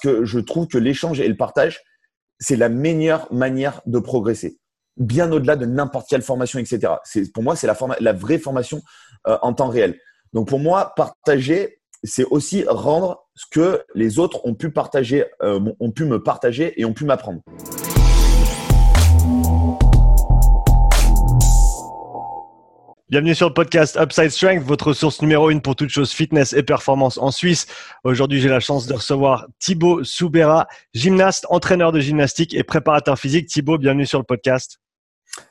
que je trouve que l'échange et le partage, c'est la meilleure manière de progresser, bien au-delà de n'importe quelle formation, etc. Pour moi, c'est la, la vraie formation euh, en temps réel. Donc pour moi, partager, c'est aussi rendre ce que les autres ont pu partager, euh, ont pu me partager et ont pu m'apprendre. Bienvenue sur le podcast Upside Strength, votre source numéro une pour toutes choses fitness et performance en Suisse. Aujourd'hui, j'ai la chance de recevoir Thibaut Soubera, gymnaste, entraîneur de gymnastique et préparateur physique. Thibaut, bienvenue sur le podcast.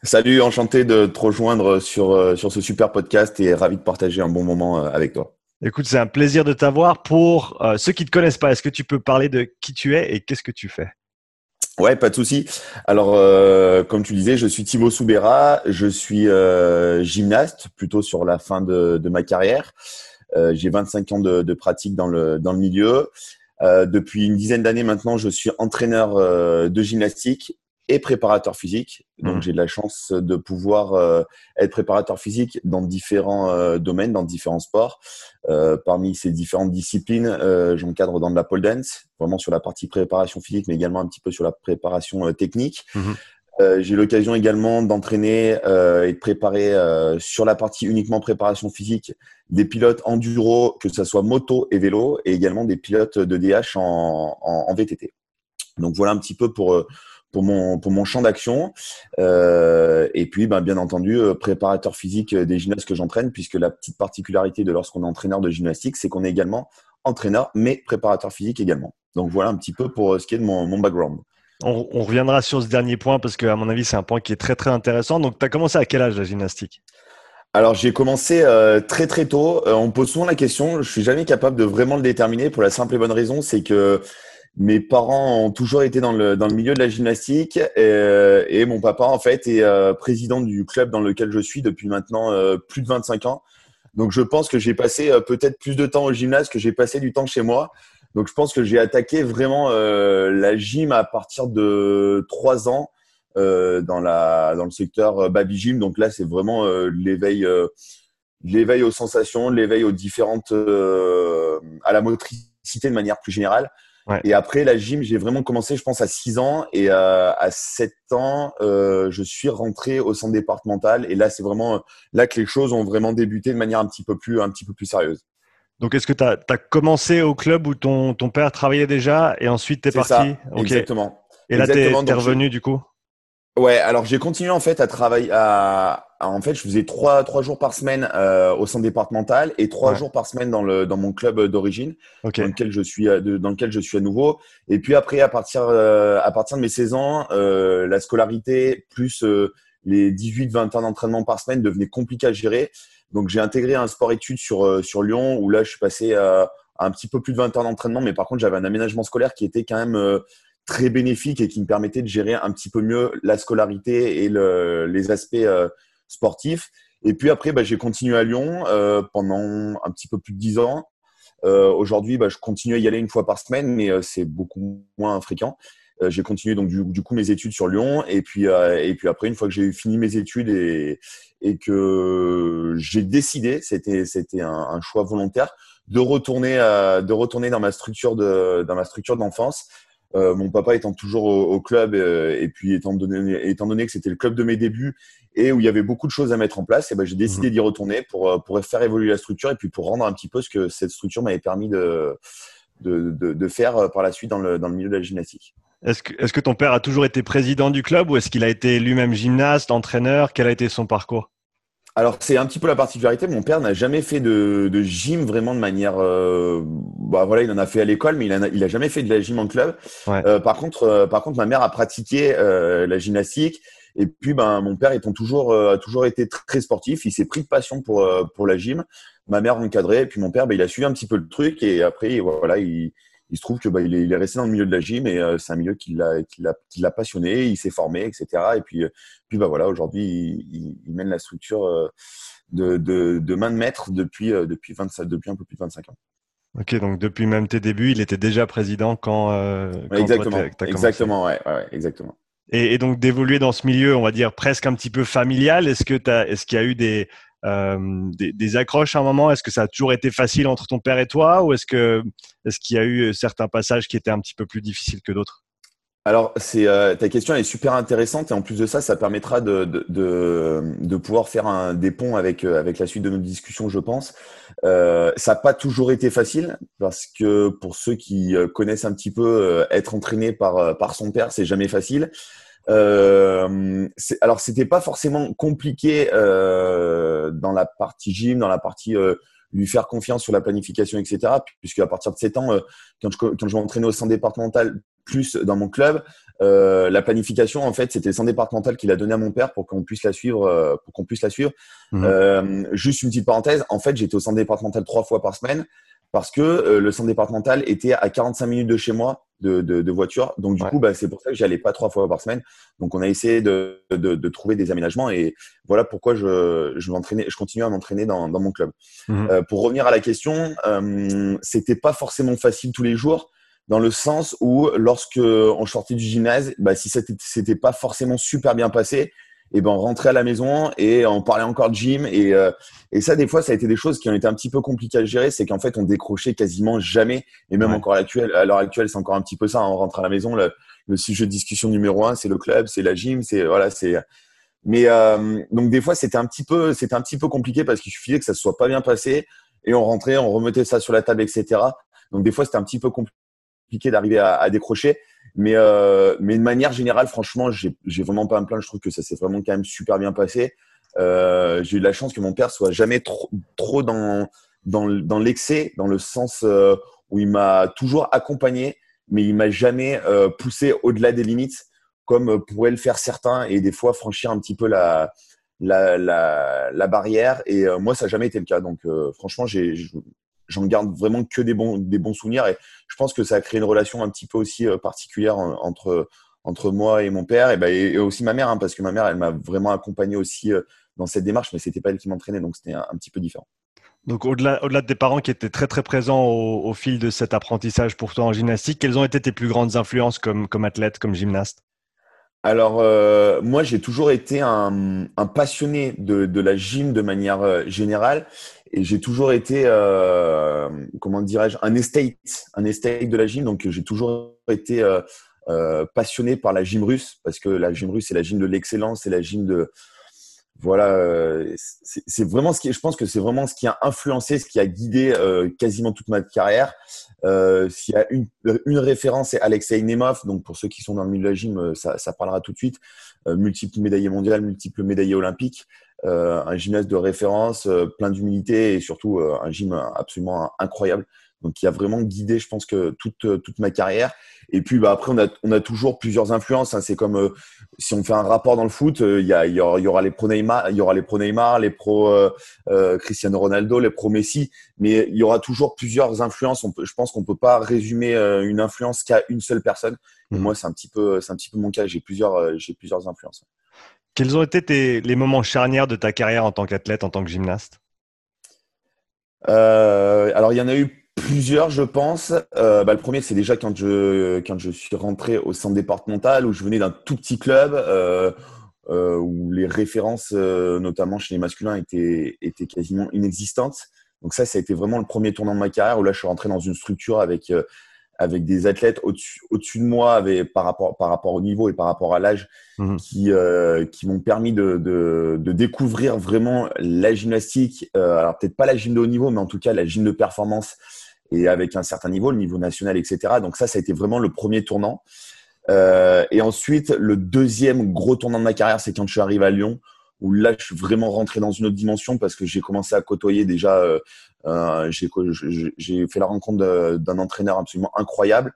Salut, enchanté de te rejoindre sur, euh, sur ce super podcast et ravi de partager un bon moment euh, avec toi. Écoute, c'est un plaisir de t'avoir. Pour euh, ceux qui ne te connaissent pas, est-ce que tu peux parler de qui tu es et qu'est-ce que tu fais? Ouais, pas de souci. Alors, euh, comme tu disais, je suis Thibaut Soubera, je suis euh, gymnaste, plutôt sur la fin de, ma carrière. Euh, J'ai 25 ans de, de, pratique dans le, dans le milieu. Euh, depuis une dizaine d'années maintenant, je suis entraîneur euh, de gymnastique et préparateur physique. Donc, mmh. j'ai de la chance de pouvoir euh, être préparateur physique dans différents euh, domaines, dans différents sports. Euh, parmi ces différentes disciplines, j'encadre dans de la pole dance, vraiment sur la partie préparation physique, mais également un petit peu sur la préparation technique. Mmh. j'ai l'occasion également d'entraîner et de préparer sur la partie uniquement préparation physique des pilotes enduro, que ce soit moto et vélo, et également des pilotes de DH en, en, en VTT. Donc voilà un petit peu pour pour mon, pour mon champ d'action. Euh, et puis, ben, bien entendu, euh, préparateur physique des gymnastes que j'entraîne, puisque la petite particularité de lorsqu'on est entraîneur de gymnastique, c'est qu'on est également entraîneur, mais préparateur physique également. Donc voilà un petit peu pour euh, ce qui est de mon, mon background. On, on, reviendra sur ce dernier point parce qu'à mon avis, c'est un point qui est très très intéressant. Donc, tu as commencé à quel âge la gymnastique? Alors j'ai commencé euh, très très tôt. Euh, on me pose souvent la question. Je suis jamais capable de vraiment le déterminer pour la simple et bonne raison, c'est que mes parents ont toujours été dans le, dans le milieu de la gymnastique et, euh, et mon papa en fait est euh, président du club dans lequel je suis depuis maintenant euh, plus de 25 ans. Donc je pense que j'ai passé peut-être plus de temps au gymnase que j'ai passé du temps chez moi. Donc je pense que j'ai attaqué vraiment la gym à partir de 3 ans dans, la, dans le secteur baby gym. Donc là c'est vraiment l'éveil l'éveil aux sensations, l'éveil aux différentes à la motricité de manière plus générale. Ouais. Et après, la gym, j'ai vraiment commencé, je pense, à 6 ans. Et euh, à 7 ans, euh, je suis rentré au centre départemental. Et là, c'est vraiment là que les choses ont vraiment débuté de manière un petit peu plus, un petit peu plus sérieuse. Donc, est-ce que tu as, as, commencé au club où ton, ton père travaillait déjà et ensuite tu es parti ça, okay. Exactement. Et là, tu es, revenu du coup? Ouais, alors j'ai continué en fait à travailler à, en fait je faisais trois trois jours par semaine euh, au centre départemental et trois ouais. jours par semaine dans le dans mon club d'origine okay. dans lequel je suis euh, dans lequel je suis à nouveau et puis après à partir euh, à partir de mes 16 ans euh, la scolarité plus euh, les 18 20 ans d'entraînement par semaine devenait compliqué à gérer donc j'ai intégré un sport études sur euh, sur Lyon où là je suis passé à un petit peu plus de 20 heures d'entraînement mais par contre j'avais un aménagement scolaire qui était quand même très bénéfique et qui me permettait de gérer un petit peu mieux la scolarité et le, les aspects sportifs. Et puis après, bah, j'ai continué à Lyon euh, pendant un petit peu plus de dix ans. Euh, Aujourd'hui, bah, je continue à y aller une fois par semaine, mais euh, c'est beaucoup moins fréquent. J'ai continué donc du, coup mes études sur Lyon et puis et puis après une fois que j'ai fini mes études et que j'ai décidé, c'était c'était un, un, choix volontaire de retourner de retourner dans ma structure de dans ma structure d'enfance euh, mon papa étant toujours au, au club euh, et puis étant donné, étant donné que c'était le club de mes débuts et où il y avait beaucoup de choses à mettre en place, et ben j'ai décidé mmh. d'y retourner pour, euh, pour faire évoluer la structure et puis pour rendre un petit peu ce que cette structure m'avait permis de, de, de, de, faire par la suite dans le, dans le milieu de la gymnastique. Est-ce que, est que ton père a toujours été président du club ou est-ce qu'il a été lui-même gymnaste, entraîneur? Quel a été son parcours? Alors c'est un petit peu la particularité. Mon père n'a jamais fait de, de, gym vraiment de manière. Euh, bah voilà, il en a fait à l'école, mais il a, il a jamais fait de la gym en club. Ouais. Euh, par contre, euh, par contre, ma mère a pratiqué la gymnastique. Et puis, ben, mon père étant toujours, a toujours été très sportif, il s'est pris de passion pour pour la gym. Ma mère encadrait, et puis mon père, ben, il a suivi un petit peu le truc. Et après, voilà, il, il se trouve que bah, il, est, il, est, resté dans le milieu de la gym et euh, c'est un milieu qui l'a qui l'a qui l'a passionné, il s'est formé, etc. Et puis euh, puis bah voilà, aujourd'hui il, il, mène la structure euh, de, de, de main de maître depuis depuis 25 depuis un peu plus de 25 ans. Ok, donc depuis même tes débuts, il était déjà président quand. quand exactement, toi, exactement, ouais, ouais, exactement. Et, et donc d'évoluer dans ce milieu, on va dire presque un petit peu familial. Est-ce que est-ce qu'il y a eu des des, des, accroches à un moment Est-ce que ça a toujours été facile entre ton père et toi ou est-ce est-ce qu'il y a eu certains passages qui étaient un petit peu plus difficiles que d'autres? Alors, euh, ta question est super intéressante et en plus de ça, ça permettra de, de, pouvoir faire un, des ponts avec, euh, avec la suite de notre discussion, je pense. Euh, ça n'a pas toujours été facile parce que pour ceux qui euh, connaissent un petit peu être entraîné par, par son père, c'est jamais facile. Euh, alors, c'était pas forcément compliqué dans la partie gym, dans la partie lui faire confiance sur la planification, etc. Puisque à partir de 7 ans, quand je, quand je entraîner au centre départemental, plus dans mon club. Euh, la planification, en fait, c'était le centre départemental qu'il a donné à mon père pour qu'on puisse la suivre. Euh, pour qu'on puisse la suivre. Mmh. Euh, juste une petite parenthèse. En fait, j'étais au centre départemental trois fois par semaine parce que le centre départemental était à 45 minutes de chez moi de, de, voiture. Donc du coup, bah, c'est pour ça que j'allais pas trois fois par semaine. Donc on a essayé de, de, trouver des aménagements et voilà pourquoi je, je m'entraînais, je continue à m'entraîner dans, dans mon club. Mmh. pour revenir à la question, c'était pas forcément facile tous les jours dans le sens où lorsque on sortait du gymnase, bah, si c'était pas forcément super bien passé, et ben on rentrait à la maison et on parlait encore de gym et, euh, et ça des fois ça a été des choses qui ont été un petit peu compliquées à gérer. C'est qu'en fait on décrochait quasiment jamais. Et même encore à l'heure actuelle c'est encore un petit peu ça on rentre à la maison le, le sujet de discussion numéro un c'est le club c'est la gym c'est voilà c'est mais euh, donc des fois c'était un petit peu c'était un petit peu compliqué parce qu'il suffisait que ça se soit pas bien passé et on rentrait on remettait ça sur la table etc donc des fois c'était un petit peu compliqué compliqué d'arriver à, à, décrocher. Mais, euh, mais de manière générale, franchement, j'ai vraiment pas un me Je trouve que ça s'est vraiment quand même super bien passé. Euh, j'ai eu la chance que mon père soit jamais trop, trop dans, dans, l'excès, dans le sens euh, où il m'a toujours accompagné, mais il m'a jamais euh, poussé au-delà des limites, comme pourraient le faire certains, et des fois franchir un petit peu la, la, la, la barrière. Et euh, moi, ça n'a jamais été le cas. Donc, franchement, j'ai j'en garde vraiment que des bons, souvenirs. Et je pense que ça a créé une relation un petit peu aussi euh, particulière entre, entre moi et mon père, et, bah, et aussi ma mère, hein, parce que ma mère, elle m'a vraiment accompagné aussi euh, dans cette démarche, mais c'était pas elle qui m'entraînait, donc c'était un, petit peu différent. Donc au-delà, au-delà de tes parents qui étaient très très présents au, fil de cet apprentissage pour toi en gymnastique, quelles ont été tes plus grandes influences comme, comme athlète, comme gymnaste? Alors, euh, moi, j'ai toujours été un, un passionné de, de, la gym de manière générale et j'ai toujours été, euh, comment dirais-je, un estate, un estate de la gym. Donc, j'ai toujours été euh, euh, passionné par la gym russe parce que la gym russe, c'est la gym de l'excellence, c'est la gym de, voilà, euh, c'est vraiment ce qui, je pense que c'est vraiment ce qui a influencé, ce qui a guidé euh, quasiment toute ma carrière. Euh, S'il y a une, référence, c'est Alexei Nemov. Donc pour ceux qui sont dans le milieu de la gym, ça, parlera tout de suite. Euh, multiple médaillé mondial, multiple médaillé olympique, un gymnase de référence, plein d'humilité et surtout un gym absolument incroyable donc qui a vraiment guidé, je pense que toute euh, toute ma carrière. Et puis bah après on a on a toujours plusieurs influences. Hein. C'est comme euh, si on fait un rapport dans le foot, euh, il y, a, y, aura, y aura les pro Neymar, il y aura les pro Neymar, les pro Cristiano Ronaldo, les pro Messi, mais il y aura toujours plusieurs influences. On peut, je pense qu'on peut pas résumer une influence qu'à une seule personne. Et mmh. moi c'est un petit peu c'est un petit peu mon cas. J'ai plusieurs j'ai plusieurs influences. Quels ont été tes, les moments charnières de ta carrière en tant qu'athlète, en tant que gymnaste? Alors il y en a eu Plusieurs, je pense. Euh, bah, le premier, c'est déjà quand je, quand je suis rentré au centre départemental, où je venais d'un tout petit club, euh, euh, où les références, notamment chez les masculins, étaient, étaient quasiment inexistantes. Donc ça, ça a été vraiment le premier tournant de ma carrière, où là, je suis rentré dans une structure avec, avec des athlètes au-dessus au -dessus de moi, avec, par, rapport, par rapport au niveau et par rapport à l'âge, mmh. qui, qui m'ont permis de, de, de, découvrir vraiment la gymnastique. alors peut-être pas la gym de haut niveau, mais en tout cas la gym de performance et avec un certain niveau, le niveau national, etc. Donc ça, ça a été vraiment le premier tournant. Euh, et ensuite, le deuxième gros tournant de ma carrière, c'est quand je suis arrivé à Lyon, où là, je suis vraiment rentré dans une autre dimension parce que j'ai commencé à côtoyer déjà. Euh, euh, j'ai fait la rencontre d'un entraîneur absolument incroyable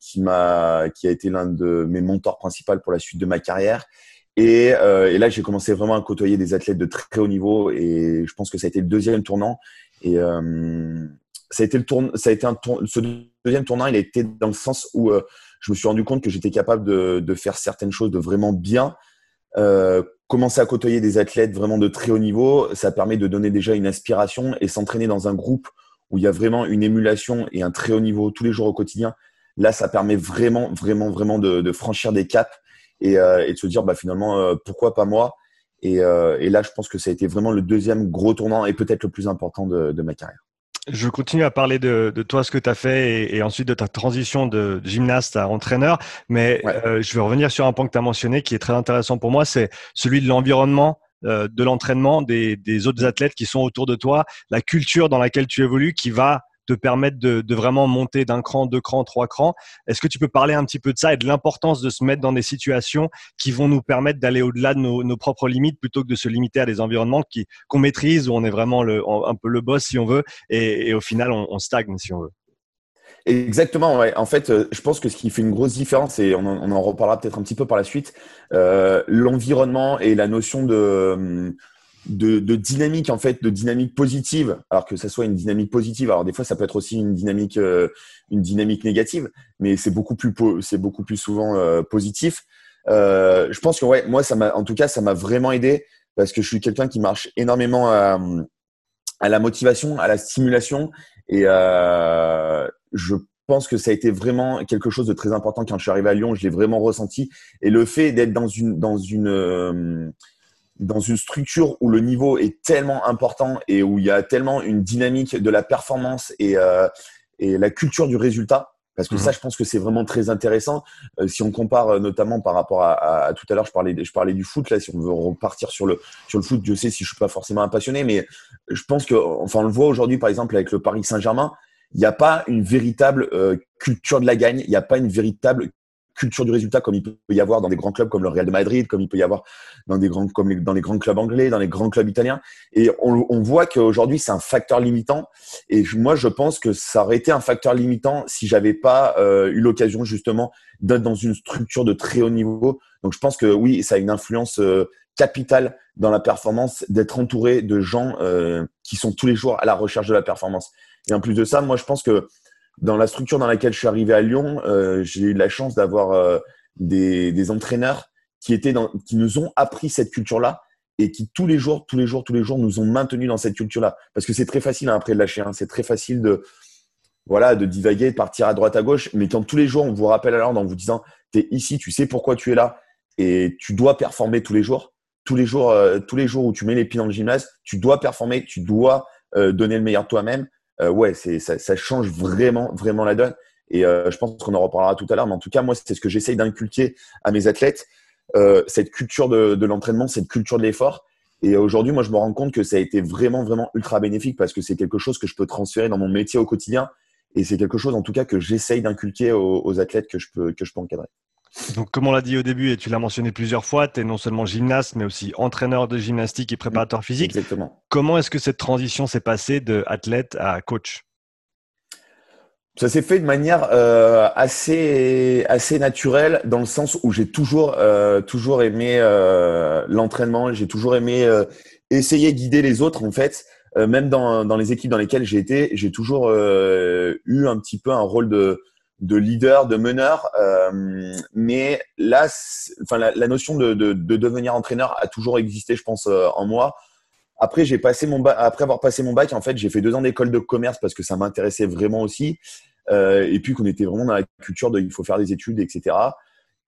qui m'a, qui a été l'un de mes mentors principaux pour la suite de ma carrière. Et, et là, j'ai commencé vraiment à côtoyer des athlètes de très haut niveau et je pense que ça a été le deuxième tournant. Et, ça a été le tour, ça a été un tour, ce deuxième tournant, il a été dans le sens où euh, je me suis rendu compte que j'étais capable de, de, faire certaines choses de vraiment bien. Euh, commencer à côtoyer des athlètes vraiment de très haut niveau, ça permet de donner déjà une inspiration et s'entraîner dans un groupe où il y a vraiment une émulation et un très haut niveau tous les jours au quotidien. Là, ça permet vraiment, vraiment, vraiment de, de franchir des caps et, euh, et, de se dire, bah, finalement, euh, pourquoi pas moi? Et, là, je pense que ça a été vraiment le deuxième gros tournant et peut-être le plus important de ma carrière. Je continue à parler de, de toi, ce que tu as fait et, ensuite de ta transition de gymnaste à entraîneur. Mais euh, je vais revenir sur un point que tu as mentionné qui est très intéressant pour moi, c'est celui de l'environnement, euh, de l'entraînement, des, des, autres athlètes qui sont autour de toi, la culture dans laquelle tu évolues qui va te permettre de, vraiment monter d'un cran, deux crans, trois crans. Est-ce que tu peux parler un petit peu de ça et de l'importance de se mettre dans des situations qui vont nous permettre d'aller au-delà de nos, propres limites plutôt que de se limiter à des environnements qui qu'on maîtrise où on est vraiment le, un peu le boss si on veut et, au final on, stagne si on veut. Exactement, ouais. En fait, euh, je pense que ce qui fait une grosse différence, et on en, reparlera peut-être un petit peu par la suite, euh, l'environnement et la notion de, de, dynamique en fait, de dynamique positive. Alors que ça soit une dynamique positive. Alors des fois, ça peut être aussi une dynamique, euh, une dynamique négative, mais c'est beaucoup plus, c'est beaucoup plus souvent euh, positif. Euh, je pense que ouais, moi, ça m'a, en tout cas, ça m'a vraiment aidé parce que je suis quelqu'un qui marche énormément à, à, la motivation, à la stimulation, et je pense que ça a été vraiment quelque chose de très important quand je suis arrivé à Lyon. Je l'ai vraiment ressenti, et le fait d'être dans une, dans une dans une structure où le niveau est tellement important et où il y a tellement une dynamique de la performance et, euh, et la culture du résultat, parce que mhm. ça, je pense que c'est vraiment très intéressant. Euh, si on compare euh, notamment par rapport à, à, tout à l'heure, je parlais, je parlais du foot. Là, si on veut repartir sur le sur le foot, je sais si je suis pas forcément un passionné, mais je pense que, enfin, on le voit aujourd'hui, par exemple, avec le Paris Saint-Germain, il n'y a pas une véritable culture de la gagne. Il n'y a pas une véritable culture du résultat comme il peut y avoir dans des grands clubs comme le Real de Madrid, comme il peut y avoir dans des grands comme dans les grands clubs anglais, dans les grands clubs italiens. Et on, on voit qu'aujourd'hui c'est un facteur limitant. Et moi je pense que ça aurait été un facteur limitant si j'avais pas euh, eu l'occasion justement d'être dans une structure de très haut niveau. Donc je pense que oui, ça a une influence euh, capitale dans la performance d'être entouré de gens euh, qui sont tous les jours à la recherche de la performance. Et en plus de ça, moi je pense que dans la structure dans laquelle je suis arrivé à Lyon, euh, j'ai eu la chance d'avoir euh, des, des, entraîneurs qui étaient dans, qui nous ont appris cette culture-là et qui tous les jours, tous les jours, tous les jours nous ont maintenus dans cette culture-là. Parce que c'est très facile hein, après de lâcher. Hein. C'est très facile de voilà de divaguer, de partir à droite à gauche. Mais quand tous les jours on vous rappelle à l'ordre en vous disant tu es ici, tu sais pourquoi tu es là et tu dois performer tous les jours. Tous les jours, euh, tous les jours où tu mets les pieds dans le gymnase, tu dois performer, tu dois donner le meilleur de toi-même euh, ouais, c'est ça, ça, change vraiment, vraiment la donne. Et euh, je pense qu'on en reparlera tout à l'heure, mais en tout cas, moi, c'est ce que j'essaye d'inculquer à mes athlètes, euh, cette culture de, de l'entraînement, cette culture de l'effort. Et aujourd'hui, moi, je me rends compte que ça a été vraiment, vraiment ultra bénéfique parce que c'est quelque chose que je peux transférer dans mon métier au quotidien. Et c'est quelque chose, en tout cas, que j'essaye d'inculquer aux, aux, athlètes que je peux, que je peux encadrer. Donc, comme on l'a dit au début et tu l'as mentionné plusieurs fois, tu es non seulement gymnaste, mais aussi entraîneur de gymnastique et préparateur physique. Exactement. Comment est-ce que cette transition s'est passée de athlète à coach? Ça s'est fait de manière euh, assez assez naturelle dans le sens où j'ai toujours euh, toujours aimé euh, l'entraînement, j'ai toujours aimé essayer de guider les autres en fait. Même dans, dans les équipes dans lesquelles j'ai été, j'ai toujours eu un petit peu un rôle de de leader, de meneur. Euh, mais là, enfin, la, notion de, de, de, devenir entraîneur a toujours existé, je pense, euh, en moi. Après, j'ai passé mon bac, après avoir passé mon bac, en fait, j'ai fait deux ans d'école de commerce parce que ça m'intéressait vraiment aussi. Euh, et puis qu'on était vraiment dans la culture de il faut faire des études, etc.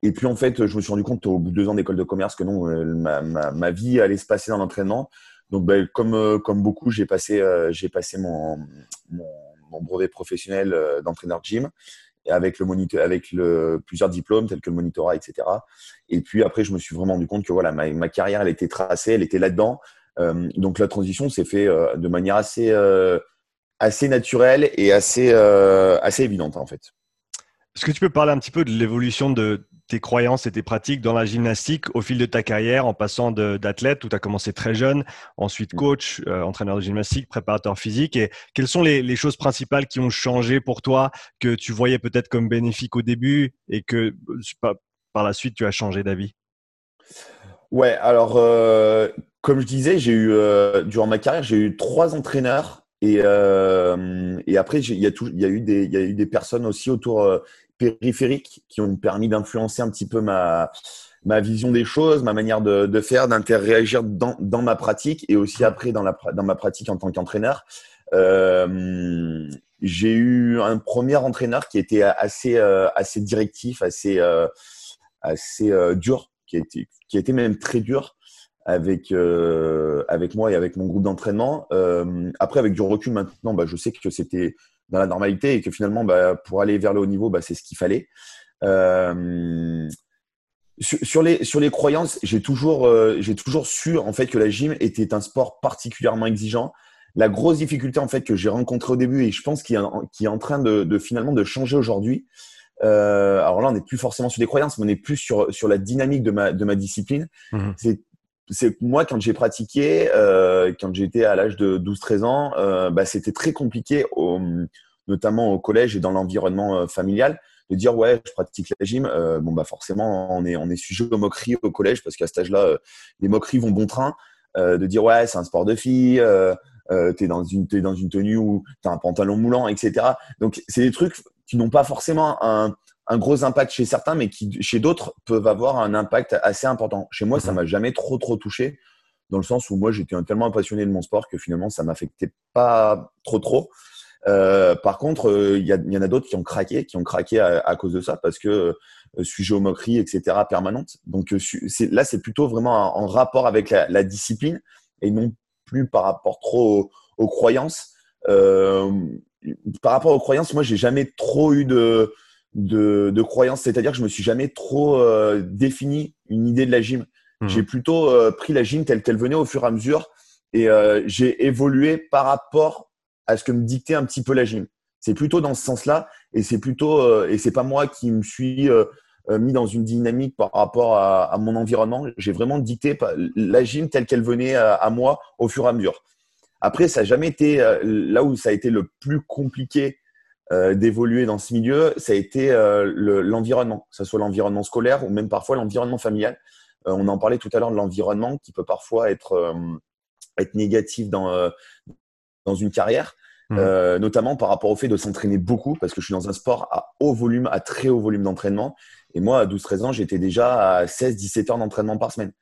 Et puis en fait, je me suis rendu compte au bout de deux ans d'école de commerce que non, euh, ma, ma, vie allait se passer dans l'entraînement. Donc, ben, comme euh, comme beaucoup, j'ai passé j'ai passé mon, mon, mon, brevet professionnel d'entraîneur gym avec le plusieurs diplômes tels que le monitorat, etc. Et puis après, je me suis vraiment rendu compte que voilà, ma, carrière, elle était tracée, elle était là-dedans. Euh, donc la transition s'est fait euh, de manière assez, euh, assez naturelle et assez, assez évidente en fait. Est-ce que tu peux parler un petit peu de l'évolution de tes croyances et tes pratiques dans la gymnastique au fil de ta carrière, en passant d'athlète où tu as commencé très jeune, ensuite mm. coach, euh, entraîneur de gymnastique, préparateur physique. Et quelles sont les, les, choses principales qui ont changé pour toi, que tu voyais peut-être comme bénéfiques au début et que par la suite tu as changé d'avis? Ouais, alors euh, comme je disais, j'ai eu euh, durant ma carrière, j'ai eu trois entraîneurs et, euh, et après il y, a y a eu des y a eu des personnes aussi autour euh, périphériques qui ont permis d'influencer un petit peu ma, ma vision des choses, ma manière de, de faire, d'interréagir dans, dans ma pratique et aussi après dans, la, dans ma pratique en tant qu'entraîneur. Euh, j'ai eu un premier entraîneur qui était assez, euh, assez directif, assez, euh, assez euh, dur, qui été, qui a été même très dur. Avec avec moi et avec mon groupe d'entraînement. après, avec du recul maintenant, bah, je sais que c'était dans la normalité et que finalement, bah, pour aller vers le haut niveau, bah, c'est ce qu'il fallait. Sur, les sur les croyances, j'ai toujours j'ai toujours su en fait que la gym était un sport particulièrement exigeant la grosse difficulté en fait que j'ai rencontrée au début et je pense qu'il est, est en train de, finalement de changer aujourd'hui. Euh, alors là, on n'est plus forcément sur des croyances, mais on est plus sur, sur la dynamique de ma, de ma discipline. Mhm. C'est moi quand j'ai pratiqué, euh, quand j'étais à l'âge de 12-13 ans, euh, bah, c'était très compliqué, notamment au collège et dans l'environnement familial, de dire ouais, je pratique la gym. bon bah forcément, on est on est sujet aux moqueries au collège parce qu'à cet âge-là, les moqueries vont bon train. de dire ouais, c'est un sport de filles euh, tu es dans une es dans une tenue où tu as un pantalon moulant, etc. Donc c'est des trucs qui n'ont pas forcément un, un, gros impact chez certains, mais qui chez d'autres peuvent avoir un impact assez important. Chez moi, ça mhm. m'a jamais trop trop touché, dans le sens où moi j'étais tellement passionné de mon sport que finalement ça m'affectait pas trop trop. Euh, par contre, il y, y, en a d'autres qui ont craqué, qui ont craqué à, cause de ça, parce que euh, sujet aux moqueries, etc., permanente. Donc euh, là, c'est plutôt vraiment en, rapport avec la, la, discipline et non plus par rapport trop aux, croyances. Euh, par rapport aux croyances, moi, j'ai jamais trop eu de, de, croyances, c'est-à-dire que je me suis jamais trop euh, défini une idée de la gym. Mhm. J'ai plutôt euh, pris la gym telle qu'elle venait au fur et à mesure et j'ai évolué par rapport à ce que me dictait un petit peu la gym. C'est plutôt dans ce sens-là et c'est plutôt et c'est pas moi qui me suis euh, mis dans une dynamique par rapport à, mon environnement. J'ai vraiment dicté la gym telle qu'elle venait à, moi au fur et à mesure. Après, ça n'a jamais été euh, là où ça a été le plus compliqué euh, d'évoluer dans ce milieu, ça a été l'environnement, que ce soit l'environnement scolaire ou même parfois l'environnement familial. on en parlait tout à l'heure de l'environnement qui peut parfois être, être négatif dans, dans une carrière. Mmh. notamment par rapport au fait de s'entraîner beaucoup, parce que je suis dans un sport à haut volume, à très haut volume d'entraînement. Et moi, à 12-13 ans, j'étais déjà à 16-17 heures d'entraînement par semaine.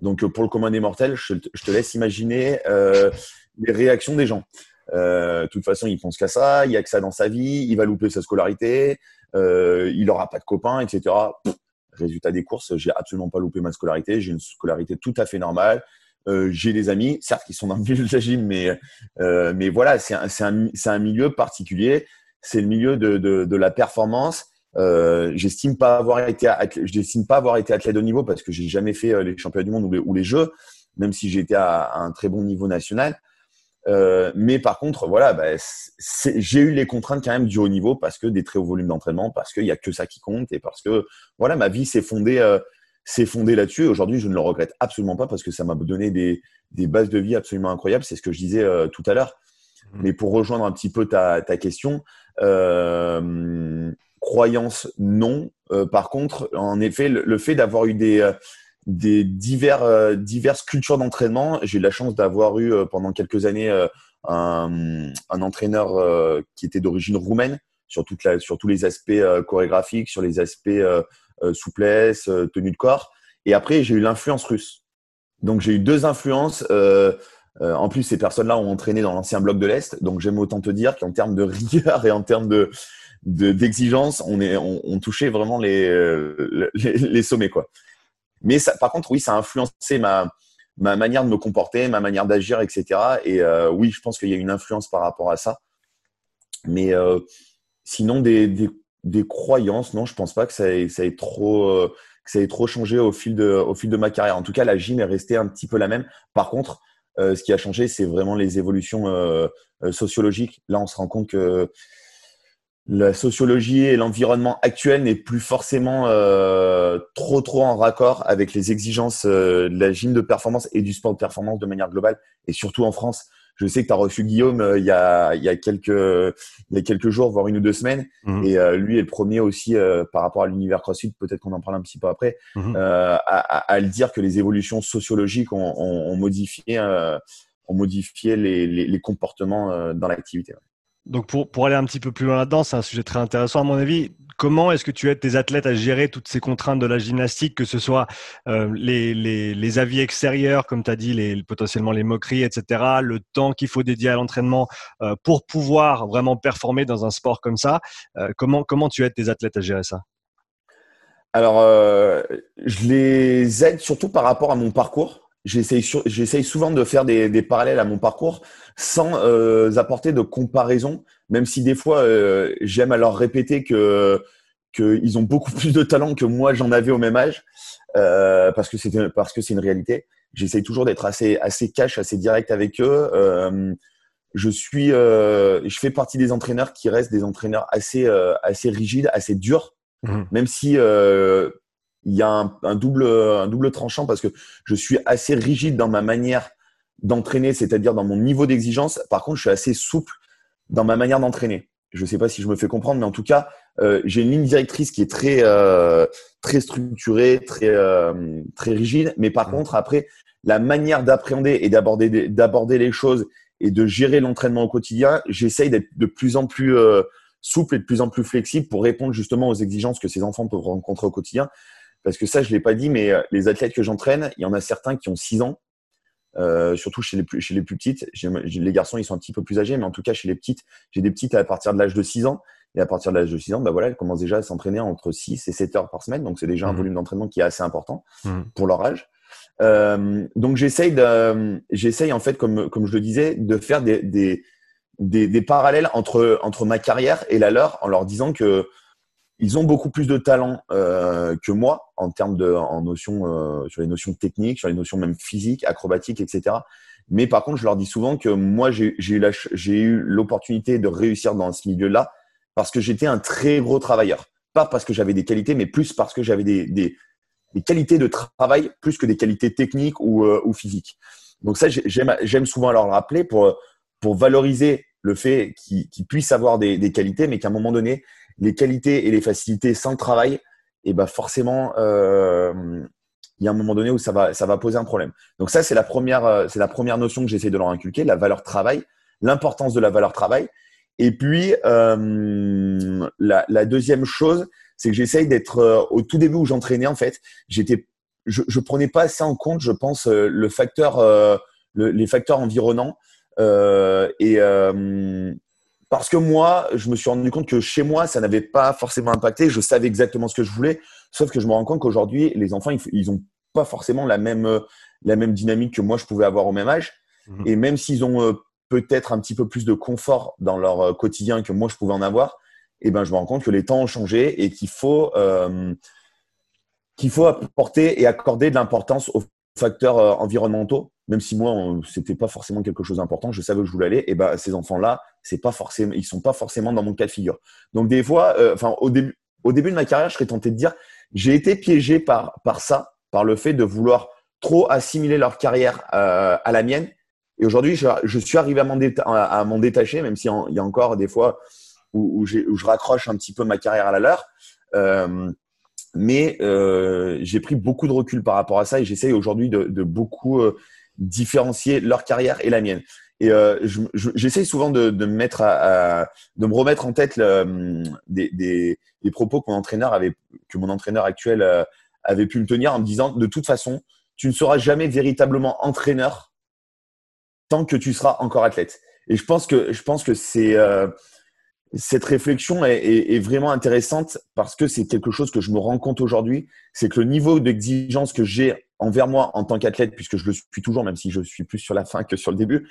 Donc, euh, pour le commun des mortels, je, te laisse imaginer euh, les réactions des gens. Euh, de toute façon, il pense qu'à ça, il n'y a que ça dans sa vie, il va louper sa scolarité, euh, il n'aura pas de copains, etc. résultat des courses, j'ai absolument pas loupé ma scolarité, j'ai une scolarité tout à fait normale. Euh, j'ai des amis, certes, qui sont dans le milieu de la gym, mais, euh, mais voilà, c'est un, un, un, milieu particulier. C'est le milieu de, de, de la performance euh, j'estime pas avoir été, j'estime pas avoir été athlète de niveau parce que j'ai jamais fait euh, les championnats du monde ou les, ou les jeux, même si j'ai été à, un très bon niveau national. Euh, mais par contre, voilà, bah, j'ai eu les contraintes quand même du haut niveau parce que des très hauts volumes d'entraînement, parce qu'il y a que ça qui compte et parce que voilà, ma vie s'est fondée, euh, s'est fondée là-dessus. Aujourd'hui, je ne le regrette absolument pas parce que ça m'a donné des, des, bases de vie absolument incroyables. C'est ce que je disais euh, tout à l'heure. Mmh. Mais pour rejoindre un petit peu ta, ta question, croyance, non. Par contre, en effet, le, fait d'avoir eu des, des divers, euh, diverses cultures d'entraînement, j'ai eu la chance d'avoir eu pendant quelques années un, un, entraîneur qui était d'origine roumaine sur, toute sur tous les aspects chorégraphiques, sur les aspects souplesse, tenue de corps. Et après, j'ai eu l'influence russe. Donc, j'ai eu deux influences. en plus, ces personnes-là ont entraîné dans l'ancien bloc de l'Est. Donc, j'aime autant te dire qu'en termes de rigueur et en termes de, d'exigence, on, est, on, touchait vraiment euh, les, les, sommets. Quoi. Mais par contre, oui, ça a influencé ma, ma manière de me comporter, ma manière d'agir, etc. Et euh, oui, je pense qu'il y a une influence par rapport à ça. Mais euh, sinon, des, des, des, croyances, non, je pense pas que ça ait, ça ait trop, que ça ait trop changé au fil, de, au fil de ma carrière. En tout cas, la gym est restée un petit peu la même. Par contre, ce qui a changé, c'est vraiment les évolutions sociologiques. Là, on se rend compte que la sociologie et l'environnement actuel n'est plus forcément euh, trop trop en raccord avec les exigences euh, de la gym de performance et du sport de performance de manière globale et surtout en France. Je sais que tu as reçu Guillaume euh, il, y a, il, y a quelques, il y a quelques jours, voire une ou deux semaines. Mhm. Et lui est le premier aussi par rapport à l'univers CrossFit, peut-être qu'on en parle un petit peu après, mhm. à, à, le dire que les évolutions sociologiques ont, ont, ont modifié, ont modifié les, les, les comportements dans l'activité. Donc pour, aller un petit peu plus loin là-dedans, c'est un sujet très intéressant à mon avis. Comment est-ce que tu aides tes athlètes à gérer toutes ces contraintes de la gymnastique, que ce soit euh, les, avis extérieurs, comme tu as dit, les, potentiellement les moqueries, etc., le temps qu'il faut dédier à l'entraînement euh, pour pouvoir vraiment performer dans un sport comme ça euh, comment, comment tu aides tes athlètes à gérer ça? Alors, je les aide surtout par rapport à mon parcours j'essaye souvent de faire des, parallèles à mon parcours sans euh, apporter de comparaison, même si des fois euh, j'aime à leur répéter que qu'ils ont beaucoup plus de talent que moi j'en avais au même âge, euh, parce que c'est parce que c'est une réalité. J'essaye toujours d'être assez assez cash, assez direct avec eux. Euh, je suis, je fais partie des entraîneurs qui restent des entraîneurs assez assez rigides, assez durs, mmh. même si il y a un, double, un double tranchant parce que je suis assez rigide dans ma manière d'entraîner, c'est-à-dire dans mon niveau d'exigence. Par contre, je suis assez souple dans ma manière d'entraîner. Je ne sais pas si je me fais comprendre, mais en tout cas, euh, j'ai une ligne directrice qui est très, euh, très structurée, très, euh, très rigide. Mais par mmh. contre, après, la manière d'appréhender et d'aborder, d'aborder les choses et de gérer l'entraînement au quotidien, j'essaye d'être de plus en plus souple et de plus en plus flexible pour répondre justement aux exigences que ces enfants peuvent rencontrer au quotidien. Parce que ça, je ne l'ai pas dit, mais euh, les athlètes que j'entraîne, il y en a certains qui ont 6 ans, euh, surtout chez les, plus, chez les plus petites. Les garçons, ils sont un petit peu plus âgés, mais en tout cas, chez les petites, j'ai des petites à partir de l'âge de 6 ans. Et à partir de l'âge de 6 ans, bah voilà, elles commencent déjà à s'entraîner entre 6 et 7 heures par semaine. Donc, c'est déjà un mmh. volume d'entraînement qui est assez important mmh. pour leur âge. Euh, donc, j'essaye en fait, comme, comme je le disais, de faire des, des, des, des, parallèles entre, entre ma carrière et la leur en leur disant que ils ont beaucoup plus de talent euh, que moi en termes de en notions euh, sur les notions techniques, sur les notions même physiques, acrobatiques, etc. Mais par contre, je leur dis souvent que moi j'ai eu la j'ai eu l'opportunité de réussir dans ce milieu-là parce que j'étais un très gros travailleur, pas parce que j'avais des qualités, mais plus parce que j'avais des, des, des qualités de travail plus que des qualités techniques ou, euh, ou physiques. Donc ça, j'aime souvent leur rappeler pour pour valoriser le fait qu'ils puissent avoir des, des qualités, mais qu'à un moment donné, les qualités et les facilités sans le travail, et ben forcément, euh, il y a un moment donné où ça va, ça va poser un problème. Donc ça, c'est la première, euh, c'est la première notion que j'essaie de leur inculquer, la valeur travail, l'importance de la valeur travail. Et puis euh, la, la, deuxième chose, c'est que j'essaye d'être euh, au tout début où j'entraînais en fait, j'étais, je, je prenais pas assez en compte, je pense, euh, le facteur, les facteurs environnants. et parce que moi, je me suis rendu compte que chez moi, ça n'avait pas forcément impacté. Je savais exactement ce que je voulais, sauf que je me rends compte qu'aujourd'hui, les enfants, ils n'ont pas forcément la même, euh, la même dynamique que moi, je pouvais avoir au même âge. Mhm. Et même s'ils ont euh, peut-être un petit peu plus de confort dans leur euh, quotidien que moi, je pouvais en avoir, eh ben, je me rends compte que les temps ont changé et qu'il faut, qu'il faut apporter et accorder de l'importance aux facteurs environnementaux même si moi c'était pas forcément quelque chose d'important, je savais où je voulais aller. Et ben ces enfants-là, c'est pas forcément, ils sont pas forcément dans mon cas de figure. Donc des fois, euh, enfin au début, au début de ma carrière, je serais tenté de dire, j'ai été piégé par par ça, par le fait de vouloir trop assimiler leur carrière euh, à la mienne. Et aujourd'hui, je, suis arrivé à m'en à m'en détacher, même s'il y a encore des fois où, où, où, je raccroche un petit peu ma carrière à la leur. Euh, mais euh, j'ai pris beaucoup de recul par rapport à ça et j'essaye aujourd'hui de, de, beaucoup euh, différencier leur carrière et la mienne. Et euh, j'essaye souvent de, de, me mettre à, de me remettre en tête le, des, des, des, propos que mon entraîneur avait, que mon entraîneur actuel euh, avait pu me tenir en me disant de toute façon, tu ne seras jamais véritablement entraîneur tant que tu seras encore athlète. Et je pense que je pense que c'est euh, cette réflexion est, vraiment intéressante parce que c'est quelque chose que je me rends compte aujourd'hui, c'est que le niveau d'exigence que j'ai envers moi en tant qu'athlète, puisque je le suis toujours, même si je suis plus sur la fin que sur le début,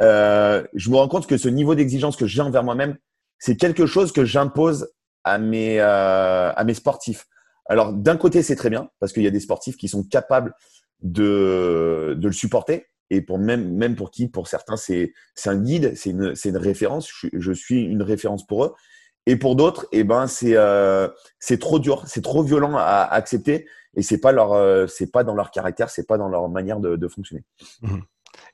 euh, je me rends compte que ce niveau d'exigence que j'ai envers moi-même, c'est quelque chose que j'impose à mes euh, à mes sportifs. Alors d'un côté c'est très bien parce qu'il y a des sportifs qui sont capables de de le supporter et pour même même pour qui pour certains c'est un guide, c'est une une référence. Je, je, suis une référence pour eux. Et pour d'autres, eh ben c'est euh, c'est trop dur, c'est trop violent à accepter et c'est pas leur euh, c'est pas dans leur caractère, c'est pas dans leur manière de, de fonctionner. Mmh.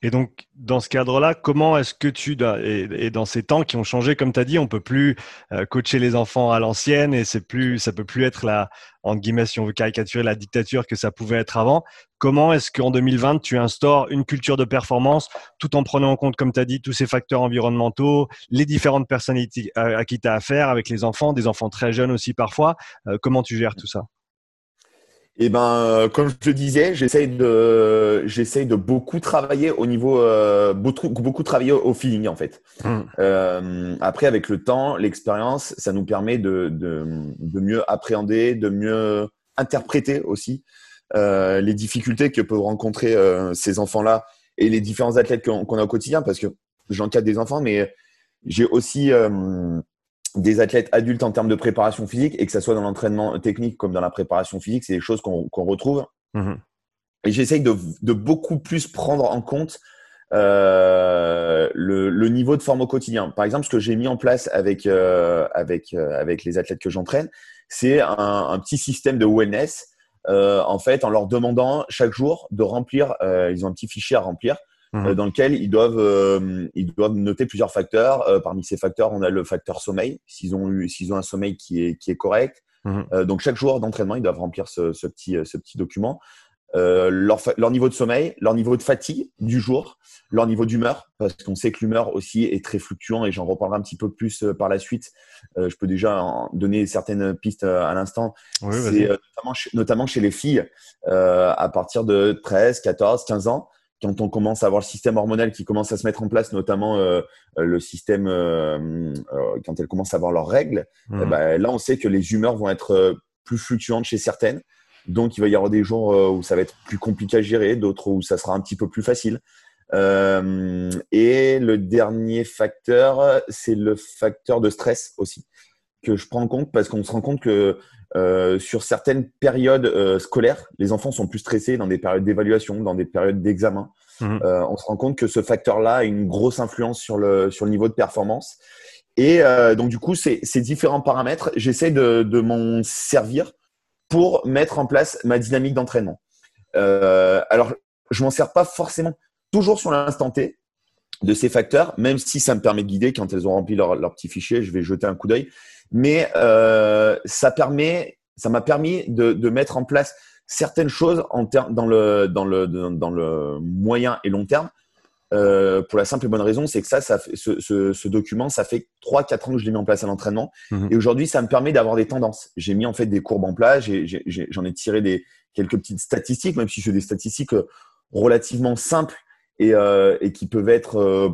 Et donc, dans ce cadre-là, comment est-ce que tu, et, dans ces temps qui ont changé, comme tu as dit, on peut plus euh, coacher les enfants à l'ancienne et c'est plus, ça peut plus être la, en guillemets, si on veut caricaturer la dictature que ça pouvait être avant. Comment est-ce qu'en 2020, tu instaures une culture de performance tout en prenant en compte, comme tu as dit, tous ces facteurs environnementaux, les différentes personnalités à, qui tu as affaire avec les enfants, des enfants très jeunes aussi parfois. Euh, comment tu gères tout ça? Eh ben, euh, comme je te disais, j'essaye de, j'essaye de beaucoup travailler au niveau, euh, beaucoup, beaucoup travailler au feeling en fait. Mmh. Euh, après, avec le temps, l'expérience, ça nous permet de, de, de, mieux appréhender, de mieux interpréter aussi les difficultés que peuvent rencontrer ces enfants-là et les différents athlètes qu'on a au quotidien, parce que j'encadre des enfants, mais j'ai aussi des athlètes adultes en termes de préparation physique, et que ce soit dans l'entraînement technique comme dans la préparation physique, c'est des choses qu'on retrouve. Mmh et j'essaye de, de, beaucoup plus prendre en compte euh, le, le, niveau de forme au quotidien. Par exemple, ce que j'ai mis en place avec, euh, avec, euh, avec les athlètes que j'entraîne, c'est un, un, petit système de wellness. En fait, en leur demandant chaque jour de remplir, ils ont un petit fichier à remplir mmh. dans lequel ils doivent, ils doivent noter plusieurs facteurs. parmi ces facteurs, on a le facteur sommeil, s'ils ont, eu, s'ils ont un sommeil qui est, qui est correct. Mmh. donc chaque jour d'entraînement, ils doivent remplir ce, ce, petit, ce petit document. Euh, leur, leur, niveau de sommeil, leur niveau de fatigue du jour, leur niveau d'humeur, parce qu'on sait que l'humeur aussi est très fluctuant et j'en reparlerai un petit peu plus euh, par la suite. Euh, je peux déjà en donner certaines pistes à l'instant. Oui, C'est notamment, notamment, chez les filles, à partir de 13, 14, 15 ans, quand on commence à avoir le système hormonal qui commence à se mettre en place, notamment le système quand elles commencent à avoir leurs règles, mmh. ben, là on sait que les humeurs vont être plus fluctuantes chez certaines. Donc, il va y avoir des jours euh, où ça va être plus compliqué à gérer, d'autres où ça sera un petit peu plus facile. Euh, et le dernier facteur, c'est le facteur de stress aussi, que je prends en compte parce qu'on se rend compte que euh, sur certaines périodes scolaires, les enfants sont plus stressés dans des périodes d'évaluation, dans des périodes d'examen. Mmh. on se rend compte que ce facteur-là a une grosse influence sur le, sur le niveau de performance. Et donc, du coup, ces, ces différents paramètres, j'essaie de, de m'en servir pour mettre en place ma dynamique d'entraînement. Euh, alors, je m'en sers pas forcément toujours sur l'instant T de ces facteurs, même si ça me permet de guider quand elles ont rempli leur, leur petit fichier, je vais jeter un coup d'œil. Mais euh, ça permet, ça m'a permis de, de, mettre en place certaines choses en dans le dans le dans le moyen et long terme euh, pour la simple et bonne raison, c'est que ça, ça fait, ce, ce, ce, document, ça fait 3-4 ans que je l'ai mis en place à l'entraînement. Mhm. Et aujourd'hui, ça me permet d'avoir des tendances. J'ai mis en fait des courbes en place, j'en ai, ai, tiré des, quelques petites statistiques, même si c'est des statistiques euh, relativement simples et, euh, et qui peuvent être, euh,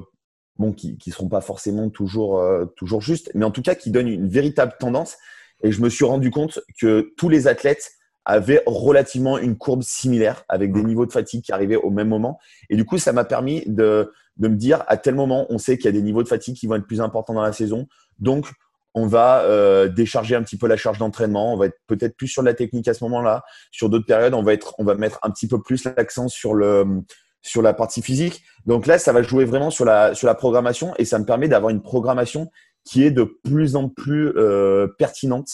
bon, qui ne seront pas forcément toujours, euh, toujours justes, mais en tout cas qui donnent une véritable tendance. Et je me suis rendu compte que tous les athlètes avait relativement une courbe similaire avec des mmh. niveaux de fatigue qui arrivaient au même moment. Et du coup, ça m'a permis de, de me dire à tel moment, on sait qu'il y a des niveaux de fatigue qui vont être plus importants dans la saison. Donc, on va euh, décharger un petit peu la charge d'entraînement. On va être peut-être plus sur la technique à ce moment-là. Sur d'autres périodes, on va être, on va mettre un petit peu plus l'accent sur le sur la partie physique. Donc là, ça va jouer vraiment sur la sur la programmation et ça me permet d'avoir une programmation qui est de plus en plus euh, pertinente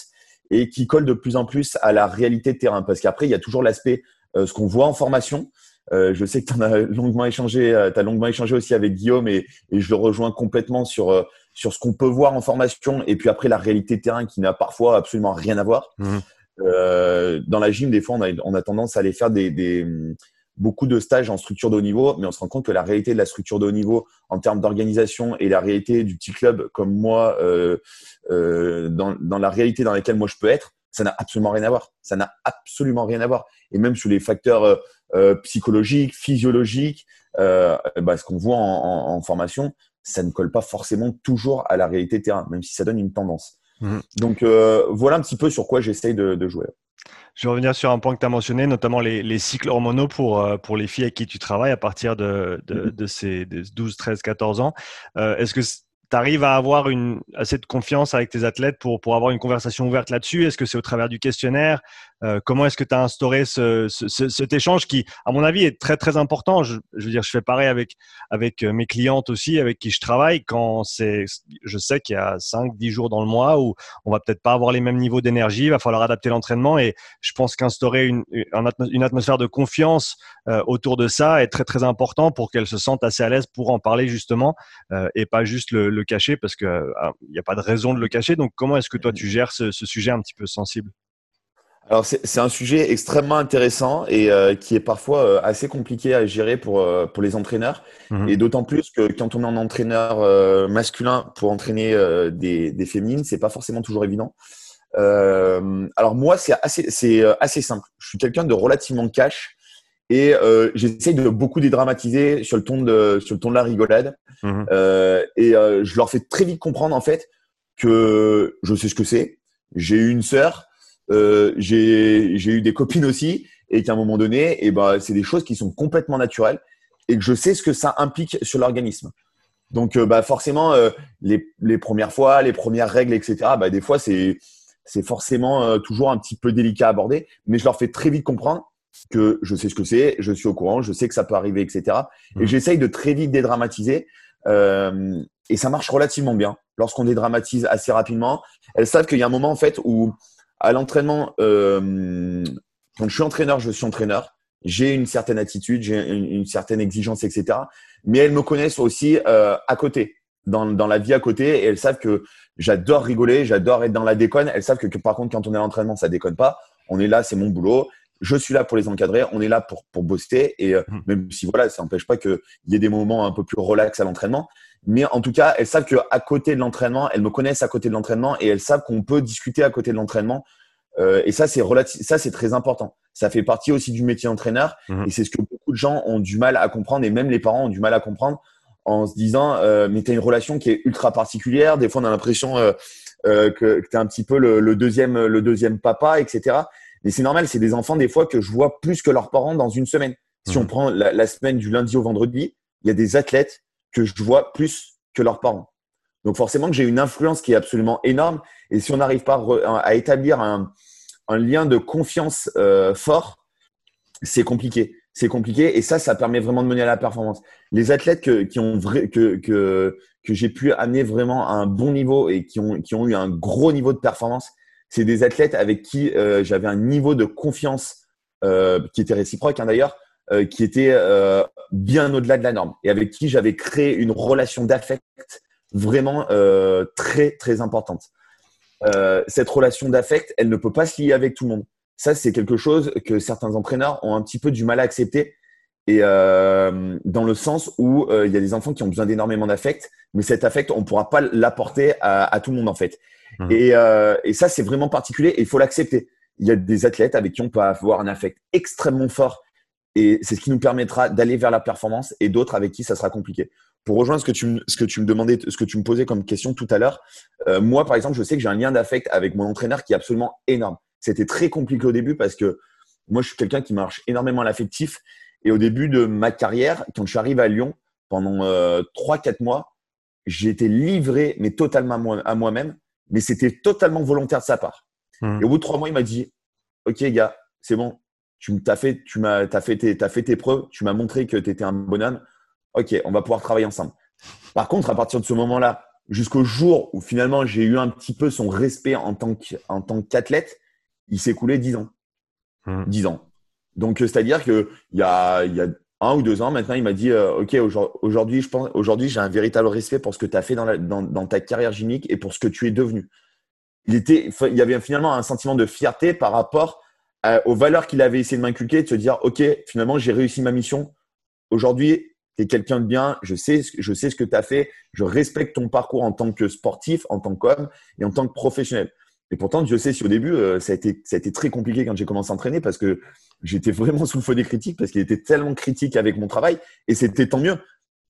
et qui colle de plus en plus à la réalité de terrain. Parce qu'après, il y a toujours l'aspect, euh, ce qu'on voit en formation. Euh, je sais que tu as longuement échangé, euh, as longuement échangé aussi avec Guillaume et, et je le rejoins complètement sur, euh, sur ce qu'on peut voir en formation et puis après la réalité de terrain qui n'a parfois absolument rien à voir. Mmh. dans la gym, des fois, on a, on a tendance à aller faire des, des, beaucoup de stages en structure de haut niveau, mais on se rend compte que la réalité de la structure de haut niveau en termes d'organisation et la réalité du petit club comme moi, euh, euh, dans, dans, la réalité dans laquelle moi je peux être, ça n'a absolument rien à voir. Ça n'a absolument rien à voir. Et même sur les facteurs euh, psychologiques, physiologiques, bah, ce qu'on voit en, en, en, formation, ça ne colle pas forcément toujours à la réalité terrain, même si ça donne une tendance. Mmh. Donc voilà un petit peu sur quoi j'essaye de, de jouer. Je vais revenir sur un point que tu as mentionné, notamment les, les, cycles hormonaux pour, euh, pour les filles avec qui tu travailles à partir de, de, de ces 12, 13, 14 ans. Euh, Est-ce que tu arrives à avoir une, assez de confiance avec tes athlètes pour, pour avoir une conversation ouverte là-dessus? Est-ce que c'est au travers du questionnaire? Euh, Comment est-ce que tu as instauré ce, ce, cet échange qui, à mon avis, est très très important je, je, veux dire, je fais pareil avec, avec mes clientes aussi, avec qui je travaille. Quand c'est, je sais qu'il y a 5, 10 jours dans le mois où on va peut-être pas avoir les mêmes niveaux d'énergie, il va falloir adapter l'entraînement. Et je pense qu'instaurer une, une atmosphère de confiance euh, autour de ça est très très important pour qu'elles se sentent assez à l'aise pour en parler justement euh, et pas juste le, le cacher parce qu'il n'y a pas de raison de le cacher. Donc, comment est-ce que toi, tu gères ce sujet un petit peu sensible? Alors c'est un sujet extrêmement intéressant et euh, qui est parfois euh, assez compliqué à gérer pour euh, pour les entraîneurs mmh. et d'autant plus que quand on est un entraîneur euh, masculin pour entraîner euh, des, des féminines c'est pas forcément toujours évident. alors moi c'est assez c'est assez simple. Je suis quelqu'un de relativement cash et j'essaie de beaucoup dédramatiser sur le ton de sur le ton de la rigolade mmh. et je leur fais très vite comprendre en fait que je sais ce que c'est. J'ai eu une sœur euh, j'ai eu des copines aussi et qu'à un moment donné, et eh ben, c'est des choses qui sont complètement naturelles et que je sais ce que ça implique sur l'organisme. Donc, euh, bah, forcément, euh, les, les, premières fois, les premières règles, etc., bah, des fois, c'est, forcément toujours un petit peu délicat à aborder, mais je leur fais très vite comprendre que je sais ce que c'est, je suis au courant, je sais que ça peut arriver, etc. Et mmh. j'essaye de très vite dédramatiser. Euh, et ça marche relativement bien. Lorsqu'on dédramatise assez rapidement, elles savent qu'il y a un moment en fait où à l'entraînement, euh, quand je suis entraîneur, je suis entraîneur. J'ai une certaine attitude, j'ai une, certaine exigence, etc. Mais elles me connaissent aussi euh, à côté, dans, dans, la vie à côté, et elles savent que j'adore rigoler, j'adore être dans la déconne. Elles savent que, par contre, quand on est à l'entraînement, ça déconne pas. On est là, c'est mon boulot. Je suis là pour les encadrer. On est là pour, pour booster. Et euh, mmh. même si voilà, ça n'empêche pas qu'il y ait des moments un peu plus relax à l'entraînement. Mais en tout cas, elles savent qu'à côté de l'entraînement, elles me connaissent à côté de l'entraînement et elles savent qu'on peut discuter à côté de l'entraînement. Euh, et ça, c'est relatif, ça, c'est très important. Ça fait partie aussi du métier d'entraîneur mmh. et c'est ce que beaucoup de gens ont du mal à comprendre et même les parents ont du mal à comprendre en se disant, euh, mais tu as une relation qui est ultra particulière. Des fois, on a l'impression euh, euh que, que tu es un petit peu le, deuxième, le deuxième papa, etc. Mais c'est normal, c'est des enfants des fois que je vois plus que leurs parents dans une semaine. Si on mmh. prend la, la, semaine du lundi au vendredi, il y a des athlètes que je vois plus que leurs parents. Donc forcément que j'ai une influence qui est absolument énorme. Et si on n'arrive pas à établir un, lien de confiance euh, fort, c'est compliqué. C'est compliqué et ça, ça permet vraiment de mener à la performance. Les athlètes que, qui ont que, que, que j'ai pu amener vraiment à un bon niveau et qui ont, qui ont eu un gros niveau de performance, c'est des athlètes avec qui euh, j'avais un niveau de confiance euh, qui était réciproque hein, d'ailleurs, euh, qui était euh, bien au-delà de la norme et avec qui j'avais créé une relation d'affect vraiment euh, très très importante. cette relation d'affect, elle ne peut pas se lier avec tout le monde. Ça, c'est quelque chose que certains entraîneurs ont un petit peu du mal à accepter. Et dans le sens où il y a des enfants qui ont besoin d'énormément d'affect, mais cet affect, on ne pourra pas l'apporter à, tout le monde en fait. Mmh. Et, et, ça, c'est vraiment particulier et il faut l'accepter. Il y a des athlètes avec qui on peut avoir un affect extrêmement fort et c'est ce qui nous permettra d'aller vers la performance et d'autres avec qui ça sera compliqué. Pour rejoindre ce que tu, ce que tu me demandais, ce que tu me posais comme question tout à l'heure, euh, moi, par exemple, je sais que j'ai un lien d'affect avec mon entraîneur qui est absolument énorme. C'était très compliqué au début parce que moi, je suis quelqu'un qui marche énormément à l'affectif. Et au début de ma carrière, quand je suis arrivé à Lyon, pendant euh, 3-4 mois, j'ai été livré, mais totalement à moi-même. Mais c'était totalement volontaire de sa part. Mmh. Et au bout de 3 mois, il m'a dit, OK, gars, c'est bon, tu as fait, tu m'as, as fait tes, as fait tes preuves, tu m'as montré que tu étais un bonhomme. Ok, on va pouvoir travailler ensemble. Par contre, à partir de ce moment-là, jusqu'au jour où finalement j'ai eu un petit peu son respect en tant qu'athlète, il s'est coulé dix ans. Mmh. Dix ans. Donc, c'est-à-dire qu'il y a, il y a un ou deux ans maintenant, il m'a dit euh, Ok, aujourd'hui, je pense, aujourd'hui, j'ai un véritable respect pour ce que tu as fait dans, dans, dans, ta carrière gymnique et pour ce que tu es devenu. Il, était, il y avait finalement un sentiment de fierté par rapport euh, aux valeurs qu'il avait essayé de m'inculquer, de se dire, OK, finalement, j'ai réussi ma mission. Aujourd'hui, tu es quelqu'un de bien, je sais, je sais ce que tu as fait, je respecte ton parcours en tant que sportif, en tant qu'homme et en tant que professionnel. Et pourtant, je sais si au début, euh, ça, a été, ça a été très compliqué quand j'ai commencé à entraîner parce que j'étais vraiment sous le feu des critiques parce qu'il était tellement critique avec mon travail et c'était tant mieux.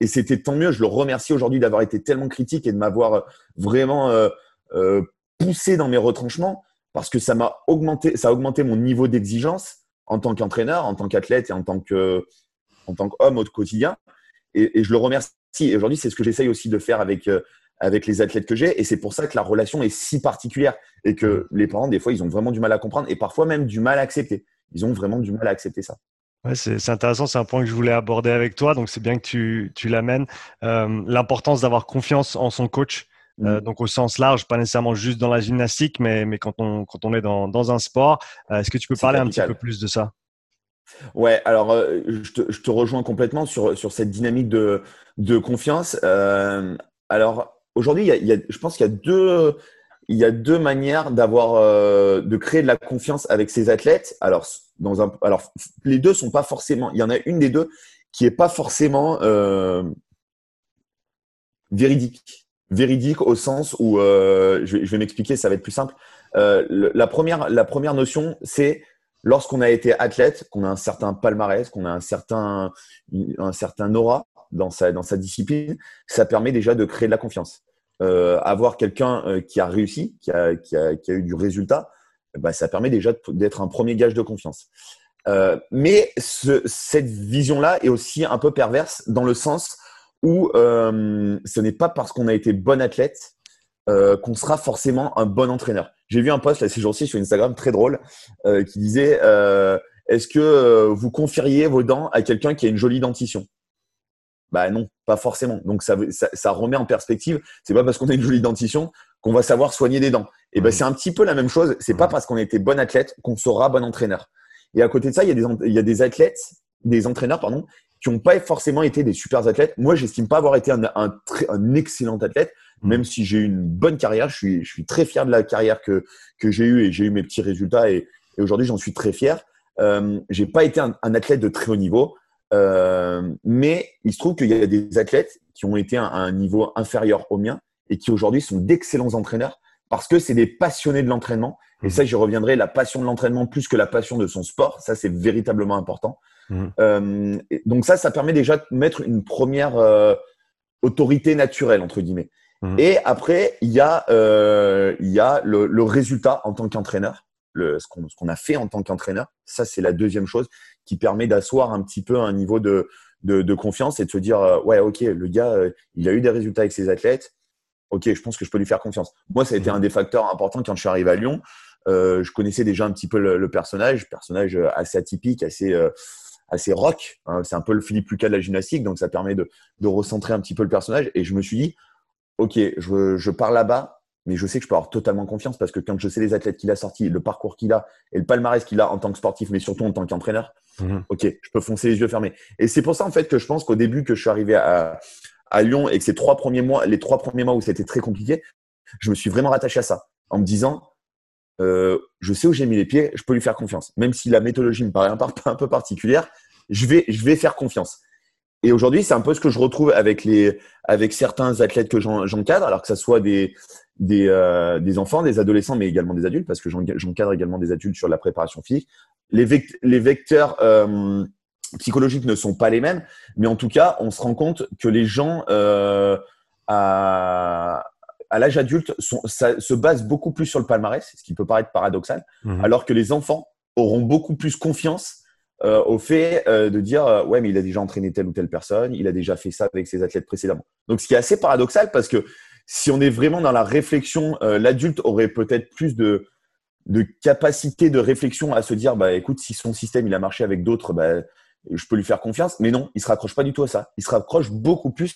Et c'était tant mieux. Je le remercie aujourd'hui d'avoir été tellement critique et de m'avoir vraiment euh, poussé dans mes retranchements parce que ça m'a augmenté, ça a augmenté mon niveau d'exigence en tant qu'entraîneur, en tant qu'athlète et en tant que, en tant qu'homme au quotidien. Et, je le remercie. Et aujourd'hui, c'est ce que j'essaye aussi de faire avec, euh, avec les athlètes que j'ai. Et c'est pour ça que la relation est si particulière et que les parents, des fois, ils ont vraiment du mal à comprendre et parfois même du mal à accepter. Ils ont vraiment du mal à accepter ça. Ouais, c'est intéressant, c'est un point que je voulais aborder avec toi, donc c'est bien que tu, tu l'amènes. Euh, L'importance d'avoir confiance en son coach euh, mm. donc au sens large, pas nécessairement juste dans la gymnastique, mais, mais quand, on, quand on est dans, dans un sport. Euh, est-ce que tu peux parler un petit peu plus de ça? Ouais, alors euh, je, te, je, te, rejoins complètement sur, sur cette dynamique de, de confiance. alors aujourd'hui, il y a, je pense qu'il y a deux, il y a deux manières d'avoir, de créer de la confiance avec ses athlètes. Alors, dans un, alors les deux sont pas forcément. Il y en a une des deux qui est pas forcément véridique véridique au sens où, euh, je, vais, m'expliquer, ça va être plus simple. Euh, la, première, la première notion, c'est lorsqu'on a été athlète, qu'on a un certain palmarès, qu'on a un certain, un certain aura dans sa, dans sa discipline, ça permet déjà de créer de la confiance. Euh, avoir quelqu'un qui a réussi, qui a, qui a, qui a eu du résultat, bah, ça permet déjà d'être un premier gage de confiance. mais cette vision-là est aussi un peu perverse dans le sens où ce n'est pas parce qu'on a été bon athlète qu'on sera forcément un bon entraîneur. J'ai vu un post là ces jours-ci sur Instagram très drôle qui disait est-ce que euh, vous confieriez vos dents à quelqu'un qui a une jolie dentition? Bah non, pas forcément. Donc ça, ça, remet en perspective. C'est pas parce qu'on a une jolie dentition qu'on va savoir soigner des dents. Et ben c'est un petit peu la même chose. C'est pas parce qu'on a été bon athlète qu'on sera bon entraîneur. Et à côté de ça, il y a des, il y a des athlètes, des entraîneurs, pardon, qui n'ont pas forcément été des super athlètes. Moi, j'estime pas avoir été un, un, un excellent athlète, même si j'ai eu une bonne carrière. Je suis, je suis très fier de la carrière que, que j'ai eue et j'ai eu mes petits résultats. Et, et aujourd'hui, j'en suis très fier. Euh, j'ai pas été un, athlète de très haut niveau, euh, mais il se trouve qu'il y a des athlètes qui ont été à un niveau inférieur au mien et qui aujourd'hui sont d'excellents entraîneurs parce que c'est des passionnés de l'entraînement. Et mmh. ça, j'y reviendrai, la passion de l'entraînement plus que la passion de son sport, ça c'est véritablement important. Mmh. Euh, donc ça, ça permet déjà de mettre une première euh, autorité naturelle, entre guillemets. Mmh. Et après, il y a, euh, il y a le, le, résultat en tant qu'entraîneur ce qu'on a fait en tant qu'entraîneur. Ça, c'est la deuxième chose qui permet d'asseoir un petit peu un niveau de, de, de, confiance et de se dire ouais, ok, le gars, il a eu des résultats avec ses athlètes. Ok, je pense que je peux lui faire confiance. Moi, ça a été mmh. un des facteurs importants quand je suis arrivé à Lyon. Je connaissais déjà un petit peu le, personnage, personnage assez atypique, assez assez rock. Hein. C'est un peu le Philippe Lucas de la gymnastique, donc ça permet de, de recentrer un petit peu le personnage. Et je me suis dit, ok, je, je pars là-bas mais je sais que je peux avoir totalement confiance parce que quand je sais les athlètes qu'il a sortis, le parcours qu'il a et le palmarès qu'il a en tant que sportif, mais surtout en tant qu'entraîneur, mhm. ok, je peux foncer les yeux fermés. Et c'est pour ça en fait que je pense qu'au début que je suis arrivé à, à Lyon et que ces trois premiers mois, les trois premiers mois où c'était très compliqué, je me suis vraiment rattaché à ça en me disant, euh, je sais où j'ai mis les pieds, je peux lui faire confiance, même si la méthodologie me paraît un peu particulière, je vais, je vais faire confiance. Et aujourd'hui, c'est un peu ce que je retrouve avec les, avec certains athlètes que j'encadre, alors que ça soit des, des, euh, des, enfants, des adolescents, mais également des adultes, parce que j'encadre également des adultes sur la préparation physique. Les, les vecteurs euh, psychologiques ne sont pas les mêmes, mais en tout cas, on se rend compte que les gens euh, à, à l'âge adulte sont, ça, se basent beaucoup plus sur le palmarès, ce qui peut paraître paradoxal, mmh alors que les enfants auront beaucoup plus confiance euh, au fait euh, de dire euh, ouais mais il a déjà entraîné telle ou telle personne, il a déjà fait ça avec ses athlètes précédemment. Donc ce qui est assez paradoxal parce que si on est vraiment dans la réflexion, l'adulte aurait peut-être plus de de capacité de réflexion à se dire bah écoute si son système il a marché avec d'autres bah je peux lui faire confiance. Mais non il se raccroche pas du tout à ça. Il se raccroche beaucoup plus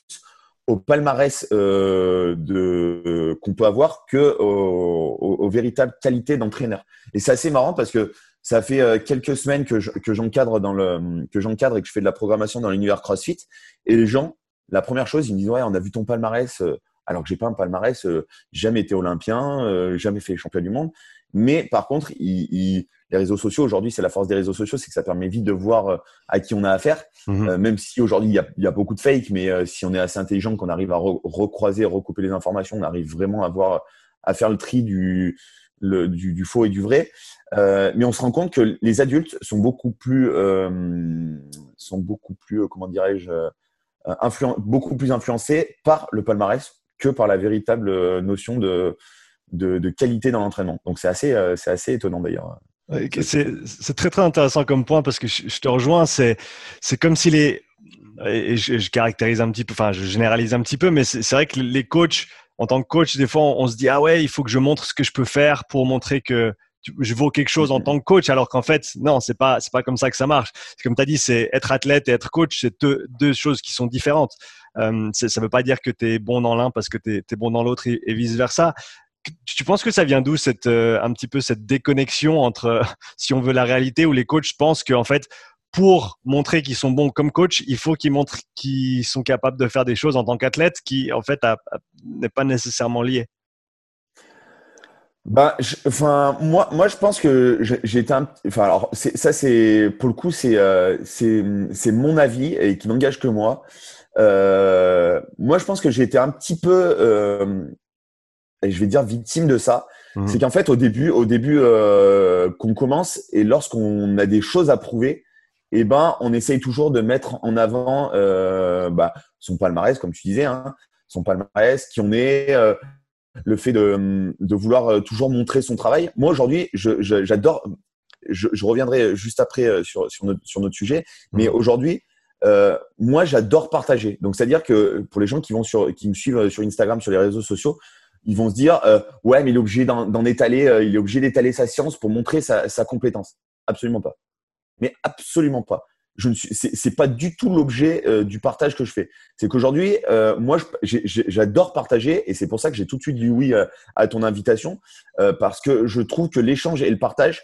au palmarès de qu'on peut avoir que aux, véritables qualités d'entraîneur. Et c'est assez marrant parce que ça fait euh, quelques semaines que j'encadre dans le que j'encadre et que je fais de la programmation dans l'univers CrossFit. Et les gens, la première chose, ils me disent ouais, on a vu ton palmarès, euh, alors que j'ai pas un palmarès, euh, jamais été olympien, jamais fait champion du monde. Mais par contre, les réseaux sociaux aujourd'hui, c'est la force des réseaux sociaux, c'est que ça permet vite de voir à qui on a affaire. Mhm. même si aujourd'hui il y a, y a, beaucoup de fake, mais si on est assez intelligent, qu'on arrive à recroiser, recouper les informations, on arrive vraiment à voir, à faire le tri du du, faux et du vrai. Euh, mais on se rend compte que les adultes sont beaucoup plus, euh, sont beaucoup plus, euh, comment dirais-je, beaucoup plus influencés par le palmarès que par la véritable notion de, de, qualité dans l'entraînement. Donc c'est assez, c'est assez étonnant d'ailleurs. C'est très très intéressant comme point parce que je, te rejoins. C'est c'est comme si les et je, je, caractérise un petit peu, enfin je généralise un petit peu, mais c'est vrai que les coachs en tant que coach, des fois, on, se dit ah ouais, il faut que je montre ce que je peux faire pour montrer que je vaux quelque chose en mhm. tant que coach, alors qu'en fait, non, c'est pas c'est pas comme ça que ça marche. Comme tu as dit, c'est être athlète et être coach, c'est deux, deux choses qui sont différentes. Euh, ça veut pas dire que tu es bon dans l'un parce que tu es, bon dans l'autre et, vice versa. Tu penses que ça vient d'où cette euh, un petit peu cette déconnexion entre si on veut la réalité où les coachs pensent qu'en fait pour montrer qu'ils sont bons comme coach, il faut qu'ils montrent qu'ils sont capables de faire des choses en tant qu'athlète qui, en fait, n'est pas nécessairement lié. Bah, enfin, moi, moi, je pense que j'ai été un, enfin, alors, ça, c'est, pour le coup, c'est, euh, c'est, mon avis et qui n'engage que moi. Euh, moi, je pense que j'ai été un petit peu, euh, je vais dire victime de ça. Mmh. C'est qu'en fait, au début, au début, qu'on commence et lorsqu'on a des choses à prouver, eh ben, on essaye toujours de mettre en avant euh, bah, son palmarès, comme tu disais, hein, son palmarès, qui on est, euh, le fait de, de, vouloir euh, toujours montrer son travail. Moi, aujourd'hui, j'adore. je, reviendrai juste après sur, sur, notre, sur notre sujet. Mais mmh. aujourd'hui, euh, moi, j'adore partager. Donc, c'est-à-dire que pour les gens qui vont sur, qui me suivent sur Instagram, sur les réseaux sociaux, ils vont se dire, euh, ouais, mais il est obligé d'en étaler, euh, il est obligé d'étaler sa science pour montrer sa, sa, compétence. Absolument pas. Mais absolument pas. Je ne suis, c'est pas du tout l'objet euh, du partage que je fais. C'est qu'aujourd'hui, euh, moi, j'adore partager et c'est pour ça que j'ai tout de suite dit oui à ton invitation parce que je trouve que l'échange et le partage,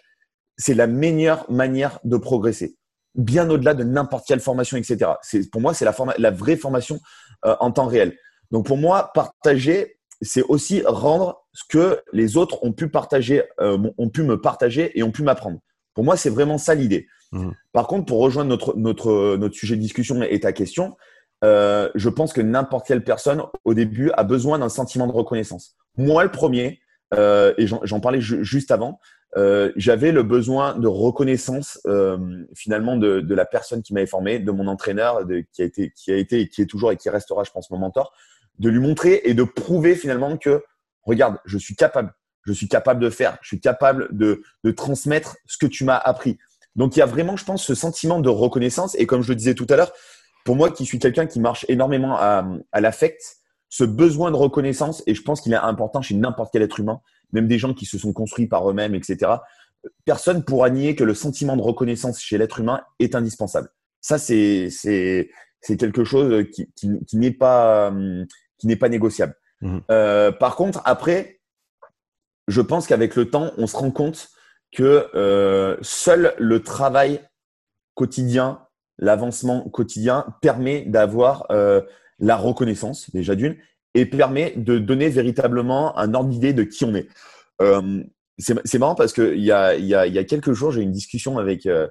c'est la meilleure manière de progresser bien au-delà de n'importe quelle formation, etc. C'est, pour moi, c'est la, la vraie formation euh, en temps réel. Donc pour moi, partager, c'est aussi rendre ce que les autres ont pu partager, euh, ont pu me partager et ont pu m'apprendre. Pour moi, c'est vraiment ça l'idée. Mmh. Par contre, pour rejoindre notre, sujet de discussion et ta question, euh, je pense que n'importe quelle personne, au début, a besoin d'un sentiment de reconnaissance. Moi, le premier, et j'en, parlais juste avant, euh, j'avais le besoin de reconnaissance euh, finalement de, la personne qui m'avait formé, de mon entraîneur, qui a été, été, qui est toujours et qui restera, je pense, mon mentor, de lui montrer et de prouver finalement que regarde, je suis capable, je suis capable de faire, je suis capable de transmettre ce que tu m'as appris. Donc il y a vraiment, je pense, ce sentiment de reconnaissance et comme je le disais tout à l'heure, pour moi qui suis quelqu'un qui marche énormément à, à l'affect, ce besoin de reconnaissance, et je pense qu'il est important chez n'importe quel être humain, même des gens qui se sont construits par eux-mêmes, etc. Personne pourra nier que le sentiment de reconnaissance chez l'être humain est indispensable. Ça, c'est quelque chose qui, qui, n'est pas, qui n'est pas négociable. Mmh. Euh, par contre, après, je pense qu'avec le temps, on se rend compte que euh, seul le travail quotidien, l'avancement quotidien permet d'avoir euh, la reconnaissance, déjà d'une, et permet de donner véritablement un ordre d'idée de qui on est. Euh, c'est marrant parce qu'il y a, y, a, y a quelques jours, j'ai eu une discussion avec, euh,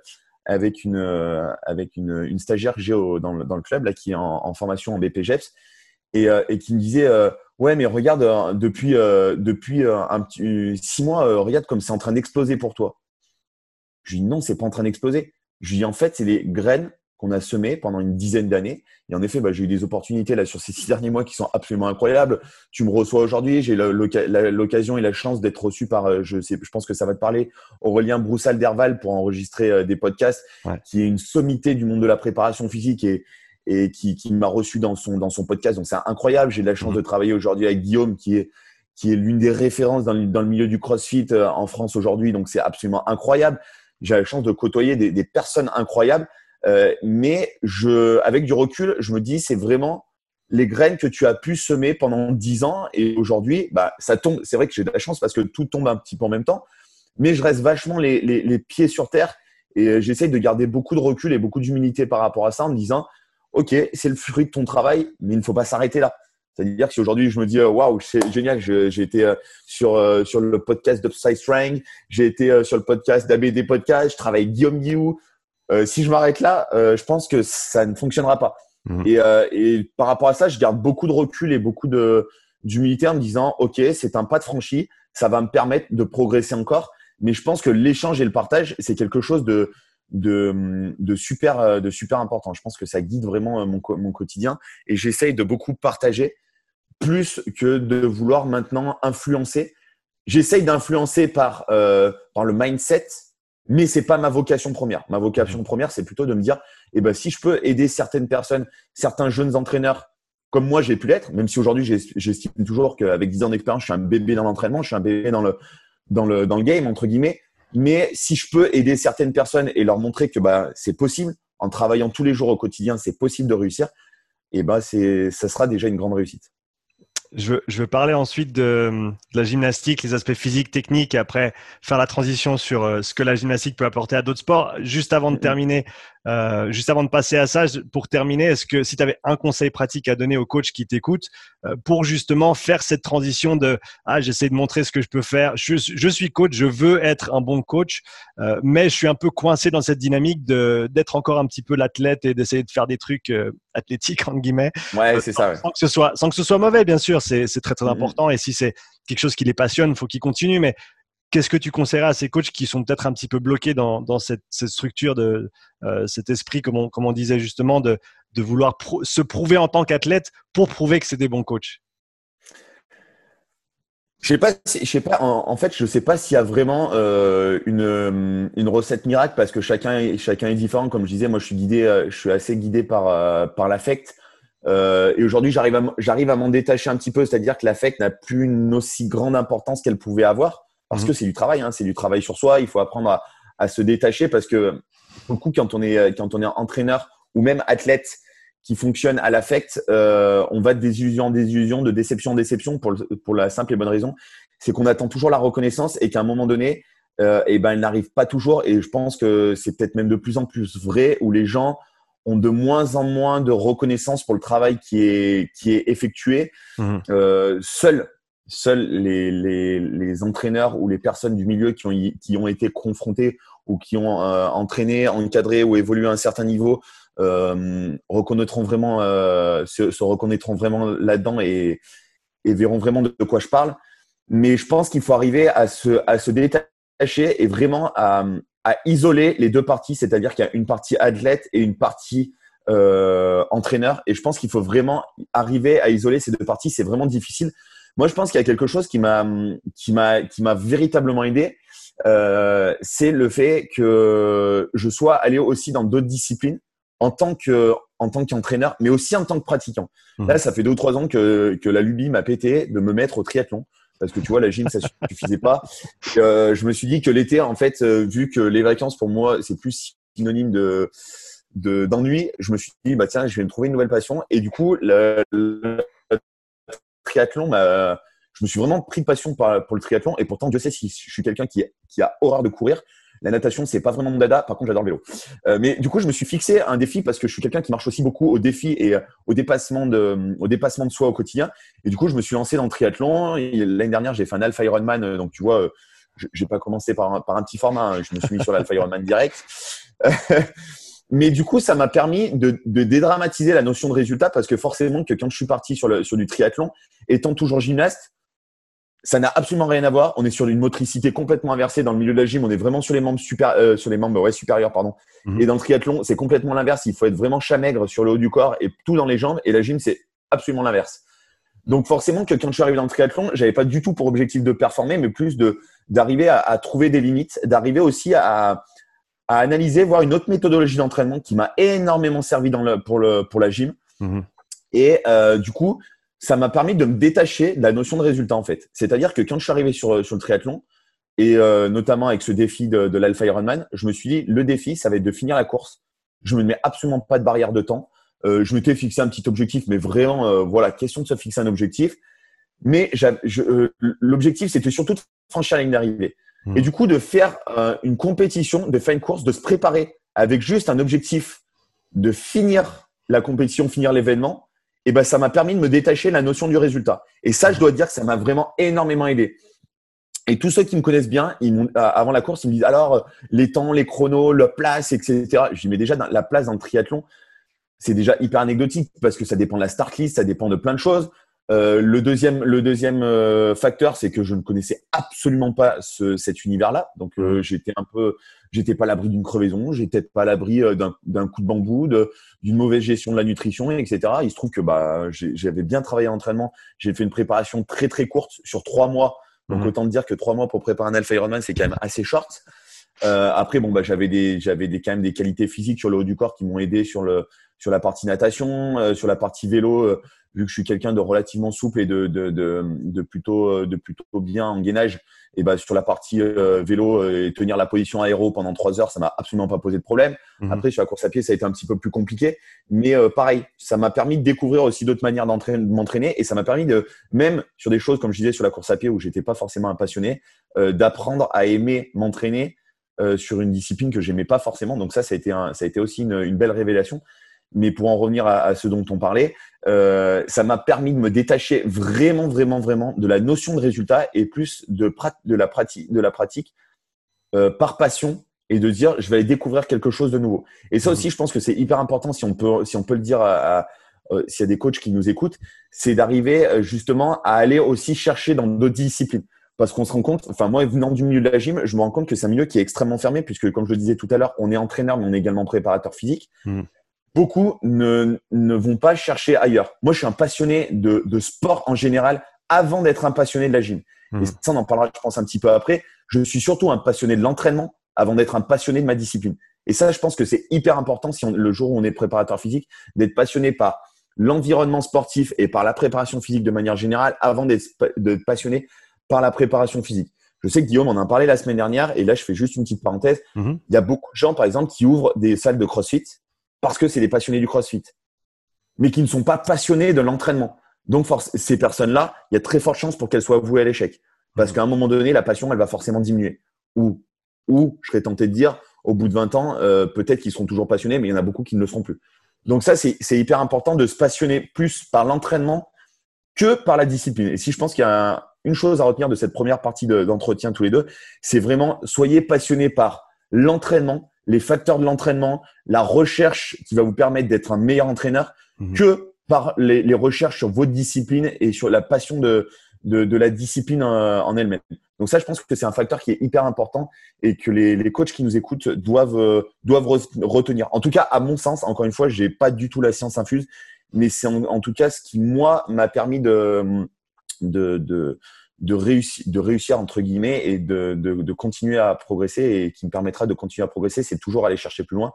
avec, une, euh, avec une, une stagiaire que j'ai dans, le, dans le club là, qui est en, en formation en BPGEPS et, euh, et qui me disait Ouais, mais regarde, depuis, depuis un petit, six mois, regarde comme c'est en train d'exploser pour toi. Je lui dis Non, c'est pas en train d'exploser. Je lui dis En fait, c'est les graines qu'on a semé pendant une dizaine d'années. Et en effet, bah, j'ai eu des opportunités là sur ces six derniers mois qui sont absolument incroyables. Tu me reçois aujourd'hui, j'ai l'occasion et la chance d'être reçu par, euh, je sais, je pense que ça va te parler, Aurélien Broussal d'Herval pour enregistrer euh, des podcasts, qui est une sommité du monde de la préparation physique et, et qui, qui m'a reçu dans son, dans son podcast. Donc c'est incroyable. J'ai la chance mmh. de travailler aujourd'hui avec Guillaume qui est qui est l'une des références dans le, dans le, milieu du CrossFit euh, en France aujourd'hui. Donc c'est absolument incroyable. J'ai la chance de côtoyer des, des personnes incroyables. Euh, mais je, avec du recul, je me dis, c'est vraiment les graines que tu as pu semer pendant dix ans. Et aujourd'hui, bah, ça tombe. C'est vrai que j'ai de la chance parce que tout tombe un petit peu en même temps. Mais je reste vachement les, les, les pieds sur terre et euh, j'essaye de garder beaucoup de recul et beaucoup d'humilité par rapport à ça en me disant, OK, c'est le fruit de ton travail, mais il ne faut pas s'arrêter là. C'est-à-dire que si aujourd'hui je me dis euh, waouh, c'est génial, j'ai été sur sur le podcast d'Upside Strength, j'ai été sur le podcast d'ABD Podcast, je travaille avec Guillaume Guillou, euh, si je m'arrête là, euh, je pense que ça ne fonctionnera pas. Mhm. Et, euh, et, par rapport à ça, je garde beaucoup de recul et beaucoup de d'humilité en me disant, OK, c'est un pas de franchi, ça va me permettre de progresser encore. Mais je pense que l'échange et le partage, c'est quelque chose de, de, de, super, de super important. Je pense que ça guide vraiment mon, mon quotidien et j'essaye de beaucoup partager plus que de vouloir maintenant influencer. J'essaye d'influencer par, euh, par le mindset mais c'est pas ma vocation première. Ma vocation mhm. première, c'est plutôt de me dire, eh ben, si je peux aider certaines personnes, certains jeunes entraîneurs, comme moi j'ai pu l'être, même si aujourd'hui j'estime toujours qu'avec 10 ans d'expérience, je suis un bébé dans l'entraînement, je suis un bébé dans le, dans le, dans le game, entre guillemets. Mais si je peux aider certaines personnes et leur montrer que bah, c'est possible, en travaillant tous les jours au quotidien, c'est possible de réussir, eh ben, c'est, ça sera déjà une grande réussite. Je veux, je veux, parler ensuite de, la gymnastique, les aspects physiques, techniques, et après faire la transition sur euh, ce que la gymnastique peut apporter à d'autres sports. Juste avant de terminer, euh, juste avant de passer à ça, pour terminer, est-ce que si tu avais un conseil pratique à donner aux coachs qui t'écoutent pour justement faire cette transition de ah j'essaie de montrer ce que je peux faire, je, je suis coach, je veux être un bon coach, euh, mais je suis un peu coincé dans cette dynamique de d'être encore un petit peu l'athlète et d'essayer de faire des trucs euh, athlétiques entre guillemets. Ouais, c'est ça. Sans que ce soit sans que ce soit mauvais, bien sûr, c'est très très mm-hmm. important. Et si c'est quelque chose qui les passionne, faut qu'ils continuent. Mais Qu'est-ce que tu conseillerais à ces coachs qui sont peut-être un petit peu bloqués dans, dans cette, cette, structure, de euh, cet esprit, comme on, comme on, disait justement, de, de vouloir se prouver en tant qu'athlète pour prouver que c'est des bons coachs Je sais pas, je sais pas. En, fait, je sais pas s'il y a vraiment euh, une, une recette miracle parce que chacun, chacun est différent. Comme je disais, moi, je suis guidé, euh, je suis assez guidé par euh, par l'affect. Euh, et aujourd'hui, j'arrive à j'arrive à m'en détacher un petit peu, c'est-à-dire que l'affect n'a plus une aussi grande importance qu'elle pouvait avoir parce mmh. que c'est du travail, hein, c'est du travail sur soi. Il faut apprendre à, à se détacher parce que du coup, quand on est quand on est entraîneur ou même athlète qui fonctionne à l'affect, euh, on va de désillusion en désillusion, de déception en déception pour, pour la simple et bonne raison, c'est qu'on attend toujours la reconnaissance et qu'à un moment donné, euh, et ben, elle n'arrive pas toujours. Et je pense que c'est peut-être même de plus en plus vrai où les gens ont de moins en moins de reconnaissance pour le travail qui est, qui est effectué. Mmh. Euh, seuls seuls les, les, les, entraîneurs ou les personnes du milieu qui ont, qui ont été confrontés ou qui ont euh, entraîné, encadré ou évolué à un certain niveau reconnaîtront vraiment, euh, se, reconnaîtront vraiment là-dedans et, verront vraiment de, quoi je parle. Mais je pense qu'il faut arriver à se, à se détacher et vraiment à, à isoler les deux parties, c'est-à-dire qu'il y a une partie athlète et une partie euh, entraîneur. Et je pense qu'il faut vraiment arriver à isoler ces deux parties. C'est vraiment difficile. Moi, je pense qu'il y a quelque chose qui m'a qui m'a qui m'a véritablement aidé. Euh, c'est le fait que je sois allé aussi dans d'autres disciplines en tant que en tant qu'entraîneur, mais aussi en tant que pratiquant. Mmh. Là, ça fait deux ou trois ans que, que la lubie m'a pété de me mettre au triathlon. Parce que tu vois, la gym, ça suffisait pas. Euh, je me suis dit que l'été, en fait, euh, vu que les vacances, pour moi, c'est plus synonyme de d'ennui, je me suis dit, bah tiens, je vais me trouver une nouvelle passion. Et du coup, le, le triathlon je me suis vraiment pris de passion pour, pour le triathlon. Et pourtant, Dieu sait si je suis quelqu'un qui, qui a horreur de courir. La natation, c'est pas vraiment mon dada. Par contre, j'adore le vélo. Euh, mais du coup, je me suis fixé un défi parce que je suis quelqu'un qui marche aussi beaucoup au défi et euh, au dépassement de, au dépassement de soi au quotidien. Et du coup, je me suis lancé dans le triathlon. L'année dernière, j'ai fait un Alpha Ironman. Euh, donc, tu vois, j'ai pas commencé par un, par un petit format. Hein. Je me suis mis sur l'Alpha Ironman direct. Mais du coup, ça m'a permis de, de, dédramatiser la notion de résultat parce que forcément que quand je suis parti sur, le, sur du triathlon, étant toujours gymnaste, ça n'a absolument rien à voir. On est sur une motricité complètement inversée dans le milieu de la gym. On est vraiment sur les membres super, euh, sur les membres ouais, supérieurs, pardon. Mhm. Et dans le triathlon, c'est complètement l'inverse. Il faut être vraiment chamaigre sur le haut du corps et tout dans les jambes. Et la gym, c'est absolument l'inverse. Donc forcément que quand je suis arrivé dans le triathlon, j'avais pas du tout pour objectif de performer, mais plus de d'arriver à, à, trouver des limites, d'arriver aussi à, à analyser, voir une autre méthodologie d'entraînement qui m'a énormément servi dans le, pour le pour la gym. Mhm. Et euh, du coup, ça m'a permis de me détacher de la notion de résultat en fait. C'est-à-dire que quand je suis arrivé sur, sur le triathlon, et euh, notamment avec ce défi de, de l'Alpha Ironman, je me suis dit, le défi, ça va être de finir la course. Je me mets absolument pas de barrière de temps. Euh, je m'étais fixé un petit objectif, mais vraiment, euh, voilà, question de se fixer un objectif. Mais euh, l'objectif, c'était surtout de franchir la ligne d'arrivée. Mmh. Et du coup, de faire euh, une compétition, de faire une course, de se préparer avec juste un objectif de finir la compétition, finir l'événement, et ben ça m'a permis de me détacher de la notion du résultat. Et ça, je dois dire que ça m'a vraiment énormément aidé. Et tous ceux qui me connaissent bien, avant la course, ils me disent alors euh, les temps, les chronos, la place, etc. Je dis mais déjà la place dans le triathlon, c'est déjà hyper anecdotique parce que ça dépend de la start list, ça dépend de plein de choses. Euh, le deuxième, le deuxième euh, facteur, c'est que je ne connaissais absolument pas ce, cet univers-là. Donc, euh, j'étais un peu, j'étais pas à l'abri d'une crevaison, j'étais pas à l'abri d'un coup de bambou, d'une mauvaise gestion de la nutrition, etc. Il se trouve que bah, j'avais bien travaillé en entraînement. J'ai fait une préparation très très courte sur trois mois. Donc, mmh. autant dire que trois mois pour préparer un Alpha Ironman, c'est quand même assez short. Après, bon, bah, j'avais des, j'avais des, quand même des qualités physiques sur le haut du corps qui m'ont aidé sur le, sur la partie natation, sur la partie vélo vu que je suis quelqu'un de relativement souple et de, de, de, de, plutôt, de plutôt bien en gainage, et ben sur la partie euh, vélo euh, et tenir la position aéro pendant trois heures, ça m'a absolument pas posé de problème. Mhm. Après, sur la course à pied, ça a été un petit peu plus compliqué. Mais euh, pareil, ça m'a permis de découvrir aussi d'autres manières de m'entraîner et ça m'a permis de, même sur des choses, comme je disais, sur la course à pied où j'étais pas forcément un passionné, d'apprendre à aimer m'entraîner sur une discipline que j'aimais pas forcément. Donc ça, ça a été, un, ça a été aussi une, une belle révélation. Mais pour en revenir à, à ce dont on parlait, euh, ça m'a permis de me détacher vraiment, vraiment, vraiment de la notion de résultat et plus de, de la pratique, de la pratique euh, par passion et de dire je vais aller découvrir quelque chose de nouveau. Et ça aussi, je pense que c'est hyper important si on peut, si on peut le dire à, euh, s'il y a des coachs qui nous écoutent, c'est d'arriver euh, justement à aller aussi chercher dans d'autres disciplines. Parce qu'on se rend compte, enfin moi venant du milieu de la gym, je me rends compte que c'est un milieu qui est extrêmement fermé puisque comme je le disais tout à l'heure, on est entraîneur mais on est également préparateur physique. Mmh beaucoup ne, ne vont pas chercher ailleurs. Moi, je suis un passionné de, de sport en général avant d'être un passionné de la gym. Et ça, on en parlera, je pense, un petit peu après. Je suis surtout un passionné de l'entraînement avant d'être un passionné de ma discipline. Et ça, je pense que c'est hyper important si le jour où on est préparateur physique, d'être passionné par l'environnement sportif et par la préparation physique de manière générale avant d'être passionné par la préparation physique. Je sais que Guillaume en a parlé la semaine dernière et là, je fais juste une petite parenthèse. Mhm. Il y a beaucoup de gens, par exemple, qui ouvrent des salles de CrossFit parce que c'est des passionnés du CrossFit, mais qui ne sont pas passionnés de l'entraînement. Donc, ces personnes-là, il y a très forte chance pour qu'elles soient vouées à l'échec. Parce mhm. qu'à un moment donné, la passion, elle va forcément diminuer. Ou, ou je serais tenté de dire, au bout de 20 ans, euh, peut-être qu'ils seront toujours passionnés, mais il y en a beaucoup qui ne le seront plus. Donc ça, c'est hyper important de se passionner plus par l'entraînement que par la discipline. Et si je pense qu'il y a une chose à retenir de cette première partie d'entretien tous les deux, c'est vraiment soyez passionnés par l'entraînement, les facteurs de l'entraînement, la recherche qui va vous permettre d'être un meilleur entraîneur, mhm. que par les, recherches sur votre discipline et sur la passion de, de, la discipline euh, en, elle-même. Donc ça, je pense que c'est un facteur qui est hyper important et que les, les coachs qui nous écoutent doivent, euh, doivent retenir. En tout cas, à mon sens, encore une fois, j'ai pas du tout la science infuse, mais c'est en, tout cas ce qui, moi, m'a permis de, de, de, de, réussir, de réussir, entre guillemets, et de, de, de, continuer à progresser et qui me permettra de continuer à progresser, c'est toujours aller chercher plus loin.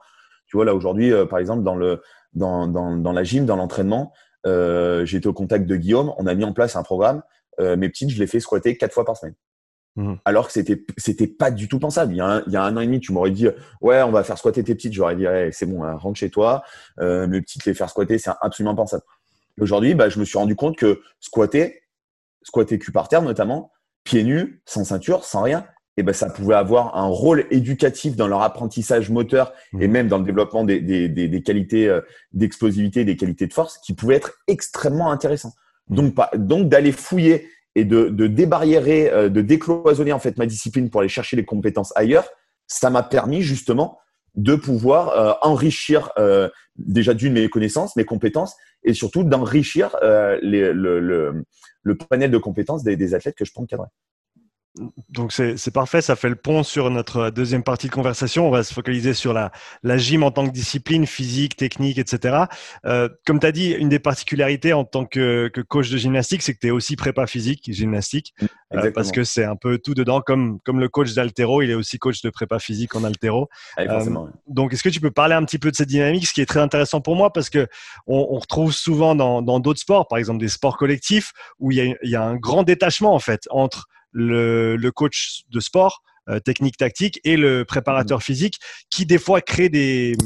Tu vois, là, aujourd'hui, euh, par exemple, dans, le, dans, dans, dans la gym, dans l'entraînement, euh, j'ai été au contact de Guillaume, on a mis en place un programme. Euh, mes petites, je les fais squatter quatre fois par semaine. Mmh. Alors que c'était c'était pas du tout pensable. Il y, a un, il y a un an et demi, tu m'aurais dit ouais, on va faire squatter tes petites. J'aurais dit c'est bon, hein, rentre chez toi. Euh, mes petites les faire squatter, c'est absolument pensable. Aujourd'hui, bah, je me suis rendu compte que squatter, squatter cul par terre notamment, pieds nus, sans ceinture, sans rien, et ben ça pouvait avoir un rôle éducatif dans leur apprentissage moteur mmh. et même dans le développement des, des, des, des qualités euh, d'explosivité, des qualités de force, qui pouvait être extrêmement intéressant. Mmh. Donc, donc d'aller fouiller et de, de débarriérer, euh, de décloisonner en fait ma discipline pour aller chercher les compétences ailleurs, ça m'a permis justement de pouvoir euh, enrichir euh, déjà d'une mes connaissances, mes compétences, et surtout d'enrichir le, le, le, panel de compétences des, athlètes que je prends encadrer. Donc c'est parfait, ça fait le pont sur notre deuxième partie de conversation. On va se focaliser sur la, la gym en tant que discipline physique, technique, etc. Euh, comme tu as dit, une des particularités en tant que, que coach de gymnastique, c'est que tu es aussi prépa physique, gymnastique, euh, parce que c'est un peu tout dedans, comme, comme le coach d'altéro, il est aussi coach de prépa physique en altéro. Ah euh, donc est-ce que tu peux parler un petit peu de cette dynamique, ce qui est très intéressant pour moi, parce que on, on retrouve souvent dans d'autres sports, par exemple des sports collectifs, où il y a, il y a un grand détachement en fait entre le, coach de sport, euh, technique tactique, et le préparateur mmh. physique, qui des fois crée des,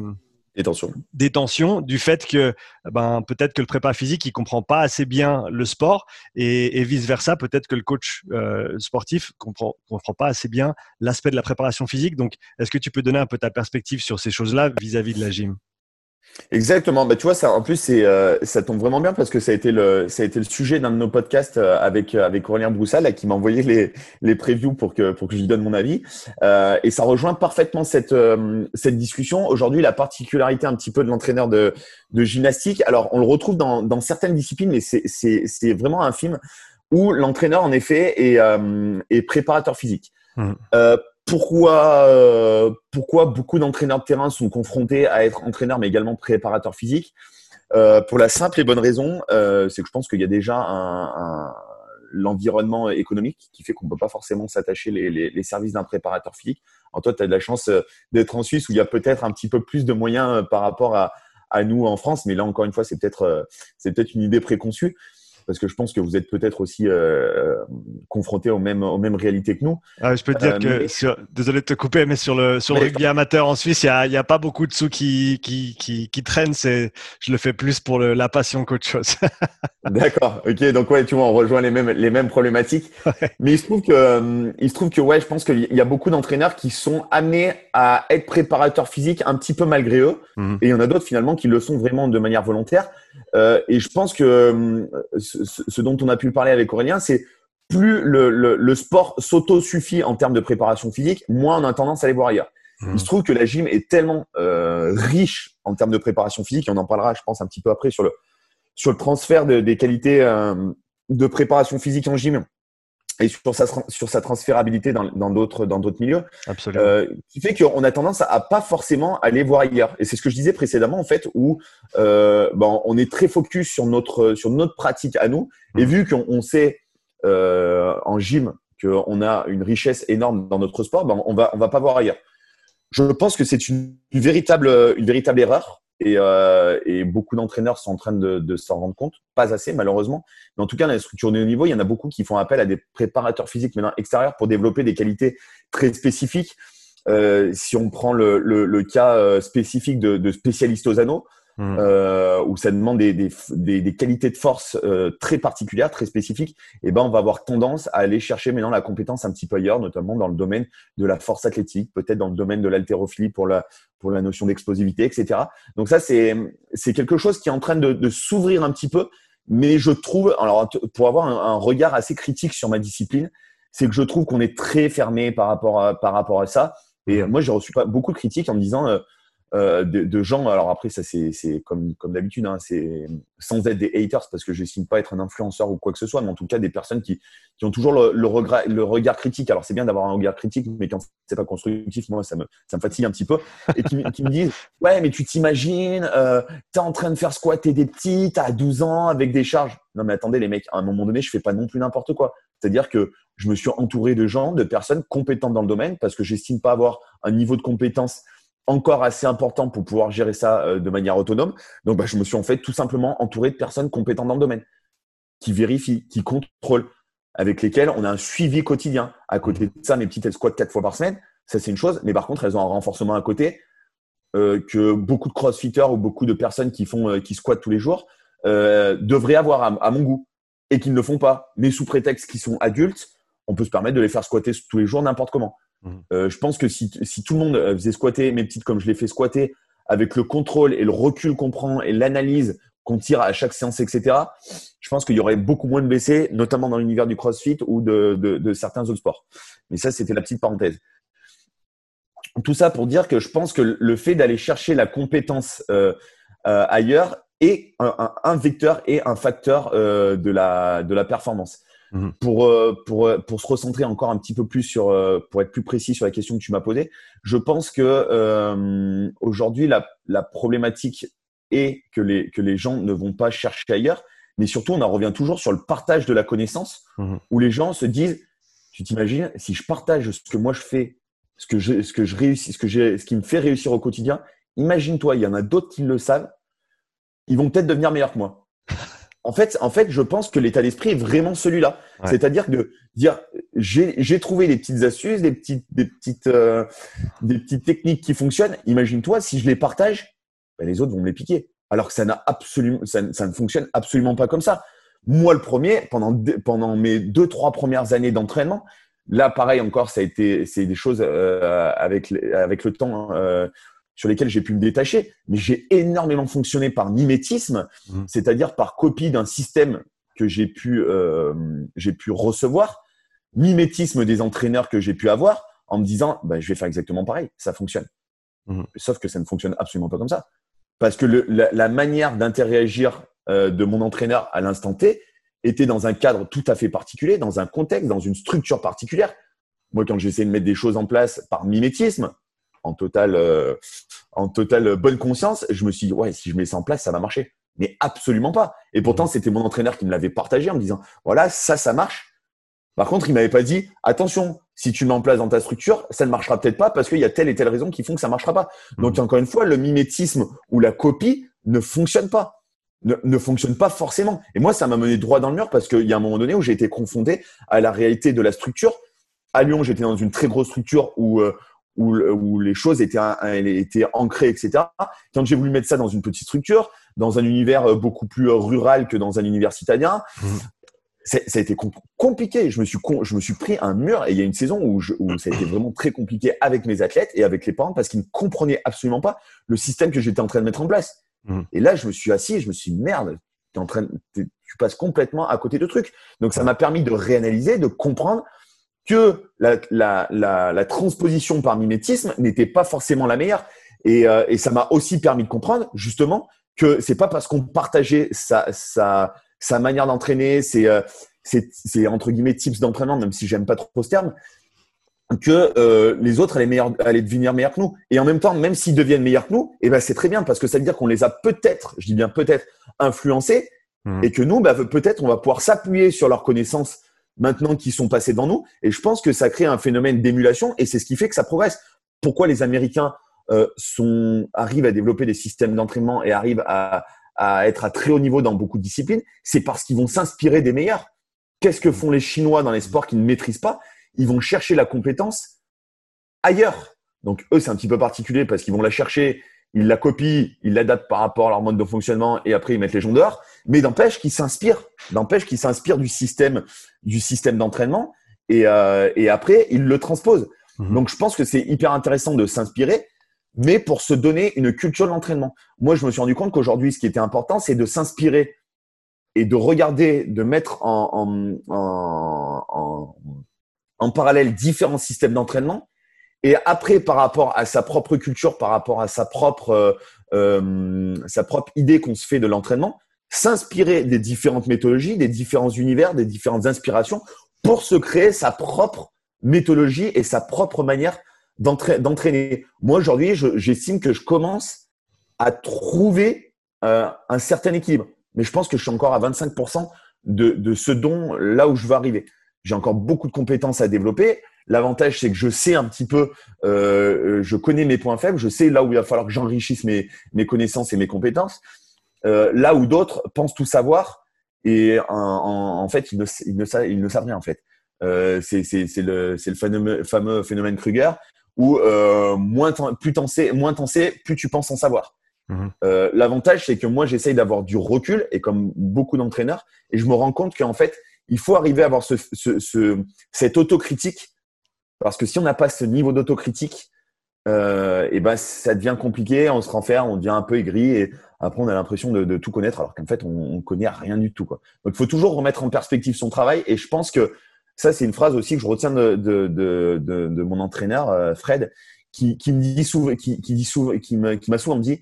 tensions. Des tensions du fait que ben, peut-être que le prépa physique il comprend pas assez bien le sport et, vice versa peut-être que le coach euh, sportif comprend comprend pas assez bien l'aspect de la préparation physique. Donc est-ce que tu peux donner un peu ta perspective sur ces choses-là vis-à-vis de la gym? Exactement. Bah, tu vois, ça, en plus, c'est, euh, ça tombe vraiment bien parce que ça a été le, ça a été le sujet d'un de nos podcasts euh, avec, euh, avec Aurélien Broussal, qui m'a envoyé les, les previews pour que, pour que je lui donne mon avis. Euh, et ça rejoint parfaitement cette, cette discussion. Aujourd'hui, la particularité un petit peu de l'entraîneur de, de gymnastique. Alors, on le retrouve dans, dans certaines disciplines, mais c'est, c'est, c'est vraiment un film où l'entraîneur, en effet, est, est préparateur physique. Mmh pourquoi, euh, pourquoi beaucoup d'entraîneurs de terrain sont confrontés à être entraîneurs, mais également préparateurs physiques? Euh, Pour la simple et bonne raison, euh, c'est que je pense qu'il y a déjà un, l'environnement économique qui fait qu'on ne peut pas forcément s'attacher les, services d'un préparateur physique. En toi, tu as de la chance d'être en Suisse où il y a peut-être un petit peu plus de moyens par rapport à, à nous en France, mais là encore une fois, c'est peut-être c'est peut-être une idée préconçue parce que je pense que vous êtes peut-être aussi euh, euh, confronté aux mêmes, aux mêmes réalités que nous. Ah, je peux te dire euh, que, désolé de te couper, mais sur le, sur le rugby amateur en Suisse, il n'y a, y a, pas beaucoup de sous qui, qui, qui, qui traînent. C'est, je le fais plus pour le, la passion qu'autre chose. D'accord. Ok. Donc ouais, tu vois, on rejoint les mêmes, les mêmes problématiques. Mais il se trouve que, il se trouve que ouais, je pense qu'il y a beaucoup d'entraîneurs qui sont amenés à être préparateurs physiques un petit peu malgré eux, mhm. et il y en a d'autres finalement qui le sont vraiment de manière volontaire. Euh, et je pense que euh, ce, dont on a pu parler avec Aurélien, c'est plus le, le, le sport s'auto-suffit en termes de préparation physique, moins on a tendance à aller voir ailleurs. Mmh. Il se trouve que la gym est tellement euh, riche en termes de préparation phisique, et on en parlera, je pense, un petit peu après sur le, sur le transfert de, des qualités euh, de préparation physique en gym et sur sa, sur sa transférabilité dans d'autres dans d'autres milieux, Absolument. Euh, qui fait qu'on a tendance à, pas forcément aller voir ailleurs. Et c'est ce que je disais précédemment en fait, où euh, bon, on est très focus sur notre sur notre pratique à nous. Et mmh. vu qu'on on sait en gym qu'on a une richesse énorme dans notre sport, ben on va on va pas voir ailleurs. Je pense que c'est une, véritable une véritable erreur et, euh, et beaucoup d'entraîneurs sont en train de, s'en rendre compte, pas assez malheureusement. Mais en tout cas, dans les structures de haut niveau, il y en a beaucoup qui font appel à des préparateurs physiques maintenant extérieurs pour développer des qualités très spécifiques. Euh, si on prend le, cas euh, spécifique de, de spécialistes aux anneaux, Mmh. euh, où ça demande des, des, des, des qualités de force euh, très particulières, très spécifiques, et eh ben on va avoir tendance à aller chercher maintenant la compétence un petit peu ailleurs, notamment dans le domaine de la force athlétique, peut-être dans le domaine de l'haltérophilie pour la pour la notion d'explosivité, etc. Donc ça c'est c'est quelque chose qui est en train de, de s'ouvrir un petit peu, mais je trouve alors pour avoir un, un regard assez critique sur ma discipline, c'est que je trouve qu'on est très fermé par rapport à par rapport à ça. Et mmh. moi j'ai reçu beaucoup de critiques en me disant euh, de, de, gens. Alors après, ça c'est comme, comme d'habitude, hein, c'est sans être des haters parce que je n'estime pas être un influenceur ou quoi que ce soit, mais en tout cas des personnes qui, qui ont toujours le, regret, le regard critique. Alors c'est bien d'avoir un regard critique, mais quand c'est pas constructif, moi ça me, ça me fatigue un petit peu. Et qui, qui me disent ouais, mais tu t'imagines, euh, t'es en train de faire squatter des petits, t'as 12 ans avec des charges. Non mais attendez les mecs, à un moment donné, je fais pas non plus n'importe quoi. C'est-à-dire que je me suis entouré de gens, de personnes compétentes dans le domaine parce que j'estime pas avoir un niveau de compétence encore assez important pour pouvoir gérer ça euh, de manière autonome. Donc, bah, je me suis en fait tout simplement entouré de personnes compétentes dans le domaine, qui vérifient, qui contrôlent, avec lesquelles on a un suivi quotidien. À côté de ça, mes petites, elles squattent quatre fois par semaine. Ça, c'est une chose. Mais par contre, elles ont un renforcement à côté euh, que beaucoup de crossfitters ou beaucoup de personnes qui font, euh, qui squattent tous les jours devraient avoir à, à, mon goût et qu'ils ne le font pas. Mais sous prétexte qu'ils sont adultes, on peut se permettre de les faire squatter tous les jours n'importe comment. Mhm. Euh, je pense que si, tout le monde euh, faisait squatter mes petites comme je l'ai fait squatter, avec le contrôle et le recul qu'on prend et l'analyse qu'on tire à chaque séance, etc., je pense qu'il y aurait beaucoup moins de blessés, notamment dans l'univers du CrossFit ou de, certains autres sports. Mais ça, c'était la petite parenthèse. Tout ça pour dire que je pense que le fait d'aller chercher la compétence euh, ailleurs est un, vecteur et un facteur de la performance. Mhm. Pour, euh, pour, euh, pour se recentrer encore un petit peu plus sur, euh, pour être plus précis sur la question que tu m'as posée, je pense que euh, aujourd'hui, la, la problématique est que les, que les gens ne vont pas chercher ailleurs, mais surtout, on en revient toujours sur le partage de la connaissance, mmh. où les gens se disent, tu t'imagines, si je partage ce que moi je fais, ce que je, ce que je réussis, ce que j'ai, ce qui me fait réussir au quotidien, imagine-toi, il y en a d'autres qui le savent, ils vont peut-être devenir meilleurs que moi. En fait, en fait, je pense que l'état d'esprit est vraiment celui-là. Ouais. C'est-à-dire de dire, j'ai trouvé des petites astuces, des petites, des petites, euh, des petites techniques qui fonctionnent. Imagine-toi, si je les partage, ben les autres vont me les piquer. Alors que ça n'a absolument, ça, ça, ne fonctionne absolument pas comme ça. Moi, le premier, pendant, pendant mes deux, trois premières années d'entraînement, là, pareil encore, ça a été, c'est des choses euh, avec, avec le temps. Euh, sur lesquels j'ai pu me détacher, mais j'ai énormément fonctionné par mimétisme, mmh. c'est-à-dire par copie d'un système que j'ai pu, euh, j'ai pu recevoir, mimétisme des entraîneurs que j'ai pu avoir, en me disant, bah, je vais faire exactement pareil, ça fonctionne. Mmh. Sauf que ça ne fonctionne absolument pas comme ça. Parce que le, la, la, manière d'interagir euh, de mon entraîneur à l'instant T était dans un cadre tout à fait particulier, dans un contexte, dans une structure particulière. Moi, quand j'essaie de mettre des choses en place par mimétisme, en totale, euh, en totale bonne conscience, je me suis dit, ouais, si je mets ça en place, ça va marcher. Mais absolument pas. Et pourtant, c'était mon entraîneur qui me l'avait partagé en me disant, voilà, ça, ça marche. Par contre, il m'avait pas dit, attention, si tu le mets en place dans ta structure, ça ne marchera peut-être pas parce qu'il y a telle et telle raison qui font que ça marchera pas. Mmh. Donc, encore une fois, le mimétisme ou la copie ne fonctionne pas. Ne, ne fonctionne pas forcément. Et moi, ça m'a mené droit dans le mur parce qu'il y a un moment donné où j'ai été confronté à la réalité de la structure. À Lyon, j'étais dans une très grosse structure où, euh, où, où les choses étaient, étaient ancrées, etc. Quand j'ai voulu mettre ça dans une petite structure, dans un univers euh, beaucoup plus euh, rural que dans un univers citadin, mmh. ça a été compliqué. Je me suis je me suis pris un mur et il y a une saison où, je, où ça a été vraiment très compliqué avec mes athlètes et avec les parents parce qu'ils ne comprenaient absolument pas le système que j'étais en train de mettre en place. Mmh. Et là, je me suis assis et je me suis dit, merde, es en train, tu passes complètement à côté de trucs. Donc, ça m'a permis de réanalyser, de comprendre que la, la, la, la transposition par mimétisme n'était pas forcément la meilleure. Et, euh, et ça m'a aussi permis de comprendre justement que c'est pas parce qu'on partageait sa, sa, sa manière d'entraîner, c'est euh, c'est entre guillemets tips d'entraînement, même si j'aime pas trop ce terme, que euh, les autres allaient, meilleurs, allaient devenir meilleurs que nous. Et en même temps, même s'ils deviennent meilleurs que nous, eh ben c'est très bien parce que ça veut dire qu'on les a peut-être, je dis bien peut-être, influencés, mmh. et que nous, bah, peut-être, on va pouvoir s'appuyer sur leurs connaissances maintenant qui sont passés devant nous. Et je pense que ça crée un phénomène d'émulation et c'est ce qui fait que ça progresse. Pourquoi les Américains euh, arrivent à développer des systèmes d'entraînement et arrivent à, à être à très haut niveau dans beaucoup de disciplines C'est parce qu'ils vont s'inspirer des meilleurs. Qu'est-ce que font les Chinois dans les sports qu'ils ne maîtrisent pas? Ils vont chercher la compétence ailleurs. Donc eux, c'est un petit peu particulier parce qu'ils vont la chercher, ils la copient, ils l'adaptent par rapport à leur mode de fonctionnement et après ils mettent les gens dehors. Mais d'empêche qu'ils s'inspirent, d'empêche qu'ils s'inspirent du système, du système d'entraînement et, euh, et après ils le transposent. Mhm. Donc je pense que c'est hyper intéressant de s'inspirer, mais pour se donner une culture de l'entraînement. Moi, je me suis rendu compte qu'aujourd'hui, ce qui était important, c'est de s'inspirer et de regarder, de mettre en, en, en, en parallèle différents systèmes d'entraînement et après, par rapport à sa propre culture, par rapport à sa propre, euh, euh, sa propre idée qu'on se fait de l'entraînement, s'inspirer des différentes méthodologies, des différents univers, des différentes inspirations pour se créer sa propre méthodologie et sa propre manière d'entraîner. Moi, aujourd'hui, j'estime que je commence à trouver euh, un certain équilibre. Mais je pense que je suis encore à 25% de, de ce dont là où je veux arriver. J'ai encore beaucoup de compétences à développer. L'avantage, c'est que je sais un petit peu, euh, je connais mes points faibles, je sais là où il va falloir que j'enrichisse mes, mes connaissances et mes compétences. Euh, là où d'autres pensent tout savoir et en, en, fait, ils ne, ils, ne savent, ils ne savent rien en fait. Euh, c'est le, le fameux, fameux phénomène Kruger où euh, moins plus t'en sais, moins t'en sais, plus tu penses en savoir. Mmh. Euh, L'avantage, c'est que moi, j'essaye d'avoir du recul et comme beaucoup d'entraîneurs, et je me rends compte qu'en fait, il faut arriver à avoir ce, ce, ce, cette autocritique parce que si on n'a pas ce niveau d'autocritique, euh, et ben ça devient compliqué, on se renferme, on devient un peu aigri et après on a l'impression de, de, tout connaître alors qu'en fait on, on connaît rien du tout quoi. Donc il faut toujours remettre en perspective son travail et je pense que ça c'est une phrase aussi que je retiens de, de, de, de mon entraîneur euh, Fred qui, qui me dit souvent, qui, qui dit souvent, qui m'a qui souvent dit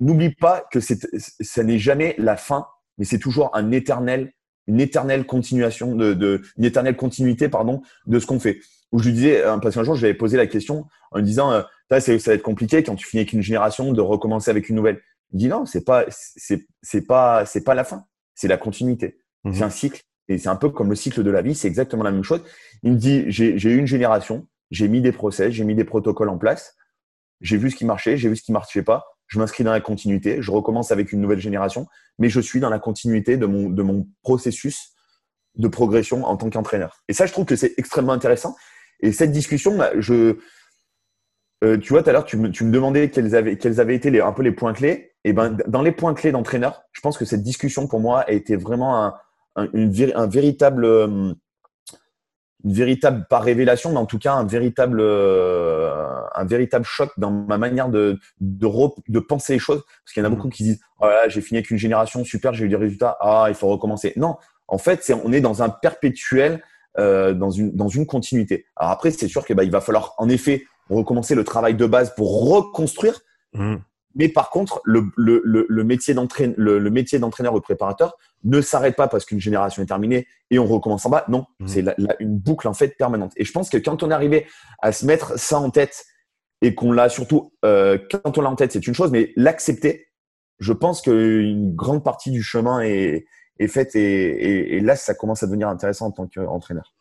n'oublie pas que c'est ça n'est jamais la fin, mais c'est toujours un éternel une éternelle continuation de, de une éternelle continuité pardon de ce qu'on fait où je lui disais, parce qu'un jour, je lui avais posé la question en lui disant, euh, ça, va être compliqué quand tu finis avec une génération de recommencer avec une nouvelle. Il dit non, c'est pas, c'est, c'est pas, c'est pas la fin, c'est la continuité. Mhm. C'est un cycle et c'est un peu comme le cycle de la vie, c'est exactement la même chose. Il me dit, j'ai, j'ai eu une génération, j'ai mis des process, j'ai mis des protocoles en place, j'ai vu ce qui marchait, j'ai vu ce qui marchait pas. Je m'inscris dans la continuité, je recommence avec une nouvelle génération, mais je suis dans la continuité de mon, de mon processus de progression en tant qu'entraîneur. Et ça, je trouve que c'est extrêmement intéressant. Et cette discussion, bah, je, euh, tu vois, tout à l'heure, tu me, tu me demandais quels avaient, quels avaient été les, un peu les points clés. Et ben, dans les points clés d'entraîneur, je pense que cette discussion pour moi a été vraiment un, un, une, un véritable, euh, une véritable, pas révélation, mais en tout cas un véritable, euh, un véritable choc dans ma manière de, de, de penser les choses. Parce qu'il y en a mmh. beaucoup qui disent, oh j'ai fini avec une génération, super, j'ai eu des résultats, ah, il faut recommencer. Non, en fait, c'est, on est dans un perpétuel euh, dans, une, dans une continuité. Alors après, c'est sûr qu'il bah, va falloir en effet recommencer le travail de base pour reconstruire. Mmh. Mais par contre, le, le, le, métier d'entraîneur, le, métier d'entraîneur ou préparateur ne s'arrête pas parce qu'une génération est terminée et on recommence en bas. Non, mmh. c'est une boucle en fait permanente. Et je pense que quand on est arrivé à se mettre ça en tête et qu'on l'a surtout, euh, quand on l'a en tête, c'est une chose, mais l'accepter, je pense qu'une grande partie du chemin est, est et, là, ça commence à devenir intéressant en tant qu'entraîneur.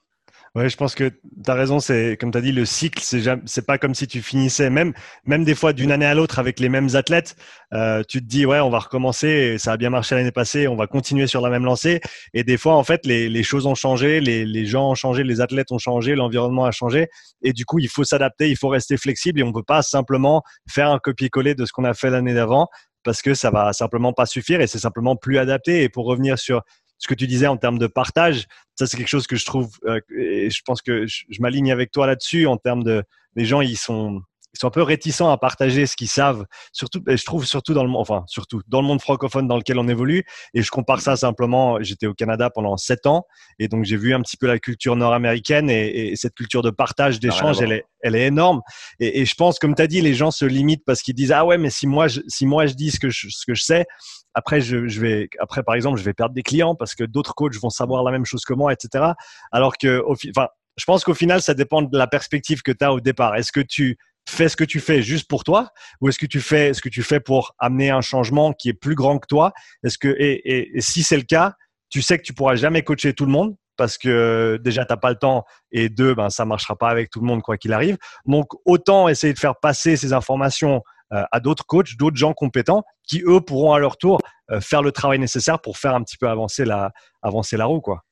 Ouais, je pense que tu as raison. C'est comme tu as dit, le cycle, c'est c'est pas comme si tu finissais même des fois d'une année à l'autre avec les mêmes athlètes. Euh, tu te dis ouais, on va recommencer. Ça a bien marché l'année passée. On va continuer sur la même lancée. Et des fois, en fait, les, choses ont changé, les, les gens ont changé, les athlètes ont changé, l'environnement a changé. Et du coup, il faut s'adapter, il faut rester flexible et on peut pas simplement faire un copier-coller de ce qu'on a fait l'année d'avant parce que ça va simplement pas suffire et c'est simplement plus adapté. Et pour revenir sur ce que tu disais en termes de partage, ça c'est quelque chose que je trouve, euh, et je pense que je, je m'aligne avec toi là-dessus en termes de, les gens ils sont ils sont un peu réticents à partager ce qu'ils savent, surtout, et je trouve surtout dans le monde, enfin surtout dans le monde francophone dans lequel on évolue. Et je compare ça simplement. J'étais au Canada pendant sept ans, et donc j'ai vu un petit peu la culture nord-américaine et, et, cette culture de partage, d'échange, elle est, elle est énorme. Et, et je pense, comme tu as dit, les gens se limitent parce qu'ils disent ah ouais, mais si moi je, si moi je dis ce que je, ce que je sais, après je, je vais, après par exemple, je vais perdre des clients parce que d'autres coachs vont savoir la même chose que moi, etc. Alors que, enfin, je pense qu'au final, ça dépend de la perspective que tu as au départ. Est-ce que tu fais ce que tu fais juste pour toi ou est-ce que tu fais ce que tu fais pour amener un changement qui est plus grand que toi? Est-ce que et, si c'est le cas, tu sais que tu pourras jamais coacher tout le monde parce que déjà t'as pas le temps et deux, ben ça marchera pas avec tout le monde quoi qu'il arrive. Donc autant essayer de faire passer ces informations euh, à d'autres coachs, d'autres gens compétents qui eux pourront à leur tour euh, faire le travail nécessaire pour faire un petit peu avancer la avancer la roue quoi.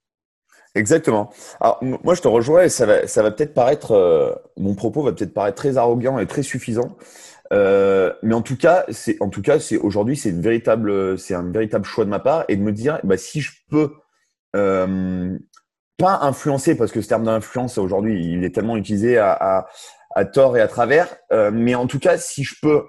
Exactement. Alors moi je te rejoins et ça va, ça va peut-être paraître, euh, mon propos va peut-être paraître très arrogant et très suffisant, euh, mais en tout cas c'est, en tout cas c'est aujourd'hui c'est une véritable, c'est un véritable choix de ma part et de me dire bah, si je peux euh, pas influencer parce que ce terme d'influence aujourd'hui il est tellement utilisé à, à, à tort et à travers, euh, mais en tout cas si je peux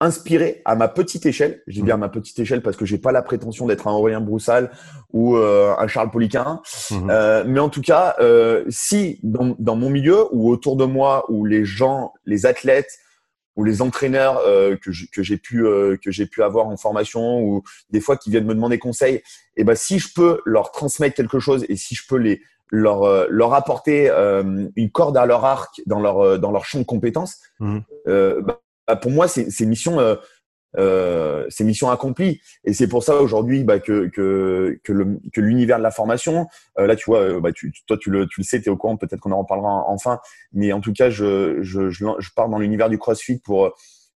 inspiré à ma petite échelle. Je dis bien à mmh. ma petite échelle parce que j'ai pas la prétention d'être un Aurélien Broussal ou euh, un Charles Poliquin. Mmh. Euh, mais en tout cas, euh, si dans, dans, mon milieu ou autour de moi, ou les gens, les athlètes ou les entraîneurs euh, que j'ai pu euh, que j'ai pu avoir en formation ou des fois qui viennent me demander conseil, et eh ben si je peux leur transmettre quelque chose et si je peux les leur euh, leur apporter une corde à leur arc dans leur dans leur champ de compétences, mmh. bah, bah, pour moi, c'est mission, euh, euh, c'est mission accomplie. Et c'est pour ça aujourd'hui bah, que, que, que l'univers de la formation, euh, là, tu vois, bah, tu, toi, tu le, tu le sais, tu es au courant, peut-être qu'on en reparlera enfin. Mais en tout cas, je, je, je, je pars dans l'univers du CrossFit pour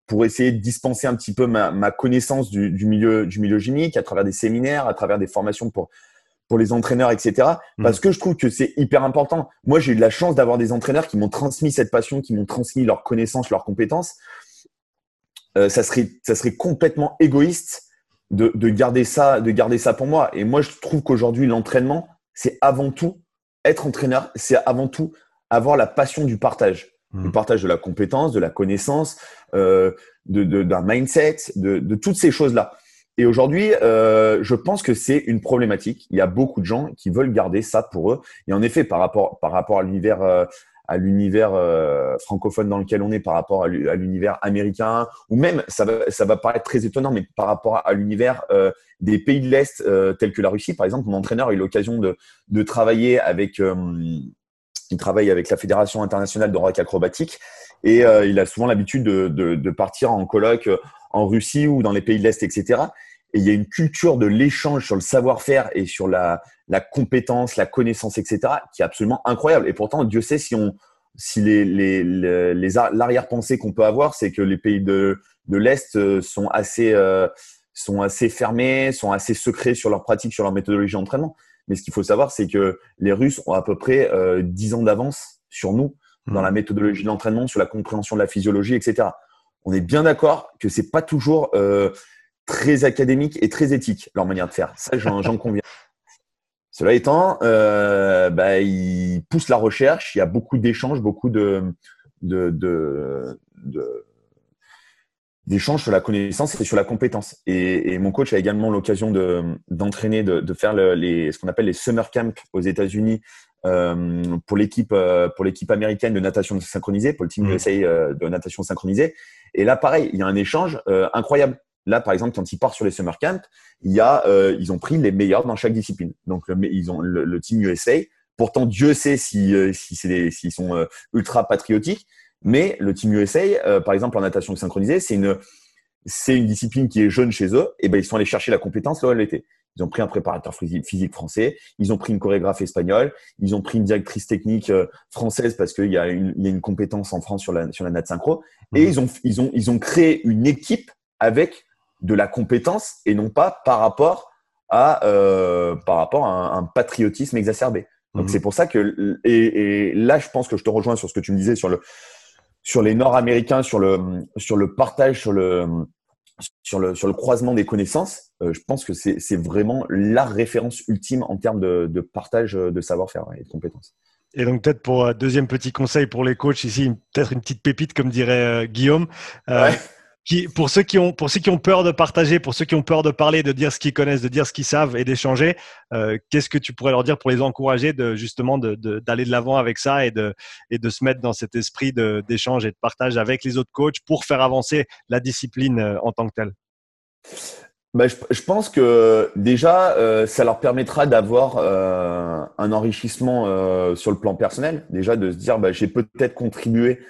pour essayer de dispenser un petit peu ma, ma connaissance du, du, milieu du milieu à travers des séminaires, à travers des formations pour pour les entraîneurs, etc. Mmh. Parce que je trouve que c'est hyper important. Moi, j'ai eu de la chance d'avoir des entraîneurs qui m'ont transmis cette passion, qui m'ont transmis leurs connaissances, leurs compétences. Euh, ça serait ça serait complètement égoïste de, de, garder ça de garder ça pour moi. Et moi, je trouve qu'aujourd'hui, l'entraînement, c'est avant tout être entraîneur, c'est avant tout avoir la passion du partage, mmh. du partage de la compétence, de la connaissance, euh, de d'un mindset, de, de toutes ces choses là. Et aujourd'hui, euh, je pense que c'est une problématique. Il y a beaucoup de gens qui veulent garder ça pour eux. Et en effet, par rapport par rapport à l'univers à l'univers euh, francophone dans lequel on est par rapport à l'univers américain, ou même, ça va, ça va paraître très étonnant, mais par rapport à l'univers euh, des pays de l'Est euh, tels que la Russie, par exemple, mon entraîneur a eu l'occasion de, de travailler avec, il travaille avec la Fédération internationale de rock acrobatique, et il a souvent l'habitude de, de, de, partir en colloque en Russie ou dans les pays de l'Est, etc. Et il y a une culture de l'échange sur le savoir-faire et sur la, la compétence, la connaissance, etc., qui est absolument incroyable. Et pourtant, Dieu sait si on, si les, les, les, l'arrière-pensée qu'on peut avoir, c'est que les pays de, de l'Est euh, sont assez, euh, sont assez fermés, sont assez secrets sur leur pratique, sur leur méthodologie d'entraînement. Mais ce qu'il faut savoir, c'est que les Russes ont à peu près euh, 10 ans d'avance sur nous dans mmh. la méthodologie de l'entraînement, sur la compréhension de la physiologie, etc. On est bien d'accord que c'est pas toujours euh, très académique et très éthique leur manière de faire. Ça, j'en conviens. Cela étant, euh, bah, il pousse la recherche. Il y a beaucoup d'échanges, beaucoup de, de, de, d'échanges sur la connaissance et sur la compétence. Et, et mon coach a également l'occasion de, d'entraîner, de, de faire le, les, ce qu'on appelle les summer camps aux États-Unis euh, pour l'équipe euh, pour l'équipe américaine de natation synchronisée, pour le team mmh. USA euh, de natation synchronisée. Et là, pareil, il y a un échange euh, incroyable. Là, par exemple, quand ils partent sur les summer camps, il y a, euh, ils ont pris les meilleurs dans chaque discipline. Donc, le, ils ont le, team USA. Pourtant, Dieu sait si, euh, si s'ils sont euh, ultra patriotiques. Mais le team USA, par exemple, en natation synchronisée, c'est une, c'est une discipline qui est jeune chez eux. Et ben, ils sont allés chercher la compétence là où elle était. Ils ont pris un préparateur physique français, ils ont pris une chorégraphe espagnole, ils ont pris une directrice technique française parce qu'il y a une, il y a une compétence en France sur la, sur la nat synchro. Et mmh. ils ont, ils ont, ils ont créé une équipe avec de la compétence et non pas par rapport à, euh, par rapport à un, patriotisme exacerbé. Donc mhm. c'est pour ça que et, et, là je pense que je te rejoins sur ce que tu me disais sur le sur les Nord-Américains, sur le sur le partage, sur le sur le sur le croisement des connaissances. Euh, je pense que c'est vraiment la référence ultime en termes de, de partage de savoir-faire et de compétences. Et donc peut-être pour un euh, deuxième petit conseil pour les coachs ici, peut-être une petite pépite comme dirait euh, Guillaume. Euh, ouais pour ceux qui ont, peur de partager, pour ceux qui ont peur de parler, de dire ce qu'ils connaissent, de dire ce qu'ils savent et d'échanger, euh, qu'est-ce que tu pourrais leur dire pour les encourager justement d'aller de, l'avant avec ça et de, se mettre dans cet esprit d'échange et de partage avec les autres coachs pour faire avancer la discipline euh, en tant que telle? Bah, je, pense que déjà, euh, ça leur permettra d'avoir un enrichissement sur le plan personnel. Déjà, de se dire, bah, j'ai peut-être contribué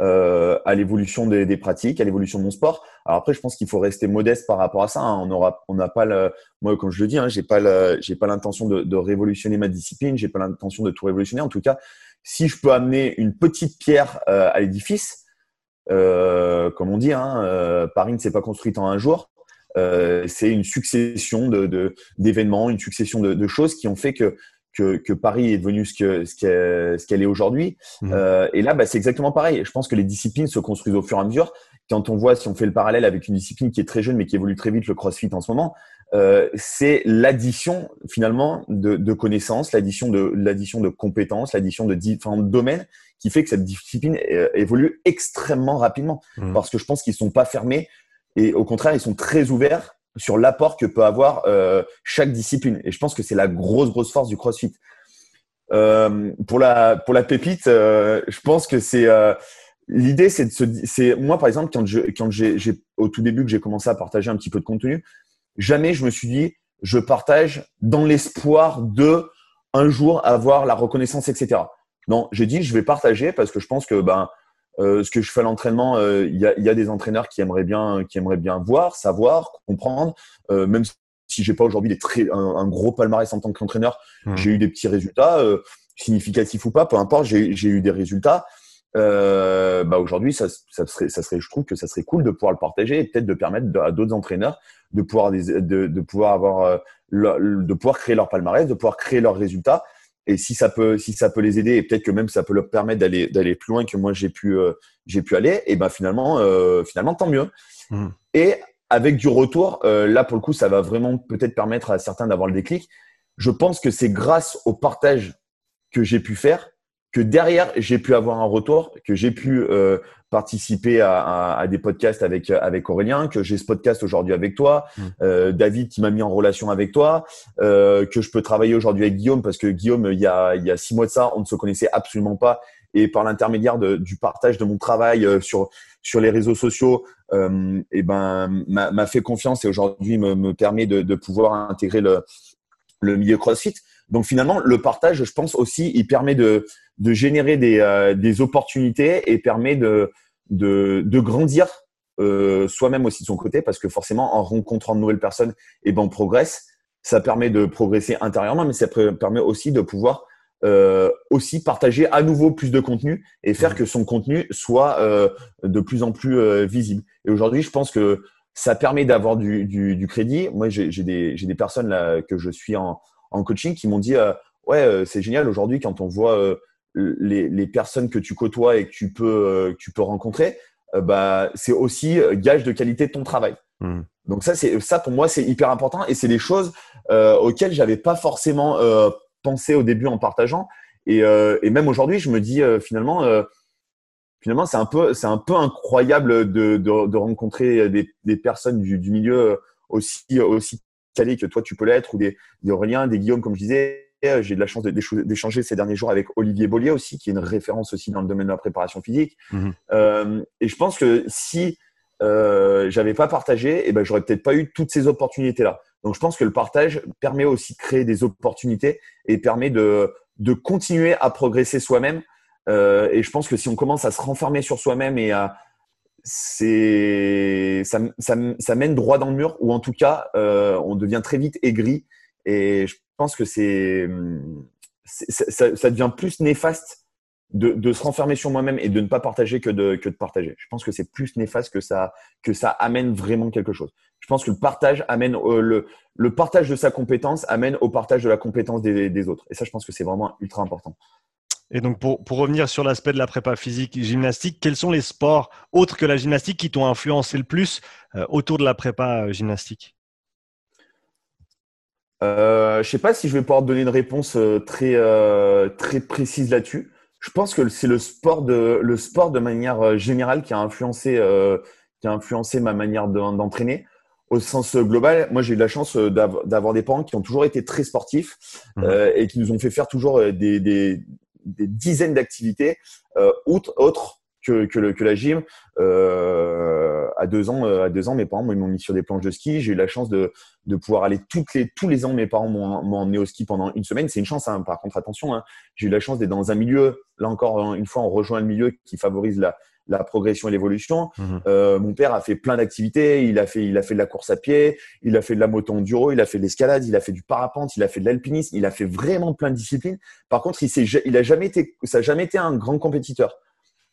à l'évolution des, pratiques, à l'évolution de mon sport. Alors après, je pense qu'il faut rester modeste par rapport à ça. Hein. On aura, on n'a pas le, moi, comme je le dis, hein, j'ai pas j'ai pas l'intention de, révolutionner ma discipline, j'ai pas l'intention de tout révolutionner. En tout cas, si je peux amener une petite pierre à l'édifice, euh, comme on dit, hein, euh, Paris ne s'est pas construite en un jour. Euh, c'est une succession de, d'événements, une succession de, choses qui ont fait que, que, Paris est devenu ce, que, ce, qu'elle, ce qu'elle est aujourd'hui. Mmh. et là, bah, c'est exactement pareil. Je pense que les disciplines se construisent au fur et à mesure. Quand on voit, si on fait le parallèle avec une discipline qui est très jeune mais qui évolue très vite, le CrossFit en ce moment, euh, c'est l'addition finalement de, de connaissances, l'addition de l'addition de compétences, l'addition de différents domaines qui fait que cette discipline euh, évolue extrêmement rapidement. Mmh. Parce que je pense qu'ils sont pas fermés et au contraire ils sont très ouverts sur l'apport que peut avoir euh, chaque discipline. Et je pense que c'est la grosse grosse force du CrossFit. Euh, pour la pour la pépite, euh, je pense que c'est l'idée, c'est de se, c'est moi par exemple quand je quand j'ai au tout début que j'ai commencé à partager un petit peu de contenu, jamais je me suis dit, je partage dans l'espoir de un jour avoir la reconnaissance, etc. Non, j'ai dit, je vais partager parce que je pense que ben, euh, ce que je fais à l'entraînement, euh, il y, a, y, a, des entraîneurs qui aimeraient bien, qui aimeraient bien voir, savoir, comprendre. Euh, même si j'ai pas aujourd'hui des très, un, gros palmarès en tant qu'entraîneur, mmh. j'ai eu des petits résultats, significatifs ou pas, peu importe, j'ai eu des résultats. Bah aujourd'hui, ça, ça, serait, ça serait, je trouve que ça serait cool de pouvoir le partager et peut-être de permettre à d'autres entraîneurs de pouvoir, de, de pouvoir avoir, de pouvoir créer leur palmarès, de pouvoir créer leurs résultats. Et si ça peut, si ça peut les aider et peut-être que même ça peut leur permettre d'aller, d'aller plus loin que moi j'ai pu, euh, j'ai pu aller, et ben finalement, euh, finalement tant mieux. Mmh. Et avec du retour, là pour le coup, ça va vraiment peut-être permettre à certains d'avoir le déclic. Je pense que c'est grâce au partage que j'ai pu faire que derrière j'ai pu avoir un retour, que j'ai pu euh, participer à, à, à, des podcasts avec avec Aurélien, que j'ai ce podcast aujourd'hui avec toi, mmh. euh, David qui m'a mis en relation avec toi, euh, que je peux travailler aujourd'hui avec Guillaume parce que Guillaume il y a il y a six mois de ça on ne se connaissait absolument pas et par l'intermédiaire du partage de mon travail euh, sur sur les réseaux sociaux, euh, et ben m'a fait confiance et aujourd'hui me, me permet de, de pouvoir intégrer le le milieu CrossFit. Donc finalement, le partage, je pense aussi, il permet de, de générer des, euh, des opportunités et permet de, de, de grandir euh, soi-même aussi de son côté, parce que forcément, en rencontrant de nouvelles personnes, et eh ben, on progresse. Ça permet de progresser intérieurement, mais ça permet aussi de pouvoir euh, aussi partager à nouveau plus de contenu et faire mmh. que son contenu soit euh, de plus en plus euh, visible. Et aujourd'hui, je pense que ça permet d'avoir du, du, du, crédit. Moi, j'ai des, des personnes là, que je suis en, en coaching qui m'ont dit euh, ouais euh, c'est génial aujourd'hui quand on voit euh, les, les, personnes que tu côtoies et que tu peux tu peux rencontrer bah c'est aussi gage de qualité de ton travail mmh. donc ça c'est ça pour moi c'est hyper important et c'est des choses auxquelles j'avais pas forcément pensé au début en partageant et, et même aujourd'hui je me dis finalement finalement c'est un peu c'est un peu incroyable de, de, de rencontrer des, des personnes du, du milieu aussi aussi que toi tu peux l'être, ou des, des Aurélien, des Guillaume, comme je disais. Euh, j'ai de la chance d'échanger ces derniers jours avec Olivier Bollier aussi, qui est une référence aussi dans le domaine de la préparation physique. Mhm. Euh, et je pense que si euh, j'avais pas partagé, et eh ben j'aurais peut-être pas eu toutes ces opportunités là. Donc je pense que le partage permet aussi de créer des opportunités et permet de, de continuer à progresser soi-même. Euh, et je pense que si on commence à se renfermer sur soi-même et à, c'est ça, ça, ça, mène droit dans le mur ou en tout cas euh, on devient très vite aigri et je pense que c'est ça, devient plus néfaste de, se renfermer sur moi-même et de ne pas partager que de, partager. Je pense que c'est plus néfaste que ça que ça amène vraiment quelque chose. Je pense que le partage amène euh, le, partage de sa compétence amène au partage de la compétence des, autres et ça je pense que c'est vraiment ultra important. Et donc, pour, pour revenir sur l'aspect de la prépa physique gymnastique, quels sont les sports autres que la gymnastique qui t'ont influencé le plus euh, autour de la prépa euh, gymnastique? Euh, Je ne sais pas si je vais pouvoir donner une réponse très, très précise là-dessus. Je pense que c'est le sport de le sport de manière générale qui a influencé qui a influencé ma manière d'entraîner. au sens global, moi j'ai eu la chance d'avoir des parents qui ont toujours été très sportifs mmh. et qui nous ont fait faire toujours des, des, des dizaines d'activités euh, autres que, que, que, la gym. Euh, à deux ans, euh, à deux ans, mes parents m'ont mis sur des planches de ski. J'ai eu la chance de, de pouvoir aller toutes les, tous les ans. Mes parents m'ont emmené au ski pendant une semaine. C'est une chance, hein, par contre, attention. Hein. J'ai eu la chance d'être dans un milieu. Là encore, une fois, on rejoint le milieu qui favorise la, la progression et l'évolution. Mhm. Euh, mon père a fait plein d'activités. Il a fait, il a fait de la course à pied, il a fait de la moto enduro, il a fait de l'escalade, il a fait du parapente, il a fait de l'alpinisme, il a fait vraiment plein de disciplines. Par contre, il, il a jamais été, ça n'a jamais été un grand compétiteur.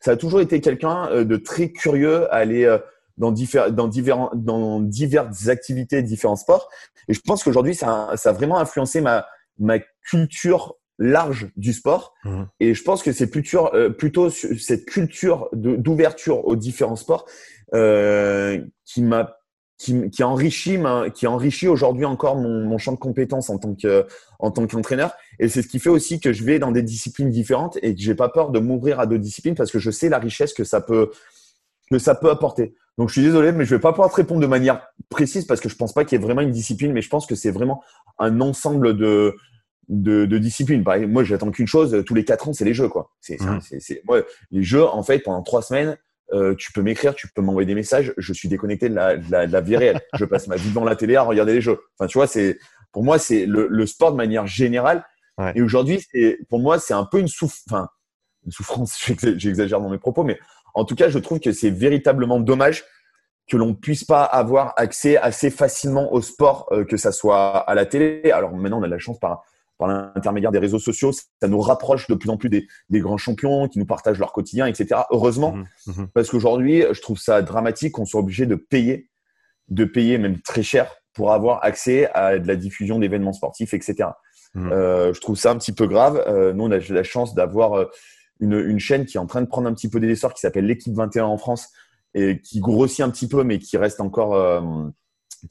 Ça a toujours été quelqu'un euh, de très curieux à aller dans, dans, divers, dans diverses activités, différents sports. Et je pense qu'aujourd'hui, ça, ça, a vraiment influencé ma, ma culture large du sport. Mmh. Et je pense que c'est plutôt, euh, plutôt cette culture d'ouverture aux différents sports euh, qui m'a qui, qui enrichit qui enrichit aujourd'hui encore mon, mon, champ de compétences en tant que en tant qu'entraîneur et c'est ce qui fait aussi que je vais dans des disciplines différentes et que j'ai pas peur de m'ouvrir à d'autres disciplines parce que je sais la richesse que ça peut que ça peut apporter donc je suis désolé mais je vais pas pouvoir te répondre de manière précise parce que je pense pas qu'il y ait vraiment une discipline mais je pense que c'est vraiment un ensemble de de, de discipline. moi, j'attends qu'une chose tous les quatre ans, c'est les jeux, quoi. C'est, mmh. moi, les jeux, en fait, pendant trois semaines, euh, tu peux m'écrire, tu peux m'envoyer des messages. Je suis déconnecté de la, de la, vie réelle. je passe ma vie devant la télé à regarder les jeux. Enfin, tu vois, c'est pour moi, c'est le, le, sport de manière générale. Et aujourd'hui, pour moi, c'est un peu une souffrance. Enfin, une souffrance. J'exagère dans mes propos, mais en tout cas, je trouve que c'est véritablement dommage que l'on puisse pas avoir accès assez facilement au sport, euh, que ça soit à la télé. Alors maintenant, on a de la chance par par l'intermédiaire des réseaux sociaux, ça nous rapproche de plus en plus des, grands champions qui nous partagent leur quotidien, etc. Heureusement, mmh, mmh. parce qu'aujourd'hui, je trouve ça dramatique qu'on soit obligé de payer, de payer même très cher pour avoir accès à de la diffusion d'événements sportifs, etc. Mmh. Euh, je trouve ça un petit peu grave. Euh, nous, on a la chance d'avoir euh, une, chaîne qui est en train de prendre un petit peu d'essor, qui s'appelle l'équipe 21 en France et qui grossit un petit peu, mais qui reste encore,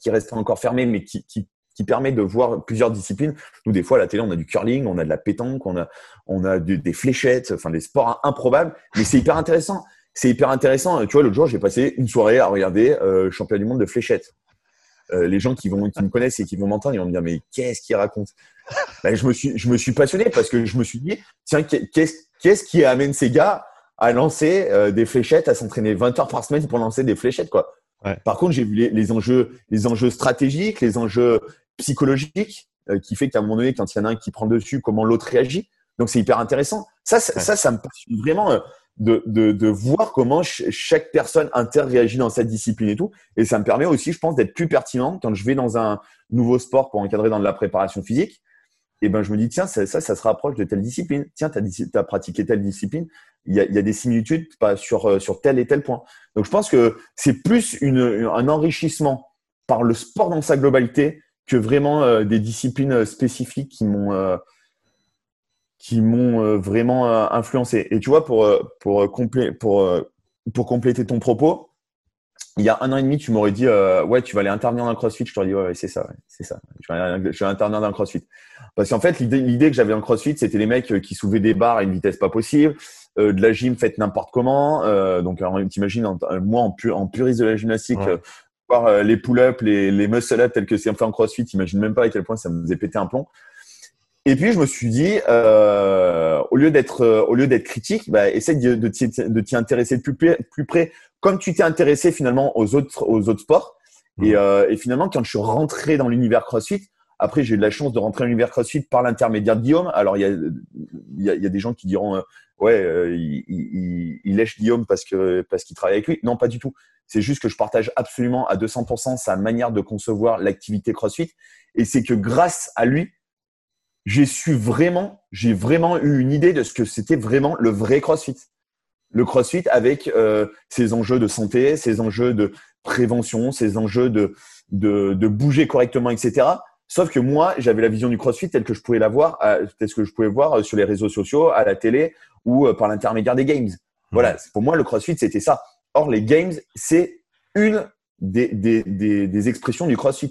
qui reste encore fermée, mais qui, permet de voir plusieurs disciplines. Nous, des fois, à la télé, on a du curling, on a de la pétanque, on a, on des fléchettes, enfin des sports improbables, mais c'est hyper intéressant. C'est hyper intéressant. Tu vois, l'autre jour, j'ai passé une soirée à regarder euh, champion du monde de fléchettes. Euh, les gens qui vont, qui me connaissent et qui vont m'entendre, ils vont me dire mais qu'est-ce qu'il raconte? Ben, Je me suis, je me suis passionné parce que je me suis dit tiens, qu'est-ce, qu'est-ce qui amène ces gars à lancer euh, des fléchettes, à s'entraîner 20 heures par semaine pour lancer des fléchettes quoi? Par contre, j'ai vu les, les, enjeux, les enjeux stratégiques, les enjeux psychologique euh, qui fait qu'à un moment donné, quand il y en a un qui prend dessus, comment l'autre réagit? Donc c'est hyper intéressant. Ça, ça, ça, me passionne vraiment de, de, de, voir comment chaque personne interréagit dans cette discipline et tout. Et ça me permet aussi, je pense, d'être plus pertinent quand je vais dans un nouveau sport pour encadrer dans de la préparation physique. Et ben je me dis tiens ça, ça, se rapproche de telle discipline. Tiens, tu as, as, pratiqué telle discipline. Il y a, il y a des similitudes pas sur euh, sur tel et tel point. Donc je pense que c'est plus une, un enrichissement par le sport dans sa globalité que vraiment euh, des disciplines euh, spécifiques qui m'ont euh, qui m'ont vraiment influencé. Et tu vois, pour pour pour pour compléter ton propos, il y a un an et demi, tu m'aurais dit ouais, tu vas aller intervenir dans le CrossFit. Je t'aurais dit ouais, c'est ça, c'est ça. Je vais, aller, je vais intervenir dans le CrossFit. Parce qu'en fait, l'idée l'idée que j'avais en CrossFit, c'était les mecs qui soulevaient des barres à une vitesse pas possible, de la gym faite n'importe comment. donc, t'imagines, moi en, en puriste de la gymnastique, voir euh, les pull-ups, les, les muscle-ups tels que c'est fait en CrossFit, imagine même pas à quel point ça me faisait péter un plomb. Et puis je me suis dit, euh, au lieu d'être euh, au lieu d'être critique, bah, essaye de, de t'y intéresser plus, plus près, comme tu t'es intéressé finalement aux autres aux autres sports. Et, mmh. euh, et finalement, quand je suis rentré dans l'univers CrossFit, après j'ai eu de la chance de rentrer dans l'univers CrossFit par l'intermédiaire de Guillaume. Alors il y a, il y a, y a des gens qui diront, euh, ouais, il, il, il, lèche Guillaume parce que parce qu'il travaille avec lui. Non, pas du tout. C'est juste que je partage absolument à 200% sa manière de concevoir l'activité CrossFit. Et c'est que grâce à lui, j'ai su vraiment, j'ai vraiment eu une idée de ce que c'était vraiment le vrai CrossFit. Le CrossFit avec euh, ses enjeux de santé, ses enjeux de prévention, ses enjeux de, de, de bouger correctement, etc. Sauf que moi, j'avais la vision du CrossFit telle que je pouvais la voir, telle que je pouvais voir euh, sur les réseaux sociaux, à la télé ou euh, par l'intermédiaire des games. Voilà, pour moi, le CrossFit, c'était ça. Or, les games, c'est une des, des, des, expressions du CrossFit.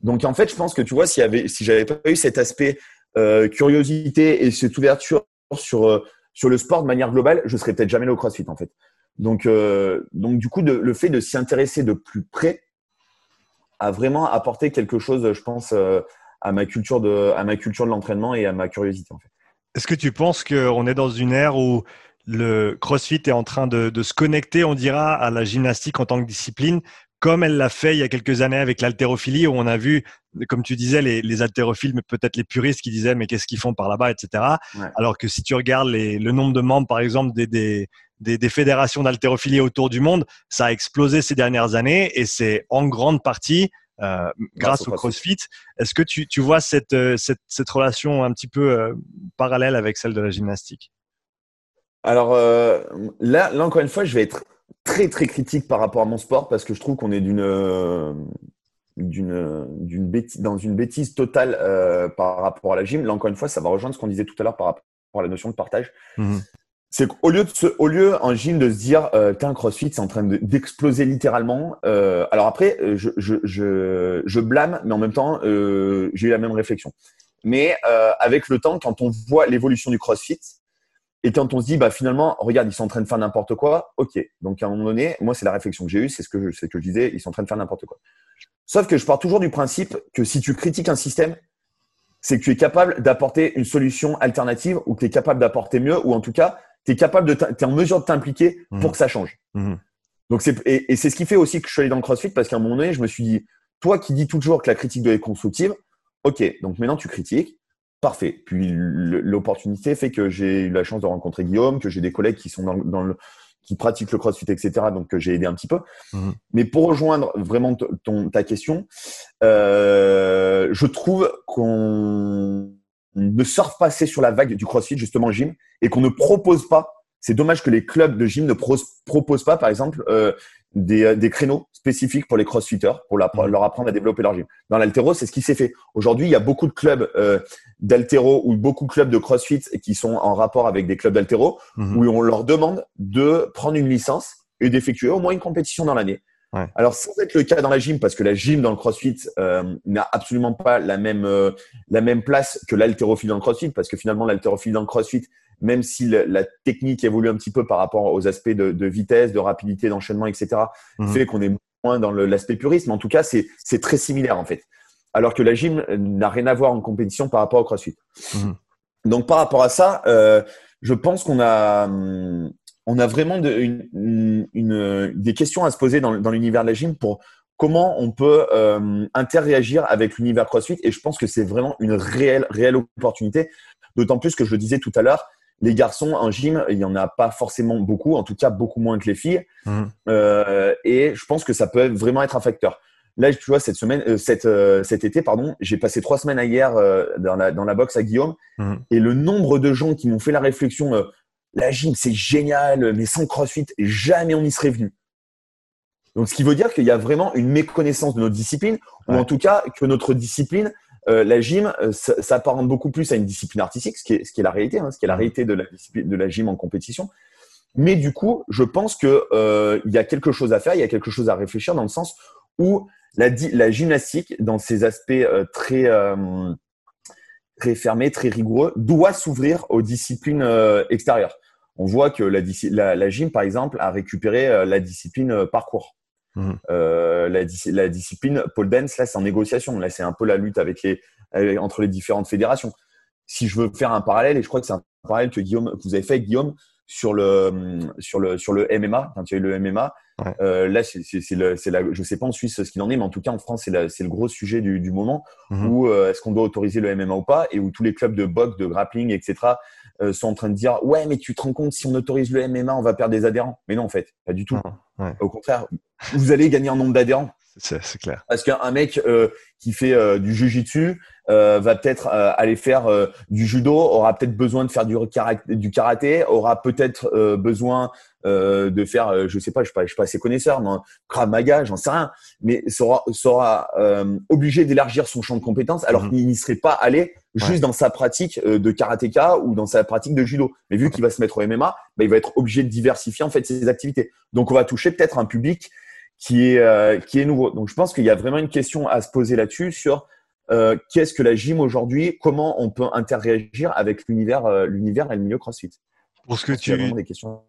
Donc, en fait, je pense que tu vois, si, avait, si j'avais pas eu cet aspect curiosité et cette ouverture sur, euh, sur le sport de manière globale, je serais peut-être jamais au CrossFit, en fait. Donc, euh, donc du coup, le fait de s'y intéresser de plus près a vraiment apporté quelque chose, je pense, euh, à ma culture de, à ma culture de l'entraînement et à ma curiosité, en fait. Est-ce que tu penses qu'on est dans une ère où le CrossFit est en train de, se connecter, on dira, à la gymnastique en tant que discipline, comme elle l'a fait il y a quelques années avec l'haltérophilie, où on a vu, comme tu disais, les, les haltérophiles, mais peut-être les puristes qui disaient mais qu'est-ce qu'ils font par là-bas, etc. Alors que si tu regardes les, le nombre de membres, par exemple, des, des, des, des fédérations d'haltérophilie autour du monde, ça a explosé ces dernières années et c'est en grande partie euh, grâce, au CrossFit. Est-ce que tu, tu vois cette, euh, cette, cette, relation un petit peu euh, parallèle avec celle de la gymnastique? Alors là, là, encore une fois, je vais être très très critique par rapport à mon sport parce que je trouve qu'on est d'une d'une d'une bêtise dans une bêtise totale par rapport à la gym. Là encore une fois, ça va rejoindre ce qu'on disait tout à l'heure par rapport à la notion de partage. Mmh c'est qu'au lieu de se, au lieu en gym de se dire euh, un CrossFit c'est en train d'exploser littéralement. Euh, alors après euh, je, je, je, je, blâme mais en même temps euh, j'ai eu la même réflexion. Mais euh, avec le temps quand on voit l'évolution du CrossFit et quand on se dit bah finalement regarde ils sont en train de faire n'importe quoi. Ok donc à un moment donné moi c'est la réflexion que j'ai eue c'est ce que je, ce que je disais ils sont en train de faire n'importe quoi. Sauf que je pars toujours du principe que si tu critiques un système c'est que tu es capable d'apporter une solution alternative ou que tu es capable d'apporter mieux ou en tout cas tu es capable de, es en mesure de t'impliquer pour mhm. que ça change. Mhm. Donc c'est et, c'est ce qui fait aussi que je suis allé dans le CrossFit parce qu'à un moment donné, je me suis dit, toi qui dis toujours que la critique doit être constructive, ok, donc maintenant tu critiques, parfait. Puis l'opportunité fait que j'ai eu la chance de rencontrer Guillaume, que j'ai des collègues qui sont dans, le qui pratiquent le CrossFit, etc. Donc que j'ai aidé un petit peu. Mhm. Mais pour rejoindre vraiment ton, ta question, euh, je trouve qu'on ne surfe pas assez sur la vague du CrossFit, justement, gym, et qu'on ne propose pas. C'est dommage que les clubs de gym ne proposent pas, par exemple, euh, des, euh, des, créneaux spécifiques pour les crossfitters, pour mmh. leur apprendre à développer leur gym. Dans l'altéro, c'est ce qui s'est fait. Aujourd'hui, il y a beaucoup de clubs euh, d'altéro ou beaucoup de clubs de crossfit qui sont en rapport avec des clubs d'altéro, mmh. où on leur demande de prendre une licence et d'effectuer au moins une compétition dans l'année. Alors, sans être le cas dans la gym, parce que la gym dans le CrossFit euh, n'a absolument pas la même, euh, la même place que l'haltérophilie dans le CrossFit, parce que finalement, l'haltérophilie dans le CrossFit, même si la technique évolue un petit peu par rapport aux aspects de, de vitesse, de rapidité, d'enchaînement, etc., mhm. fait qu'on est moins dans l'aspect puriste, mais en tout cas, c'est très similaire en fait. Alors que la gym n'a rien à voir en compétition par rapport au CrossFit. Mhm. Donc, par rapport à ça, euh, je pense qu'on a, hum, on a vraiment une, des questions à se poser dans, l'univers de la gym pour comment on peut euh, interréagir avec l'univers CrossFit. Et je pense que c'est vraiment une réelle, réelle opportunité. D'autant plus que je le disais tout à l'heure, les garçons en gym, il n'y en a pas forcément beaucoup, en tout cas beaucoup moins que les filles. Mmh. Euh, et je pense que ça peut vraiment être un facteur. Là, tu vois, cette semaine, euh, cet été, pardon, j'ai passé trois semaines à hier dans, la, dans la boxe à Guillaume. Mmh. Et le nombre de gens qui m'ont fait la réflexion, la gym, c'est génial, mais sans CrossFit, jamais on y serait venu. Donc, ce qui veut dire qu'il y a vraiment une méconnaissance de notre discipline, ou en tout cas que notre discipline, euh, la gym, euh, s'apparente beaucoup plus à une discipline artistique, ce qui est, ce qui est la réalité, hein, ce qui est la réalité de la, de la gym en compétition. Mais du coup, je pense que euh, il y a quelque chose à faire, il y a quelque chose à réfléchir dans le sens où la, la gymnastique, dans ses aspects très très fermé, très rigoureux, doit s'ouvrir aux disciplines extérieures on voit que la, la, la, gym, par exemple, a récupéré euh, la discipline euh, parcours. Mmh. Euh, la, la, discipline pole dance, là, c'est en négociation. Là, c'est un peu la lutte avec les, entre les différentes fédérations. Si je veux faire un parallèle, et je crois que c'est un parallèle que Guillaume, que vous avez fait, Guillaume, sur le sur le sur le MMA, quand il y a eu le MMA, euh, là c'est c'est la, je sais pas en Suisse ce qu'il en est, mais en tout cas en France c'est c'est le gros sujet du, du moment mmh. où euh, est-ce qu'on doit autoriser le MMA ou pas, et où tous les clubs de boxe, de grappling, etc euh, sont en train de dire ouais mais tu te rends compte si on autorise le MMA on va perdre des adhérents. Mais non en fait pas du tout. Au contraire vous allez gagner en nombre d'adhérents. C'est clair. Parce qu'un mec euh, qui fait euh, du jujitsu euh, va peut-être aller faire du judo aura peut-être besoin de faire du, du karaté aura peut-être besoin de faire je sais pas je suis pas je suis pas assez connaisseur mais Krav Maga j'en sais rien. Mais sera sera obligé d'élargir son champ de compétences alors mhm. qu'il n'y serait pas allé juste dans sa pratique euh, de karatéka ou dans sa pratique de judo. Mais vu qu'il va se mettre au MMA, bah, il va être obligé de diversifier en fait ses activités. Donc on va toucher peut-être un public qui est euh, qui est nouveau. Donc je pense qu'il y a vraiment une question à se poser là-dessus sur euh, qu'est-ce que la gym aujourd'hui, comment on peut interagir avec l'univers l'univers et le milieu CrossFit. Pour ce que tu des questions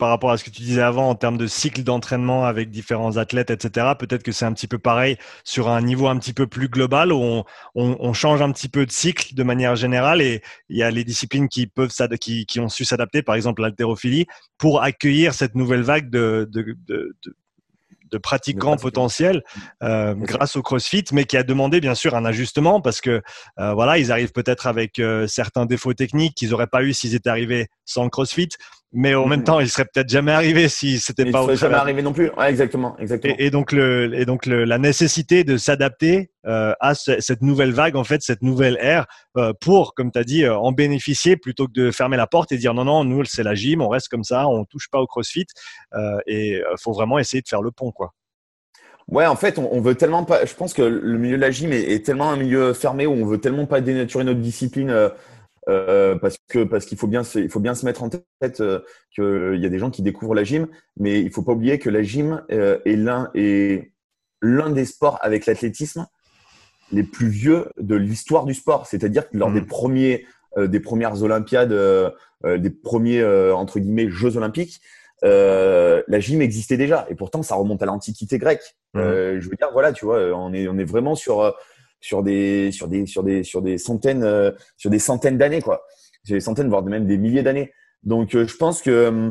par rapport à ce que tu disais avant en termes de cycle d'entraînement avec différents athlètes, etc. Peut-être que c'est un petit peu pareil sur un niveau un petit peu plus global où on, on, change un petit peu de cycle de manière générale et il y a les disciplines qui peuvent qui, qui ont su s'adapter, par exemple l'haltérophilie, pour accueillir cette nouvelle vague de, de, de, de pratiquants potentiels euh, grâce au CrossFit, mais qui a demandé bien sûr un ajustement parce que euh, voilà, ils arrivent peut-être avec euh, certains défauts techniques qu'ils n'auraient pas eu s'ils étaient arrivés sans le CrossFit. Mais en même temps, il serait peut-être jamais arrivé si c'était pas. Il serait jamais arrivé non plus. Ouais, exactement, exactement. Et, donc le, et donc le, la nécessité de s'adapter euh, à cette nouvelle vague, en fait, cette nouvelle ère, euh, pour, comme tu as dit, euh, en bénéficier plutôt que de fermer la porte et dire non, non, nous c'est la gym, on reste comme ça, on touche pas au CrossFit, et faut vraiment essayer de faire le pont, quoi. Ouais, en fait, on, veut tellement pas. Je pense que le milieu de la gym est, est, tellement un milieu fermé où on veut tellement pas dénaturer notre discipline euh, parce que parce qu'il faut bien se, il faut bien se mettre en tête euh, qu'il y a des gens qui découvrent la gym, mais il faut pas oublier que la gym euh, est l'un est l'un des sports avec l'athlétisme les plus vieux de l'histoire du sport. C'est-à-dire que lors mmh. des premiers des premières Olympiades, des premiers entre guillemets Jeux olympiques, la gym existait déjà et pourtant ça remonte à l'Antiquité grecque. Mmh. je veux dire voilà, tu vois, on est on est vraiment sur sur des sur des sur des sur des centaines euh, sur des centaines d'années quoi. Sur des centaines voire même des milliers d'années. Donc euh, je pense que euh,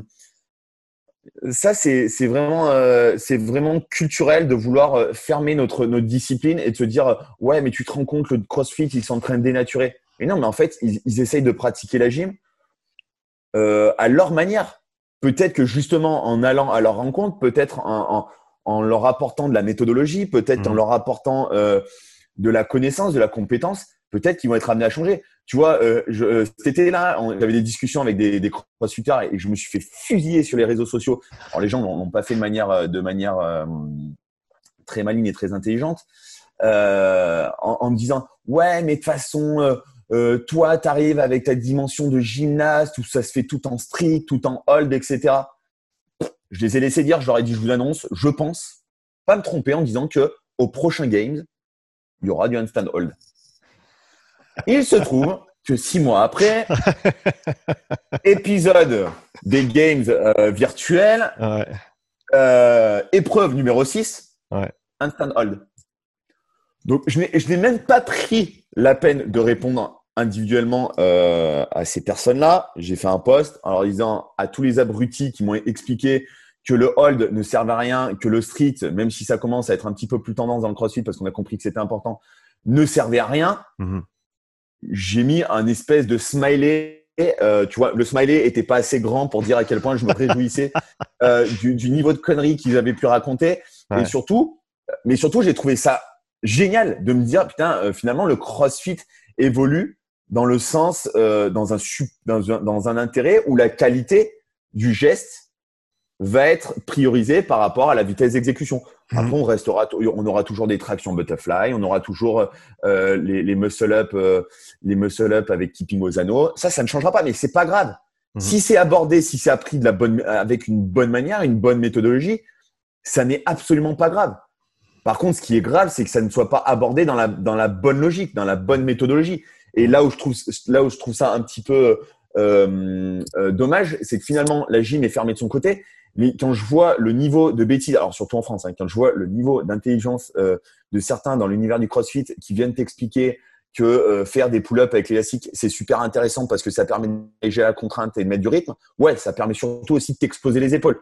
ça c'est c'est vraiment c'est vraiment culturel de vouloir fermer notre notre discipline et de se dire ouais mais tu te rends compte le CrossFit ils sont en train de dénaturer. Mais non mais en fait ils, ils essayent de pratiquer la gym à leur manière. Peut-être que justement en allant à leur rencontre peut-être en, en, en leur apportant de la méthodologie peut-être en mmh. leur apportant de la connaissance, de la compétence, peut-être qu'ils vont être amenés à changer. Tu vois, euh, euh, cet été-là, j'avais des discussions avec des, des crossfitters et je me suis fait fusiller sur les réseaux sociaux. Alors les gens n'ont pas fait de manière, euh, manière très maligne et très intelligente, en, me disant ouais, mais de toute façon, toi, tu arrives avec ta dimension de gymnaste où ça se fait tout en strict, tout en hold, etc. Je les ai laissés dire, je leur ai dit, je vous annonce, je pense pas me tromper en disant que au prochain Games, il y aura du handstand hold. Il se trouve que six mois après, épisode des games euh, virtuels, euh, épreuve numéro 6, handstand hold. Donc, je n'ai même pas pris la peine de répondre individuellement euh, à ces personnes-là. J'ai fait un post en leur disant à tous les abrutis qui m'ont expliqué que le hold ne servait à rien, que le street, même si ça commence à être un petit peu plus tendance dans le crossfit parce qu'on a compris que c'était important, ne servait à rien. Mhm. J'ai mis un espèce de smiley. Euh, tu vois, le smiley était pas assez grand pour dire à quel point je me réjouissais euh, du, niveau de conneries qu'ils avaient pu raconter. Et surtout, mais surtout, j'ai trouvé ça génial de me dire, putain, euh, finalement, le CrossFit évolue dans le sens, dans, un, dans, un, dans un intérêt où la qualité du geste va être priorisé par rapport à la vitesse d'exécution. Mhm. Après, on restera, on aura toujours des tractions butterfly, on aura toujours euh, les, les, muscle up, euh, les muscle up avec keeping aux anneaux. Ça, ça ne changera pas, mais c'est pas grave. Mhm. Si c'est abordé, si c'est appris de la bonne, avec une bonne manière, une bonne méthodologie, ça n'est absolument pas grave. Par contre, ce qui est grave, c'est que ça ne soit pas abordé dans la, dans la bonne logique, dans la bonne méthodologie. Et là où je trouve, là où je trouve ça un petit peu euh, euh dommage, c'est que finalement la gym est fermée de son côté mais quand je vois le niveau de bêtises, alors surtout en France, hein, quand je vois le niveau d'intelligence euh, de certains dans l'univers du CrossFit qui viennent t'expliquer que euh, faire des pull-ups avec l'élastique, c'est super intéressant parce que ça permet de la contrainte et de mettre du rythme. Ouais, ça permet surtout aussi de t'exposer les épaules.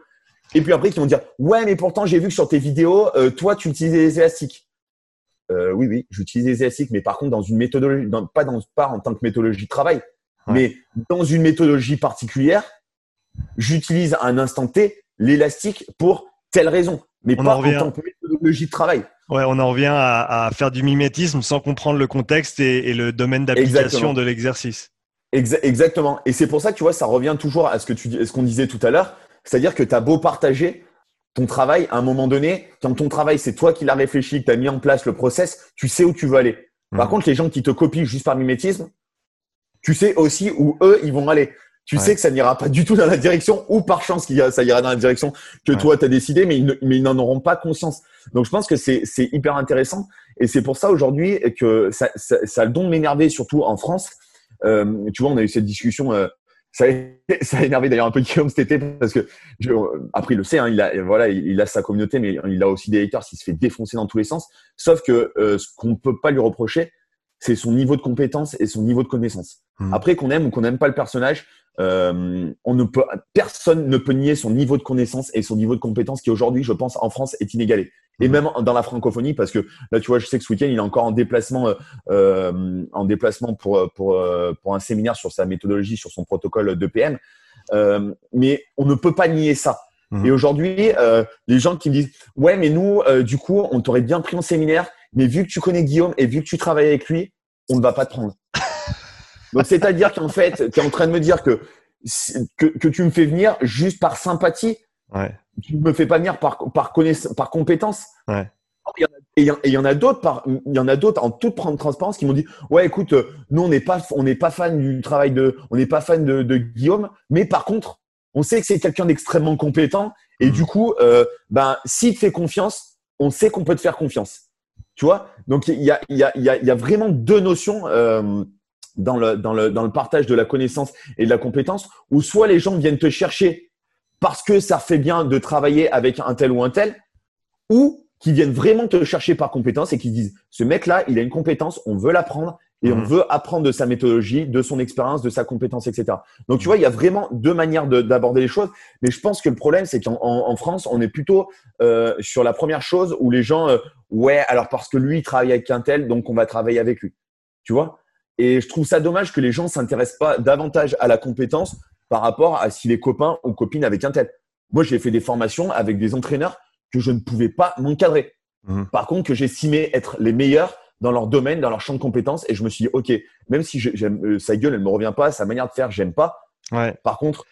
Et puis après, qui vont dire, ouais, mais pourtant, j'ai vu que sur tes vidéos, euh, toi, tu utilises des élastiques. oui, oui, j'utilise des élastiques, mais par contre, dans une méthodologie, pas, dans, pas en tant que méthodologie de travail, mais dans une méthodologie particulière j'utilise à un instant T l'élastique pour telle raison, mais pas en, tant que méthodologie de travail. Ouais, on en revient à, faire du mimétisme sans comprendre le contexte et, le domaine d'application de l'exercice. Exactement. Et c'est pour ça que tu vois, ça revient toujours à ce que tu ce qu'on disait tout à l'heure, c'est-à-dire que tu as beau partager ton travail, à un moment donné, quand ton travail, c'est toi qui l'as réfléchi, que tu as mis en place le process, tu sais où tu veux aller. Par mmh. contre, les gens qui te copient juste par mimétisme, tu sais aussi où eux, ils vont aller tu sais que ça n'ira pas du tout dans la direction, ou par chance ça ira dans la direction que toi tu as décidé, mais ils, n'en auront pas conscience. Donc je pense que c'est hyper intéressant, et c'est pour ça aujourd'hui que ça, ça, a le don de m'énerver, surtout en France. Euh, tu vois, on a eu cette discussion. Euh, ça, a, ça a énervé d'ailleurs un peu Guillaume cet été parce que je, après il le sait, hein, il a voilà, il, a sa communauté, mais il a aussi des haters, il se fait défoncer dans tous les sens. Sauf que euh, ce qu'on ne peut pas lui reprocher, c'est son niveau de compétence et son niveau de connaissance. Mmh. Après qu'on aime ou qu'on n'aime pas le personnage, euh, on ne peut, personne ne peut nier son niveau de connaissance et son niveau de compétence qui aujourd'hui, je pense, en France est inégalé. Et mhm. même dans la francophonie, parce que là, tu vois, je sais que ce week-end, il est encore en déplacement, euh, euh en déplacement pour pour euh, pour un séminaire sur sa méthodologie, sur son protocole d'EPM. Euh, mais on ne peut pas nier ça. Mhm. Et aujourd'hui, euh, les gens qui me disent ouais, mais nous, euh, du coup, on t'aurait bien pris en séminaire, mais vu que tu connais Guillaume et vu que tu travailles avec lui, on ne va pas te prendre. Donc c'est-à-dire qu'en fait, tu es en train de me dire que, que, que tu me fais venir juste par sympathie. Ouais. Tu ne me fais pas venir par par connaissance, par compétence. Ouais. Et il y en a d'autres par, il y en a d'autres en toute transparence qui m'ont dit, ouais, écoute, nous on n'est pas, on n'est pas fan du travail de, on n'est pas fan de, de, Guillaume, mais par contre, on sait que c'est quelqu'un d'extrêmement compétent et mmh. du coup, euh, ben, s'il te fait confiance, on sait qu'on peut te faire confiance. Tu vois? Donc il y a, il y a, il y a, vraiment deux notions. Euh, dans le, dans, le, dans le partage de la connaissance et de la compétence, où soit les gens viennent te chercher parce que ça fait bien de travailler avec un tel ou un tel, ou qui viennent vraiment te chercher par compétence et qui disent ce mec-là, il a une compétence, on veut l'apprendre et on mhm. veut apprendre de sa méthodologie, de son expérience, de sa compétence, etc. Donc, tu vois, il y a vraiment deux manières d'aborder les choses. Mais je pense que le problème, c'est qu'en en, France, on est plutôt euh, sur la première chose où les gens, euh, ouais, alors parce que lui, il travaille avec un tel, donc on va travailler avec lui. Tu vois? Et je trouve ça dommage que les gens s'intéressent pas davantage à la compétence par rapport à s'il est copain ou copine avec un tel. Moi, j'ai fait des formations avec des entraîneurs que je ne pouvais pas m'encadrer. Mhm. Par contre, que j'estimais être les meilleurs dans leur domaine, dans leur champ de compétences. Et je me suis dit, OK, même si j'aime, euh, sa gueule, elle me revient pas, sa manière de faire, j'aime pas. Ouais. Par contre,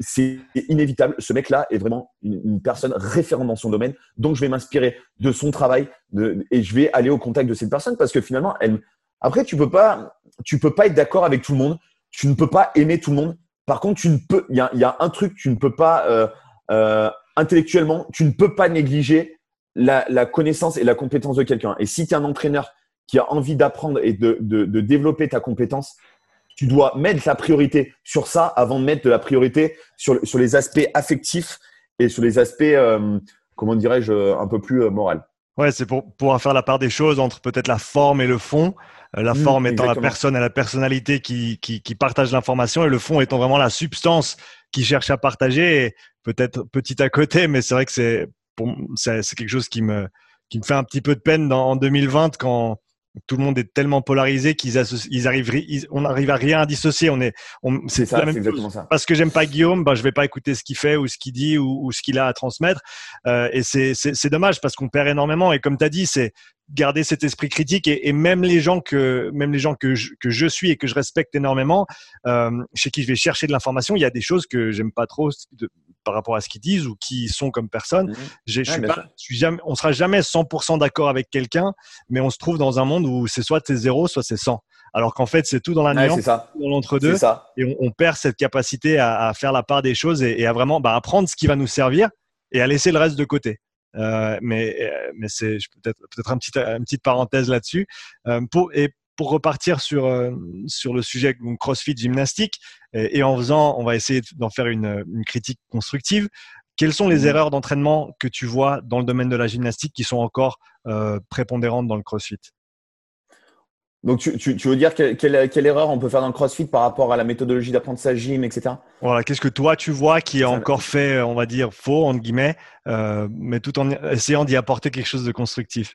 c'est inévitable. Ce mec-là est vraiment une, personne référente dans son domaine. Donc, je vais m'inspirer de son travail de, et je vais aller au contact de cette personne parce que finalement, elle, après, tu peux pas, tu peux pas être d'accord avec tout le monde. Tu ne peux pas aimer tout le monde. Par contre, tu ne peux, il y a, y a, un truc, tu ne peux pas euh, euh, intellectuellement, tu ne peux pas négliger la, connaissance et la compétence de quelqu'un. Et si tu es un entraîneur qui a envie d'apprendre et de, développer ta compétence, tu dois mettre la priorité sur ça avant de mettre de la priorité sur, sur les aspects affectifs et sur les aspects, euh, comment dirais-je, un peu plus euh, moral. Ouais, c'est pour pouvoir faire la part des choses entre peut-être la forme et le fond. Euh, la mmh, forme étant la personne et la personnalité qui, qui, qui partage l'information et le fond étant vraiment la substance qui cherche à partager. Peut-être petit à côté, mais c'est vrai que c'est c'est quelque chose qui me qui me fait un petit peu de peine dans, en 2020 quand tout le monde est tellement polarisé qu'ils ils arrivent, on n'arrive à rien à dissocier. On est, c'est ça, exactement ça. Parce que j'aime pas Guillaume, ben je vais pas écouter ce qu'il fait ou ce qu'il dit ou, ou, ce qu'il a à transmettre. Euh, et c'est, c'est, dommage parce qu'on perd énormément. Et comme tu as dit, c'est garder cet esprit critique et, et, même les gens que, même les gens que je, que je suis et que je respecte énormément, euh, chez qui je vais chercher de l'information, il y a des choses que j'aime pas trop de, par rapport à ce qu'ils disent ou qui sont comme personne. Mmh. Je suis pas, suis jamais, on sera jamais 100% d'accord avec quelqu'un, mais on se trouve dans un monde où c'est soit c'est zéro, soit c'est 100. Alors qu'en fait, c'est tout dans la nuance, dans l'entre-deux. Et on, perd cette capacité à, faire la part des choses et, à vraiment bah, apprendre ce qui va nous servir et à laisser le reste de côté. Euh, mais euh, mais c'est peut-être peut-être un petit, une petite parenthèse là-dessus. Euh, pour, et pour repartir sur, euh, sur le sujet CrossFit gymnastique, et, en faisant, on va essayer d'en faire une, une, critique constructive. Quelles sont les mmh. erreurs d'entraînement que tu vois dans le domaine de la gymnastique qui sont encore prépondérantes dans le CrossFit? Donc, tu, tu, tu, veux dire quelle, quelle, erreur on peut faire dans le CrossFit par rapport à la méthodologie d'apprentissage gym, etc. Voilà, qu'est-ce que toi tu vois qui est encore fait, on va dire, faux, entre guillemets, euh, mais tout en essayant d'y apporter quelque chose de constructif?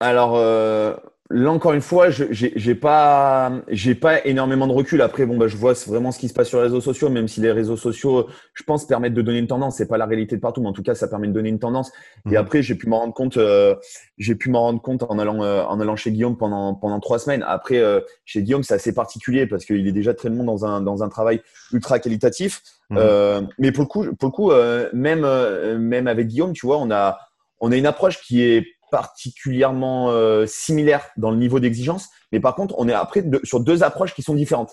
Alors, euh, Là encore une fois, je j'ai pas j'ai pas énormément de recul. Après, bon, bah, je vois vraiment ce qui se passe sur les réseaux sociaux, même si les réseaux sociaux, je pense, permettent de donner une tendance. C'est pas la réalité de partout, mais en tout cas, ça permet de donner une tendance. Et mhm. après, j'ai pu m'en rendre compte. Euh, j'ai pu m'en rendre compte en allant euh, en allant chez Guillaume pendant pendant trois semaines. Après, euh, chez Guillaume, c'est assez particulier parce qu'il est déjà très dans un dans un travail ultra qualitatif. Mhm. mais pour le coup, pour le coup, même même avec Guillaume, tu vois, on a on a une approche qui est particulièrement euh, similaire dans le niveau d'exigence, mais par contre, on est après sur deux approches qui sont différentes.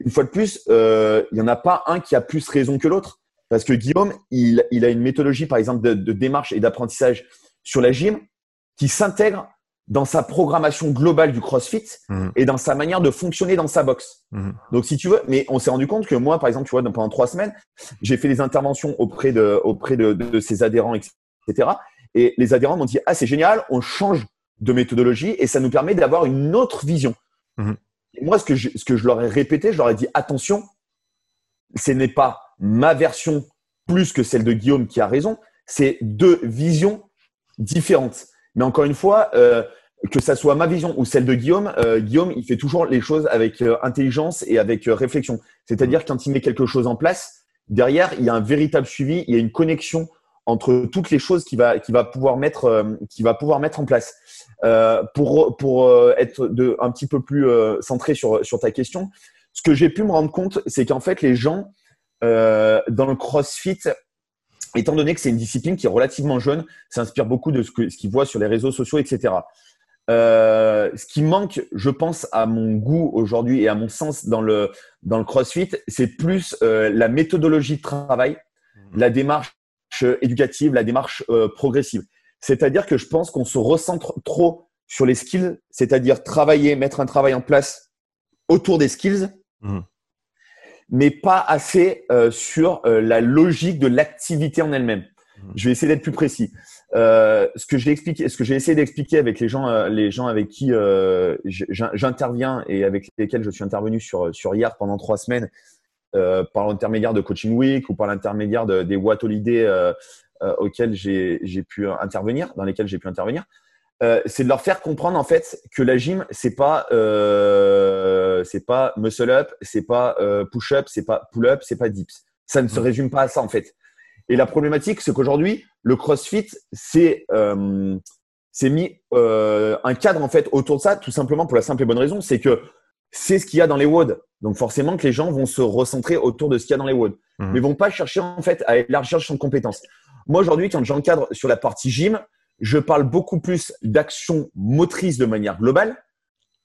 Une fois de plus, euh, il n'y en a pas un qui a plus raison que l'autre, parce que Guillaume, il, a une méthodologie, par exemple, de, démarche et d'apprentissage sur la gym qui s'intègre dans sa programmation globale du CrossFit mmh. et dans sa manière de fonctionner dans sa box. Mmh. Donc, si tu veux, mais on s'est rendu compte que moi, par exemple, tu vois, pendant trois semaines, j'ai fait des interventions auprès de, auprès de, de ses adhérents, etc. Et les adhérents m'ont dit ah c'est génial, on change de méthodologie et ça nous permet d'avoir une autre vision. Mhm. Et moi, ce que, je, ce que je leur ai répété, je leur ai dit attention, ce n'est pas ma version plus que celle de Guillaume qui a raison, c'est deux visions différentes. Mais encore une fois, euh, que ça soit ma vision ou celle de Guillaume, euh, Guillaume, il fait toujours les choses avec euh, intelligence et avec réflexion. C'est-à-dire mhm. quand il met quelque chose en place, derrière, il y a un véritable suivi, il y a une connexion entre toutes les choses qu'il va, va, pouvoir, mettre, euh, va pouvoir mettre en place. Euh, pour pour euh, être de, un petit peu plus centré sur, sur ta question, ce que j'ai pu me rendre compte, c'est qu'en fait, les gens dans le CrossFit, étant donné que c'est une discipline qui est relativement jeune, s'inspire beaucoup de ce qu'ils ce voient sur les réseaux sociaux, etc. ce qui manque, je pense, à mon goût aujourd'hui et à mon sens dans le, dans le CrossFit, c'est plus la méthodologie de travail, mmh. la démarche éducative, la démarche euh, progressive. C'est-à-dire que je pense qu'on se recentre trop sur les skills, c'est-à-dire travailler, mettre un travail en place autour des skills, mmh. mais pas assez euh, sur euh, la logique de l'activité en elle-même. Mmh. Je vais essayer d'être plus précis. ce que j'ai expliqué, ce que j'ai essayé d'expliquer avec les gens, les gens avec qui j'interviens et avec lesquels je suis intervenu sur sur hier pendant trois semaines, euh, par l'intermédiaire de Coaching Week ou par l'intermédiaire des What Holiday euh, euh, auxquels j'ai pu intervenir, dans lesquels j'ai pu intervenir, c'est de leur faire comprendre en fait que la gym c'est pas c'est pas muscle up, c'est pas push up, c'est pas pull up, c'est pas dips. Ça ne se mmh. résume pas à ça en fait. Et la problématique c'est qu'aujourd'hui le CrossFit c'est c'est mis un cadre en fait autour de ça, tout simplement pour la simple et bonne raison, c'est que c'est ce qu'il y a dans les WOD. Donc forcément que les gens vont se recentrer autour de ce qu'il y a dans les WOD. Mmh. Mais vont pas chercher en fait à élargir son compétence. Moi aujourd'hui, quand j'encadre sur la partie gym, je parle beaucoup plus d'action motrice de manière globale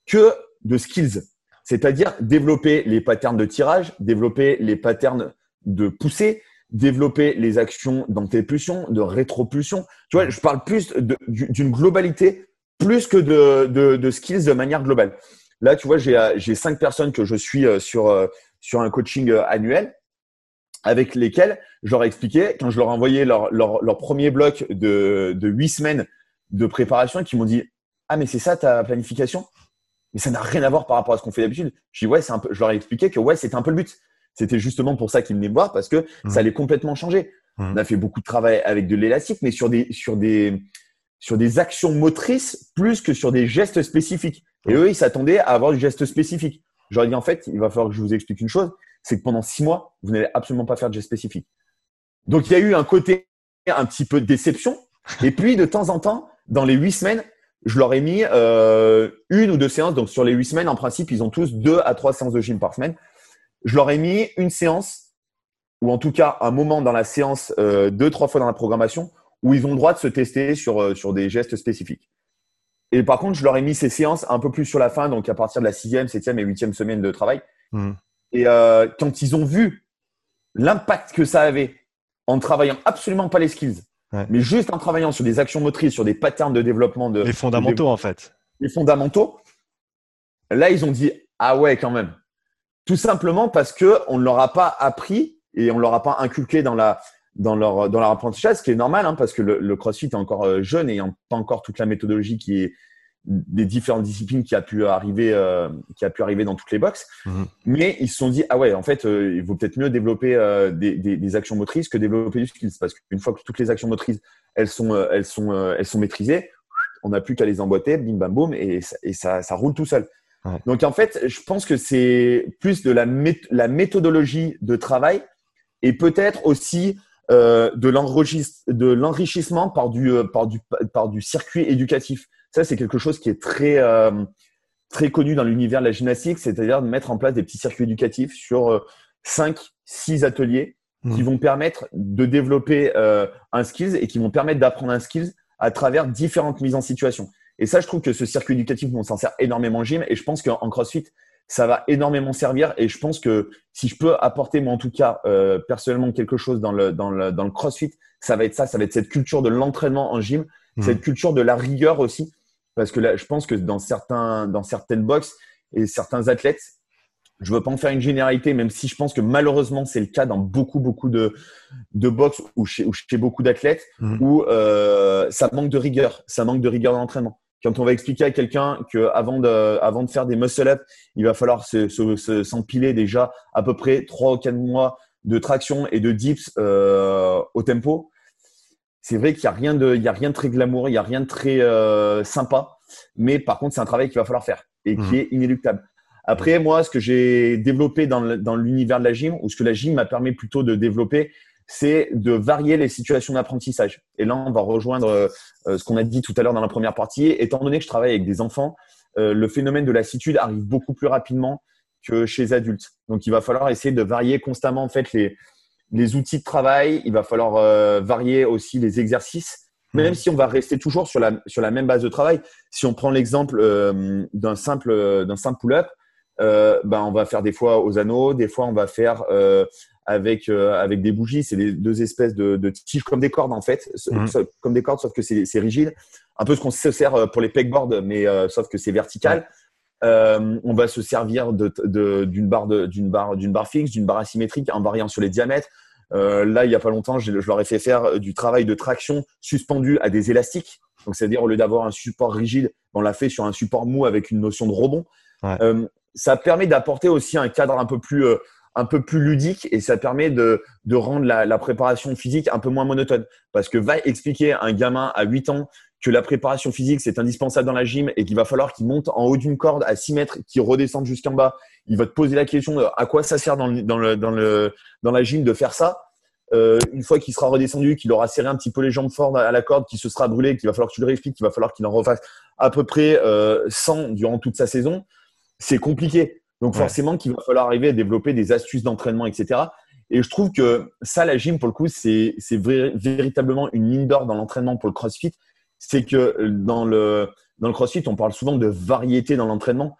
que de skills. C'est-à-dire développer les patterns de tirage, développer les patterns de poussée, développer les actions d'antépulsion, de rétropulsion. Tu vois, je parle plus d'une globalité plus que de, de skills de manière globale. Là, tu vois, euh, j'ai cinq personnes que je suis euh, sur, euh, sur un coaching annuel avec lesquelles je leur ai expliqué, quand je leur ai envoyé leur, leur, leur premier bloc de, de huit semaines de préparation, qui m'ont dit Ah, mais c'est ça ta planification? Mais ça n'a rien à voir par rapport à ce qu'on fait d'habitude. Je, dis, ouais, un peu, je leur ai expliqué que ouais, c'était un peu le but. C'était justement pour ça qu'ils venaient me voir parce que mmh. ça allait complètement changer. Mmh. On a fait beaucoup de travail avec de l'élastique, mais sur des, sur, des, sur des actions motrices plus que sur des gestes spécifiques. Et eux, ils s'attendaient à avoir du geste spécifique. J'aurais dit, en fait, il va falloir que je vous explique une chose, c'est que pendant six mois, vous n'allez absolument pas faire de geste spécifique. Donc, il y a eu un côté un petit peu de déception. Et puis, de temps en temps, dans les huit semaines, je leur ai mis euh, une ou deux séances. Donc, sur les huit semaines, en principe, ils ont tous deux à trois séances de gym par semaine. Je leur ai mis une séance, ou en tout cas un moment dans la séance, euh, deux, trois fois dans la programmation, où ils ont le droit de se tester sur, euh, sur des gestes spécifiques. Et par contre, je leur ai mis ces séances un peu plus sur la fin, donc à partir de la sixième, septième et huitième semaine de travail. Hmm. Et euh, quand ils ont vu l'impact que ça avait en travaillant absolument pas les skills, mais juste en travaillant sur des actions motrices, sur des patterns de développement de les fondamentaux en fait, les fondamentaux. Là, ils ont dit ah ouais quand même, tout simplement parce que on ne leur a pas appris et on ne leur a pas inculqué dans la dans leur dans leur apprentissage, ce qui est normal hein, parce que le, le, CrossFit est encore euh, jeune et a pas encore toute la méthodologie qui est des différentes disciplines qui a pu arriver euh, qui a pu arriver dans toutes les boxes. Mhm. Mais ils se sont dit ah ouais en fait euh, il vaut peut-être mieux développer des, des, des, actions motrices que développer du skills parce qu'une fois que toutes les actions motrices elles sont elles sont elles sont maîtrisées, on n'a plus qu'à les emboîter, bim bam boum et, et ça, ça roule tout seul. Donc en fait, je pense que c'est plus de la, la méthodologie de travail et peut-être aussi euh, de l'enrichissement par du, euh, par, du, par du circuit éducatif. Ça, c'est quelque chose qui est très, euh, très connu dans l'univers de la gymnastique, c'est-à-dire de mettre en place des petits circuits éducatifs sur 5, 6 ateliers qui mmh. vont permettre de développer un skills et qui vont permettre d'apprendre un skills à travers différentes mises en situation. Et ça, je trouve que ce circuit éducatif, on s'en sert énormément en gym et je pense qu'en CrossFit, ça va énormément servir. Et je pense que si je peux apporter, moi en tout cas, euh, personnellement, quelque chose dans le, dans, le, dans le CrossFit, ça va être ça. Ça va être cette culture de l'entraînement en gym, mmh. cette culture de la rigueur aussi. Parce que là, je pense que dans, certains, dans certaines boxes et certains athlètes, je ne veux pas en faire une généralité, même si je pense que malheureusement, c'est le cas dans beaucoup, beaucoup de, de box ou chez, chez beaucoup d'athlètes, mmh. où euh, ça manque de rigueur. Ça manque de rigueur dans l'entraînement quand on va expliquer à quelqu'un qu'avant de, avant de faire des muscle-up, il va falloir s'empiler se, déjà à peu près 3 ou 4 mois de traction et de dips euh, au tempo, c'est vrai qu'il n'y a, rien de, il y a rien de très glamour, il n'y a rien de très euh, sympa. Mais par contre, c'est un travail qu'il va falloir faire et qui mmh. est inéluctable. Après, moi, ce que j'ai développé dans l'univers de la gym, ou ce que la gym m'a permis plutôt de développer, c'est de varier les situations d'apprentissage. Et là, on va rejoindre euh, ce qu'on a dit tout à l'heure dans la première partie. Étant donné que je travaille avec des enfants, euh, le phénomène de lassitude arrive beaucoup plus rapidement que chez les adultes. Donc, il va falloir essayer de varier constamment en fait les, les outils de travail. Il va falloir euh, varier aussi les exercices, même si on va rester toujours sur la, sur la même base de travail. Si on prend l'exemple d'un simple, simple pull-up, ben, on va faire des fois aux anneaux, des fois on va faire avec euh, avec des bougies. C'est des deux espèces de, de, tiges comme des cordes en fait, mmh. comme des cordes sauf que c'est rigide. Un peu ce qu'on se sert euh, pour les pegboards, mais euh, sauf que c'est vertical. on va se servir d'une de, barre d'une barre d'une barre fixe, d'une barre asymétrique en variant sur les diamètres. là, il n'y a pas longtemps, je, je, leur ai fait faire du travail de traction suspendu à des élastiques. Donc, c'est-à-dire au lieu d'avoir un support rigide, on l'a fait sur un support mou avec une notion de rebond. ça permet d'apporter aussi un cadre un peu plus un peu plus ludique et ça permet de, de rendre la, la, préparation physique un peu moins monotone. Parce que va expliquer à un gamin à 8 ans que la préparation physique, c'est indispensable dans la gym et qu'il va falloir qu'il monte en haut d'une corde à 6 mètres, qu'il redescende jusqu'en bas. Il va te poser la question à quoi ça sert dans, le, dans, le, dans, le, dans la gym de faire ça. Euh, une fois qu'il sera redescendu, qu'il aura serré un petit peu les jambes fortes à la corde, qu'il se sera brûlé, qu'il va falloir que tu le réexpliques, qu'il va falloir qu'il en refasse à peu près euh, 100 durant toute sa saison, c'est compliqué. Donc forcément qu'il va falloir arriver à développer des astuces d'entraînement, etc. Et je trouve que ça, la gym, pour le coup, c'est véritablement une mine d'or dans l'entraînement pour le CrossFit. C'est que dans le, dans le CrossFit, on parle souvent de variété dans l'entraînement.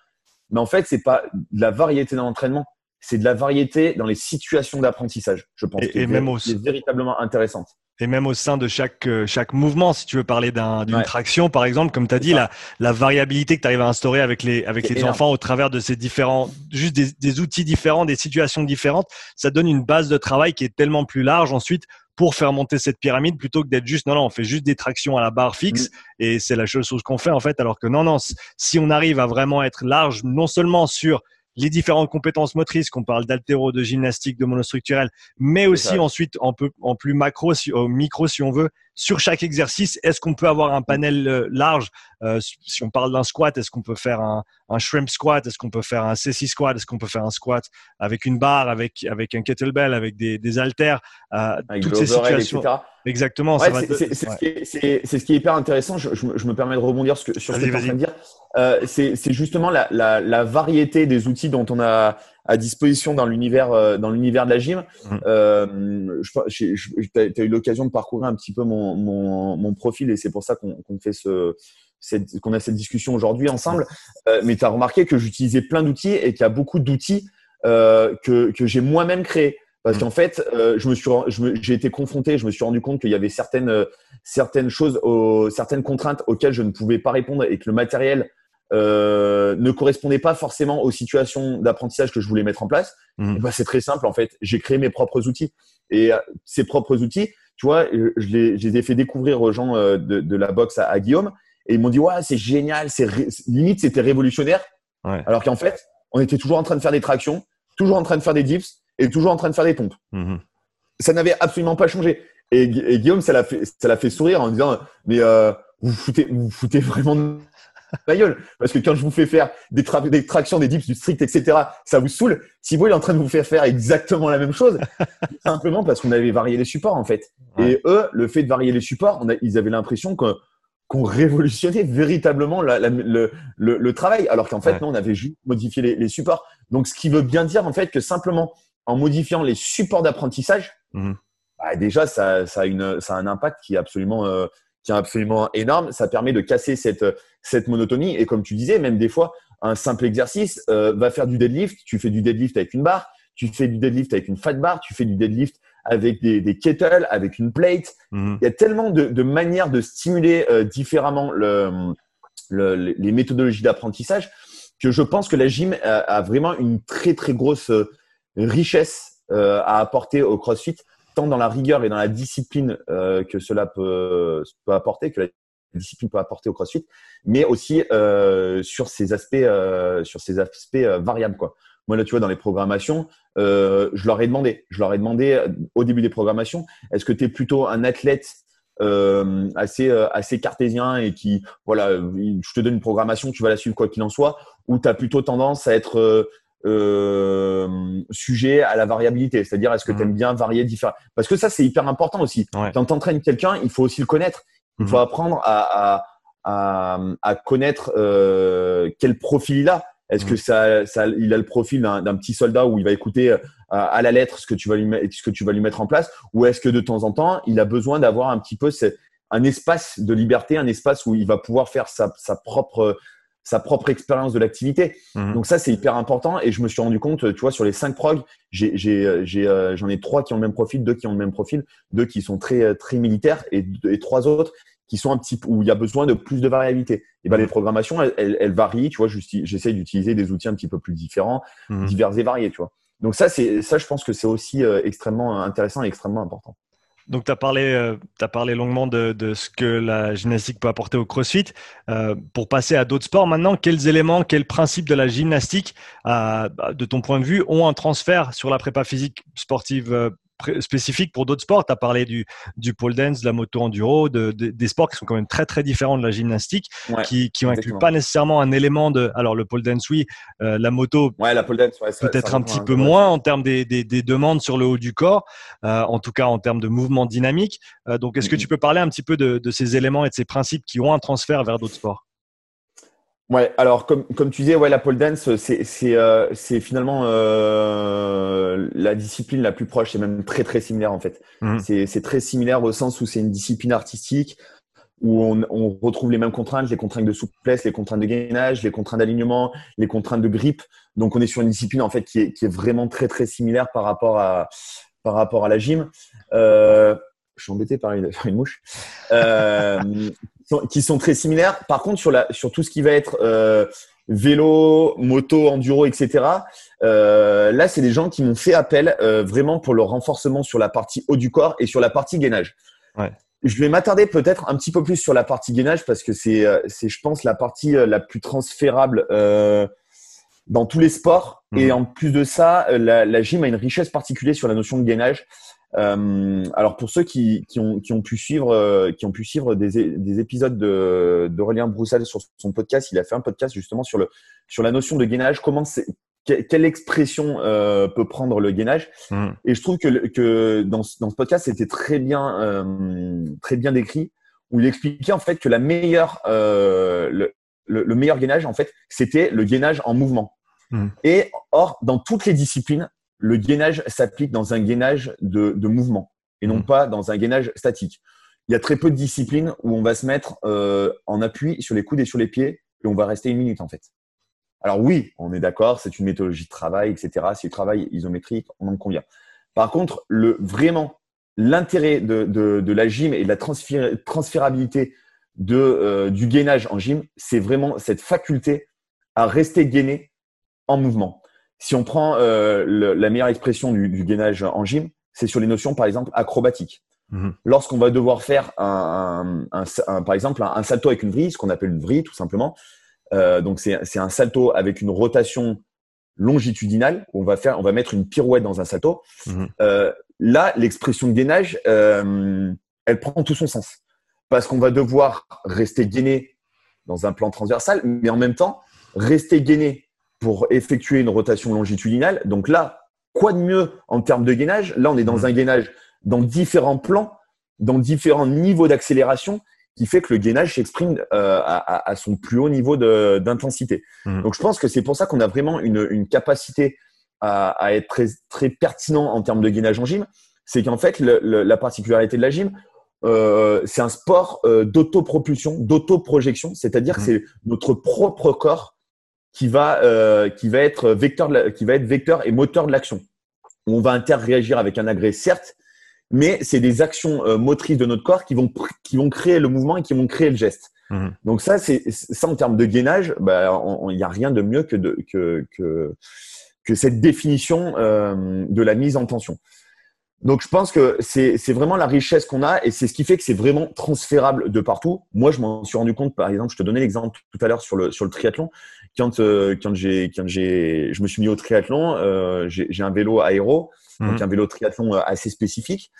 Mais en fait, c'est pas de la variété dans l'entraînement, c'est de la variété dans les situations d'apprentissage, je pense. Et, et même aussi. véritablement intéressante et même au sein de chaque euh, chaque mouvement. Si tu veux parler d'une traction, par exemple, comme tu as dit, la, la variabilité que tu arrives à instaurer avec les avec les enfants au travers de ces différents, juste des, des, outils différents, des situations différentes, ça donne une base de travail qui est tellement plus large ensuite pour faire monter cette pyramide plutôt que d'être juste non non on fait juste des tractions à la barre fixe mm. et c'est la seule chose qu'on fait en fait alors que non non si on arrive à vraiment être large non seulement sur les différentes compétences motrices, qu'on parle d'altéro, de gymnastique, de monostructurel, mais aussi ensuite en, peu, en plus macro, si, au micro si on veut, sur chaque exercice, est-ce qu'on peut avoir un panel euh, large euh, Si on parle d'un squat, est-ce qu'on peut faire un, un shrimp squat Est-ce qu'on peut faire un C6 squat Est-ce qu'on peut faire un squat avec une barre, avec, avec un kettlebell, avec des, des haltères euh, Toutes ces situations. Etc. Exactement. c'est ce, qui est hyper intéressant. Je, je, me permets de rebondir sur, sur ce que tu es en train de dire. Euh, c'est justement la, la, la, variété des outils dont on a à disposition dans l'univers euh, dans l'univers de la gym. Mmh. Euh, tu as eu l'occasion de parcourir un petit peu mon, mon, mon profil et c'est pour ça qu'on fait ce qu'on a cette discussion aujourd'hui ensemble. Euh, mais tu as remarqué que j'utilisais plein d'outils et qu'il y a beaucoup d'outils euh, que, que j'ai moi-même créés. Parce mmh. qu'en fait, euh, je me suis, j'ai été confronté, je me suis rendu compte qu'il y avait certaines, certaines choses, certaines contraintes auxquelles je ne pouvais pas répondre et que le matériel euh, ne correspondait pas forcément aux situations d'apprentissage que je voulais mettre en place, mmh. bah, c'est très simple en fait. J'ai créé mes propres outils. Et euh, ces propres outils, tu vois, je les, je les ai fait découvrir aux gens euh, de, de la boxe à, Guillaume et ils m'ont dit ouais c'est génial, c'est limite c'était révolutionnaire. Ouais. Alors qu'en fait, on était toujours en train de faire des tractions, toujours en train de faire des dips et toujours en train de faire des pompes. Mmh. Ça n'avait absolument pas changé. Et, et Guillaume, ça l'a fait, ça l'a fait sourire en disant mais euh, vous foutez, vous foutez vraiment ma gueule. Parce que quand je vous fais faire des, des tractions, des dips, du strict, etc., ça vous saoule. Si vous, il est en train de vous faire faire exactement la même chose, simplement parce qu'on avait varié les supports, en fait. Et eux, le fait de varier les supports, on a, ils avaient l'impression qu'on révolutionnait véritablement la, la, le, le, le, travail, alors qu'en fait, non, on avait juste modifié les, les, supports. Donc, ce qui veut bien dire, en fait, que simplement en modifiant les supports d'apprentissage, mmh. bah, déjà, ça, ça, a une, ça a un impact qui est absolument, euh, qui est absolument énorme. Ça permet de casser cette, cette monotonie. Et comme tu disais, même des fois, un simple exercice euh, va faire du deadlift. Tu fais du deadlift avec une barre, tu fais du deadlift avec une fat bar, tu fais du deadlift avec des, des kettles, avec une plate. Mhm. Il y a tellement de, de manières de stimuler euh, différemment le, le, les méthodologies d'apprentissage que je pense que la gym a, a vraiment une très très grosse euh, richesse à apporter au CrossFit dans la rigueur et dans la discipline euh, que cela peut, apporter, que la discipline peut apporter au CrossFit, mais aussi euh, sur ces aspects, euh, sur ces aspects variables. Quoi. Moi, là, tu vois, dans les programmations, je leur ai demandé, je leur ai demandé au début des programmations, est-ce que tu es plutôt un athlète assez assez cartésien et qui voilà je te donne une programmation tu vas la suivre quoi qu'il en soit ou tu as plutôt tendance à être sujet à la variabilité c'est-à-dire est-ce que mmh. tu aimes bien varier différents parce que ça c'est hyper important aussi quand tu entraînes quelqu'un il faut aussi le connaître il faut mmh. apprendre à, à, à, connaître quel profil il a est-ce que mm. ça, il a le profil d'un petit soldat où il va écouter euh, à la lettre ce que tu vas lui ce que tu vas lui mettre en place, ou est-ce que de temps en temps il a besoin d'avoir un petit peu un espace de liberté, un espace où il va pouvoir faire sa, propre sa propre expérience de l'activité. Mm. Donc ça c'est hyper important et je me suis rendu compte, tu vois, sur les cinq progs, euh, j'en ai, trois qui ont le même profil, deux qui ont le même profil, deux qui sont très très militaires et, et trois autres qui sont un petit où il y a besoin de plus de variabilité. Et ben les programmations, elles, elles, varient. Tu vois, j'essaie d'utiliser des outils un petit peu plus différents, mhm. divers et variés. Tu vois. Donc ça, c'est ça, je pense que c'est aussi euh, extrêmement intéressant et extrêmement important. Donc, tu as, parlé, euh, parlé longuement de, ce que la gymnastique peut apporter au CrossFit. Euh, pour passer à d'autres sports maintenant, quels éléments, quels principes de la gymnastique, bah, de ton point de vue, ont un transfert sur la prépa physique sportive spécifique pour d'autres sports. Tu as parlé du, du pole dance, de la moto enduro, de, des sports qui sont quand même très très différents de la gymnastique, qui qui n'incluent pas nécessairement un élément de. Alors le pole dance, oui, euh, la moto. Ouais, la pole dance, peut-être un petit peu moins en termes des, des, des, demandes sur le haut du corps, euh, en tout cas en termes de mouvement dynamique. Euh, donc, est-ce que tu peux parler un petit peu de, de ces éléments et de ces principes qui ont un transfert vers d'autres sports? Ouais, alors comme, comme tu disais, ouais, la pole dance, c'est c'est euh, c'est finalement euh, la discipline la plus proche, c'est même très très similaire en fait. Mmh. C'est c'est très similaire au sens où c'est une discipline artistique où on, on retrouve les mêmes contraintes, les contraintes de souplesse, les contraintes de gainage, les contraintes d'alignement, les contraintes de grip. Donc on est sur une discipline en fait qui est qui est vraiment très très similaire par rapport à par rapport à la gym. Euh, je suis embêté par une, une mouche. Euh, qui sont très similaires. Par contre, sur, la, sur tout ce qui va être euh, vélo, moto, enduro, etc., euh, là, c'est des gens qui m'ont fait appel euh, vraiment pour le renforcement sur la partie haut du corps et sur la partie gainage. Ouais. Je vais m'attarder peut-être un petit peu plus sur la partie gainage parce que c'est, c'est je pense, la partie la plus transférable dans tous les sports. Mmh. Et en plus de ça, la, la gym a une richesse particulière sur la notion de gainage. Euh, alors pour ceux qui, qui, ont, qui, ont, pu suivre, euh, qui ont pu suivre des, des épisodes d'Aurélien de, Broussal sur son podcast, il a fait un podcast justement sur, le, sur la notion de gainage, comment c'est, quelle expression euh, peut prendre le gainage? Mmh. Et je trouve que, que dans, dans ce podcast, c'était très bien, euh, très bien décrit, où il expliquait en fait que la meilleure, euh, le, le, meilleur gainage, en fait, c'était le gainage en mouvement. Mmh. Et or, dans toutes les disciplines, le gainage s'applique dans un gainage de, mouvement et non mmh. pas dans un gainage statique. Il y a très peu de disciplines où on va se mettre euh, en appui sur les coudes et sur les pieds et on va rester une minute en fait. Alors oui, on est d'accord, c'est une méthodologie de travail, etc. C'est du travail isométrique, on en convient. Par contre, le, vraiment, l'intérêt de, la gym et de la transférabilité de, euh, du gainage en gym, c'est vraiment cette faculté à rester gainé en mouvement. Si on prend euh, la meilleure expression du, gainage en gym, c'est sur les notions, par exemple, acrobatiques. Mhm. Lorsqu'on va devoir faire, un, par exemple, un, salto avec une vrille, ce qu'on appelle une vrille, tout simplement. Euh, donc, c'est un salto avec une rotation longitudinale. on va faire, on va mettre une pirouette dans un salto. Mhm. Euh, là, l'expression de gainage, elle prend tout son sens parce qu'on va devoir rester gainé dans un plan transversal, mais en même temps rester gainé pour effectuer une rotation longitudinale. Donc là, quoi de mieux en termes de gainage? Là, on est dans mmh. un gainage dans différents plans, dans différents niveaux d'accélération, qui fait que le gainage s'exprime euh, à, son plus haut niveau d'intensité. Mmh. Donc je pense que c'est pour ça qu'on a vraiment une, capacité à, être très, très pertinent en termes de gainage en gym. C'est qu'en fait, la particularité de la gym, euh, c'est un sport euh, d'autopropulsion, d'autoprojection, c'est-à-dire que mmh. c'est notre propre corps qui va, euh, qui va être vecteur, qui va être vecteur et moteur de l'action. On va interréagir avec un agrès, certes, mais c'est des actions euh, motrices de notre corps qui vont, qui vont créer le mouvement et qui vont créer le geste. Mmh. Donc ça, c'est ça en termes de gainage, bah, il n'y a rien de mieux que, de, que, que, que cette définition euh, de la mise en tension. Donc, je pense que c'est vraiment la richesse qu'on a et c'est ce qui fait que c'est vraiment transférable de partout. Moi, je m'en suis rendu compte, par exemple, je te donnais l'exemple tout à l'heure sur le, sur le triathlon. Quand, euh, quand j'ai, quand j'ai, je me suis mis au triathlon, euh, j'ai un vélo aéro, donc mhm. un vélo triathlon euh, assez spécifique.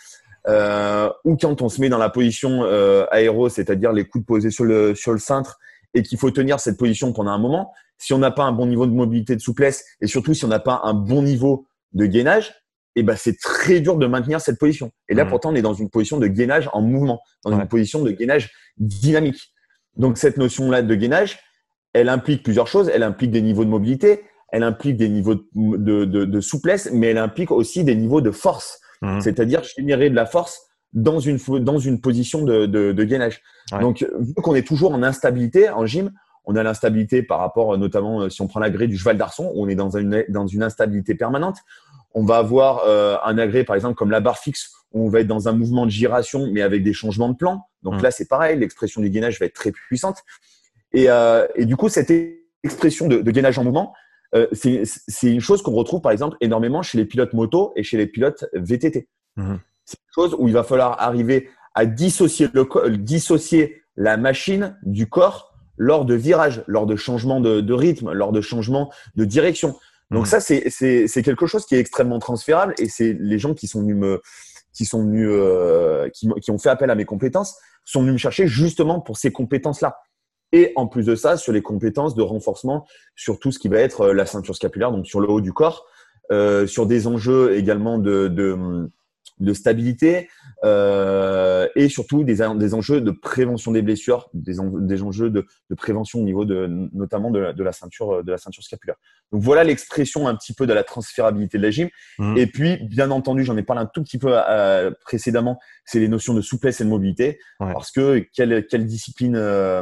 ou quand on se met dans la position aéro, c'est-à-dire les coudes posés sur le, sur le cintre, et qu'il faut tenir cette position pendant un moment, si on n'a pas un bon niveau de mobilité de souplesse, et surtout si on n'a pas un bon niveau de gainage, eh ben c'est très dur de maintenir cette position. Et là, mmh. pourtant, on est dans une position de gainage en mouvement, dans une position de gainage dynamique. Donc cette notion-là de gainage, elle implique plusieurs choses. Elle implique des niveaux de mobilité, elle implique des niveaux de, de, de, souplesse, mais elle implique aussi des niveaux de force. Mmh. C'est-à-dire générer de la force dans une, dans une position de, de gainage. Donc, vu qu'on est toujours en instabilité en gym, on a l'instabilité par rapport, notamment si on prend l'agré du cheval d'arçon, où on est dans une, dans une instabilité permanente. On va avoir euh, un agré, par exemple, comme la barre fixe, où on va être dans un mouvement de giration, mais avec des changements de plan. Donc mmh. là, c'est pareil, l'expression du gainage va être très puissante. Et, euh, et du coup, cette expression de, de gainage en mouvement, euh, c'est une chose qu'on retrouve, par exemple, énormément chez les pilotes moto et chez les pilotes VTT. Mmh. C'est une chose où il va falloir arriver à dissocier, le, dissocier la machine du corps lors de virages, lors de changements de, de rythme, lors de changements de direction. Donc mmh. ça, c'est quelque chose qui est extrêmement transférable et c'est les gens qui sont venus me, qui sont venus, euh, qui, qui, ont fait appel à mes compétences, sont venus me chercher justement pour ces compétences-là. Et en plus de ça, sur les compétences de renforcement, sur tout ce qui va être euh, la ceinture scapulaire, donc sur le haut du corps, euh, sur des enjeux également de, de de stabilité euh, et surtout des, des, enjeux de prévention des blessures, des, des enjeux de, de, prévention au niveau de notamment de, de, la ceinture de la ceinture scapulaire. Donc voilà l'expression un petit peu de la transférabilité de la gym. Mmh. Et puis bien entendu, j'en ai parlé un tout petit peu euh, précédemment, c'est les notions de souplesse et de mobilité, parce que quelle, quelle discipline euh,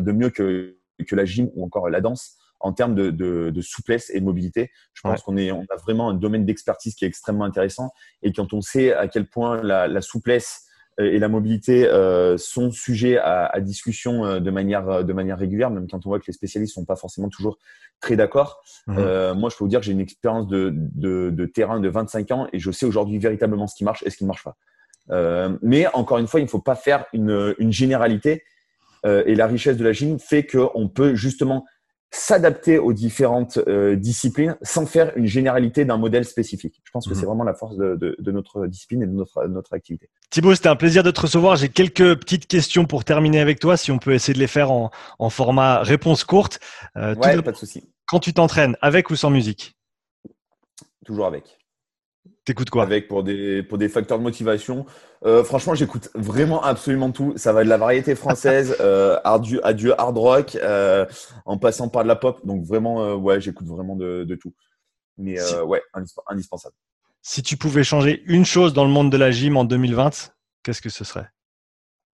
de mieux que que la gym ou encore la danse en termes de, de, de, souplesse et de mobilité. Je pense qu'on est, on a vraiment un domaine d'expertise qui est extrêmement intéressant. Et quand on sait à quel point la, la souplesse euh, et la mobilité euh, sont sujets à, à, discussion euh, de manière, de manière régulière, même quand on voit que les spécialistes sont pas forcément toujours très d'accord. Mmh. Euh, moi, je peux vous dire que j'ai une expérience de, de, de, terrain de 25 ans et je sais aujourd'hui véritablement ce qui marche et ce qui ne marche pas. Mais encore une fois, il ne faut pas faire une, une généralité. et la richesse de la gym fait qu'on peut justement s'adapter aux différentes euh, disciplines sans faire une généralité d'un modèle spécifique. Je pense que c'est mhm. vraiment la force de, de, de, notre discipline et de notre, notre activité. Thibaut, c'était un plaisir de te recevoir. J'ai quelques petites questions pour terminer avec toi, si on peut essayer de les faire en, en format réponse courte. Euh, ouais, pas de souci. Quand tu t'entraînes, avec ou sans musique? Toujours avec. T'écoutes quoi Avec pour des, pour des facteurs de motivation. Euh, franchement, j'écoute vraiment absolument tout. Ça va de la variété française euh, à du hard rock, euh, en passant par de la pop. Donc vraiment, euh, ouais, j'écoute vraiment de, de, tout. Mais ouais, indispensable. Si tu pouvais changer une chose dans le monde de la gym en 2020, qu'est-ce que ce serait?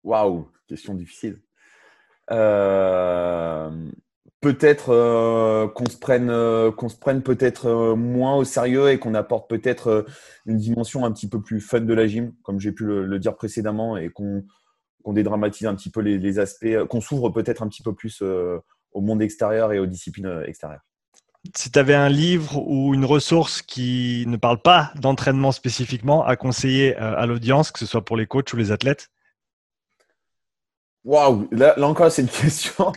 Waouh, question difficile. Peut-être euh, qu'on se prenne euh, qu'on se prenne peut-être euh, moins au sérieux et qu'on apporte peut-être une dimension un petit peu plus fun de la gym, comme j'ai pu le, dire précédemment, et qu'on dédramatise un petit peu les, aspects, qu'on s'ouvre peut-être un petit peu plus au monde extérieur et aux disciplines extérieures. Si tu avais un livre ou une ressource qui ne parle pas d'entraînement spécifiquement à conseiller à l'audience, que ce soit pour les coachs ou les athlètes, Waouh, là, là, encore c'est une question.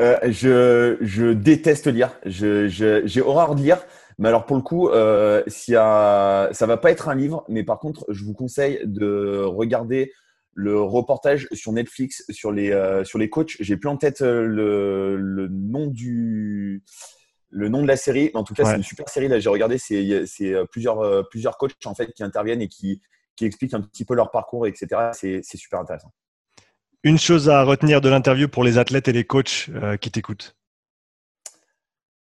euh, je, je, déteste lire. J'ai je, horreur de lire. Mais alors pour le coup, euh, si a, ça va pas être un livre, mais par contre, je vous conseille de regarder le reportage sur Netflix sur les euh, sur les coachs. J'ai plus en tête euh, le, le nom du le nom de la série. En tout cas, c'est une super série. Là, j'ai regardé. C'est c'est euh, plusieurs plusieurs coachs en fait qui interviennent et qui qui expliquent un petit peu leur parcours, etc. C'est c'est super intéressant. Une chose à retenir de l'interview pour les athlètes et les coachs euh, qui t'écoutent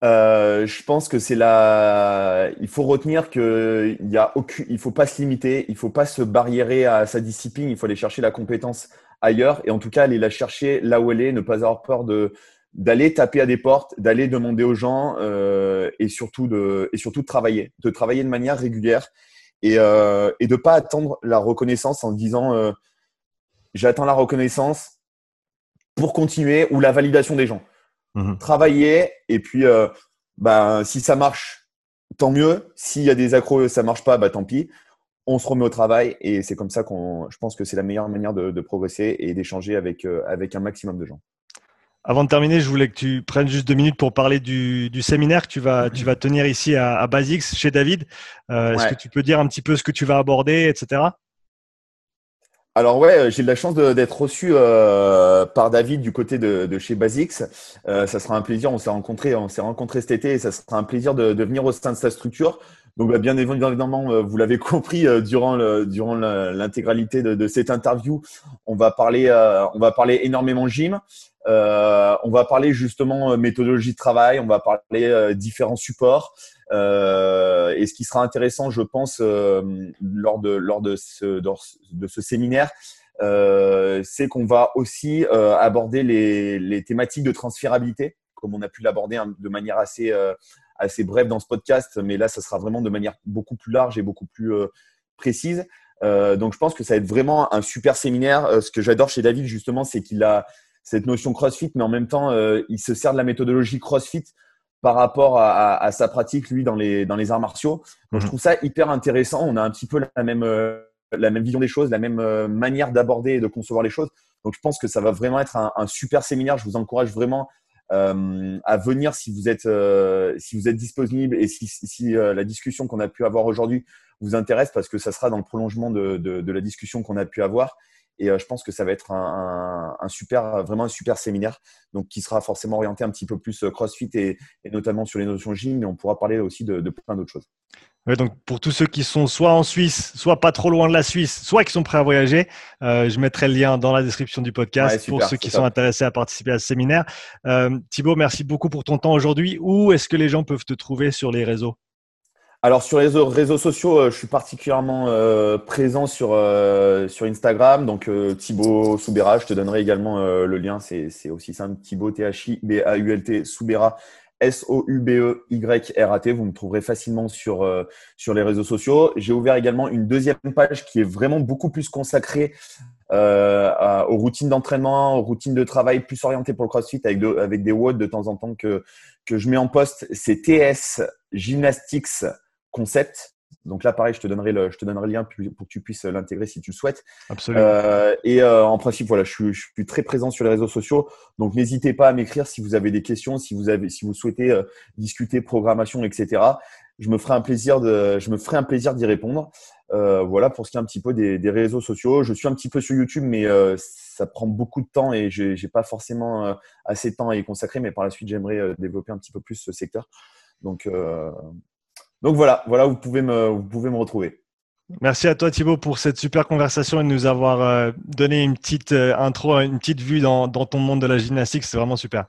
euh, je pense que c'est la. Il faut retenir que il faut pas se limiter. Il faut pas se barriérer à sa discipline. Il faut aller chercher la compétence ailleurs et en tout cas aller la chercher là où elle est. Ne pas avoir peur de d'aller taper à des portes, d'aller demander aux gens euh, et surtout de et surtout de travailler, de travailler de manière régulière et euh, et de pas attendre la reconnaissance en disant j'attends la reconnaissance pour continuer ou la validation des gens. Mhm. Travailler et puis euh, bah, si ça marche, tant mieux. S'il y a des accros, ça marche pas, bah tant pis. On se remet au travail et c'est comme ça qu'on. Je pense que c'est la meilleure manière de, progresser et d'échanger avec, euh, avec un maximum de gens. Avant de terminer, je voulais que tu prennes juste deux minutes pour parler du, séminaire que tu vas, tu vas tenir ici à, Basics chez David. Euh, est-ce que tu peux dire un petit peu ce que tu vas aborder, etc. Alors ouais, j'ai de la chance d'être reçu euh, par David du côté de, chez Basics. Euh, ça sera un plaisir. On s'est rencontrés, on s'est rencontrés cet été et ça sera un plaisir de, venir au sein de sa structure. Donc bah, bien évidemment, vous l'avez compris durant durant l'intégralité de, cette interview, on va parler on va parler énormément gym. Euh, on va parler justement euh, méthodologie de travail, on va parler euh, différents supports. et ce qui sera intéressant, je pense, lors de lors de ce de ce séminaire, c'est qu'on va aussi aborder les, les, thématiques de transférabilité, comme on a pu l'aborder hein, de manière assez assez brève dans ce podcast, mais là, ça sera vraiment de manière beaucoup plus large et beaucoup plus précise. donc, je pense que ça va être vraiment un super séminaire. ce que j'adore chez David, justement, c'est qu'il a cette notion CrossFit, mais en même temps, euh, il se sert de la méthodologie CrossFit par rapport à, sa pratique, lui, dans les, dans les arts martiaux. Donc, je mhm. trouve ça hyper intéressant. On a un petit peu la même, euh, la même vision des choses, la même euh, manière d'aborder et de concevoir les choses. Donc, je pense que ça va vraiment être un, super séminaire. Je vous encourage vraiment à venir si vous êtes, si vous êtes disponible et si, si la discussion qu'on a pu avoir aujourd'hui vous intéresse, parce que ça sera dans le prolongement de, de, de la discussion qu'on a pu avoir. Et euh, je pense que ça va être un, super, vraiment un super séminaire, donc qui sera forcément orienté un petit peu plus euh, CrossFit et, notamment sur les notions gym, mais on pourra parler aussi de, plein d'autres choses. Donc pour tous ceux qui sont soit en Suisse, soit pas trop loin de la Suisse, soit qui sont prêts à voyager, euh, je mettrai le lien dans la description du podcast pour ceux qui sont intéressés à participer à ce séminaire. Thibaut, merci beaucoup pour ton temps aujourd'hui. Où est-ce que les gens peuvent te trouver sur les réseaux? Alors sur les réseaux, sociaux, euh, je suis particulierement euh, présent sur euh, sur Instagram. Donc Thibaut Soubera, je te donnerai également le lien. C'est aussi simple. Thibaut T H I B A U L T Soubera S O U B E Y R A T. Vous me trouverez facilement sur sur les réseaux sociaux. J'ai ouvert également une deuxième page qui est vraiment beaucoup plus consacrée aux routines d'entraînement, aux routines de travail plus orientées pour le CrossFit avec avec des WOD de temps en temps que que je mets en poste. C'est TS Gymnastics concept. Donc là, pareil, je te donnerai le, je te donnerai le lien pour que tu puisses l'intégrer si tu le souhaites. Absolument. Euh, et euh, en principe, voilà, je suis, je suis, très présent sur les réseaux sociaux. Donc n'hésitez pas à m'écrire si vous avez des questions, si vous avez, si vous souhaitez euh, discuter programmation, etc. Je me ferai un plaisir de, je me ferai un plaisir d'y répondre. voilà pour ce qui est un petit peu des, des, réseaux sociaux. Je suis un petit peu sur YouTube, mais ça prend beaucoup de temps et j'ai, j'ai pas forcément assez de temps à y consacrer. Mais par la suite, j'aimerais développer un petit peu plus ce secteur. Donc donc voilà, voilà où vous pouvez me, vous pouvez me retrouver. Merci à toi Thibaut pour cette super conversation et de nous avoir euh, donné une petite euh, intro, une petite vue dans, dans ton monde de la gymnastique. C'est vraiment super.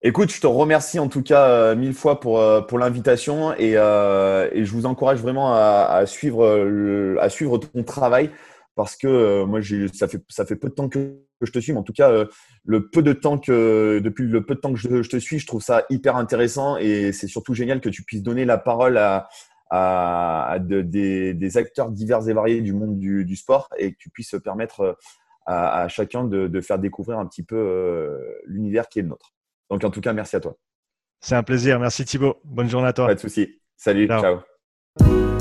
Écoute, je te remercie en tout cas euh, mille fois pour, pour l'invitation et, et, je vous encourage vraiment à, à suivre, à suivre ton travail parce que moi, ça fait, ça fait peu de temps que que je te suis, mais en tout cas, euh, le peu de temps que, depuis le peu de temps que je, te suis, je trouve ça hyper intéressant et c'est surtout génial que tu puisses donner la parole à, à, des, acteurs divers et variés du monde du, sport et que tu puisses permettre euh, à, chacun de, faire découvrir un petit peu euh, l'univers qui est le nôtre. Donc, en tout cas, merci à toi. C'est un plaisir. Merci Thibaut. Bonne journée à toi. Pas de souci. Salut. ciao.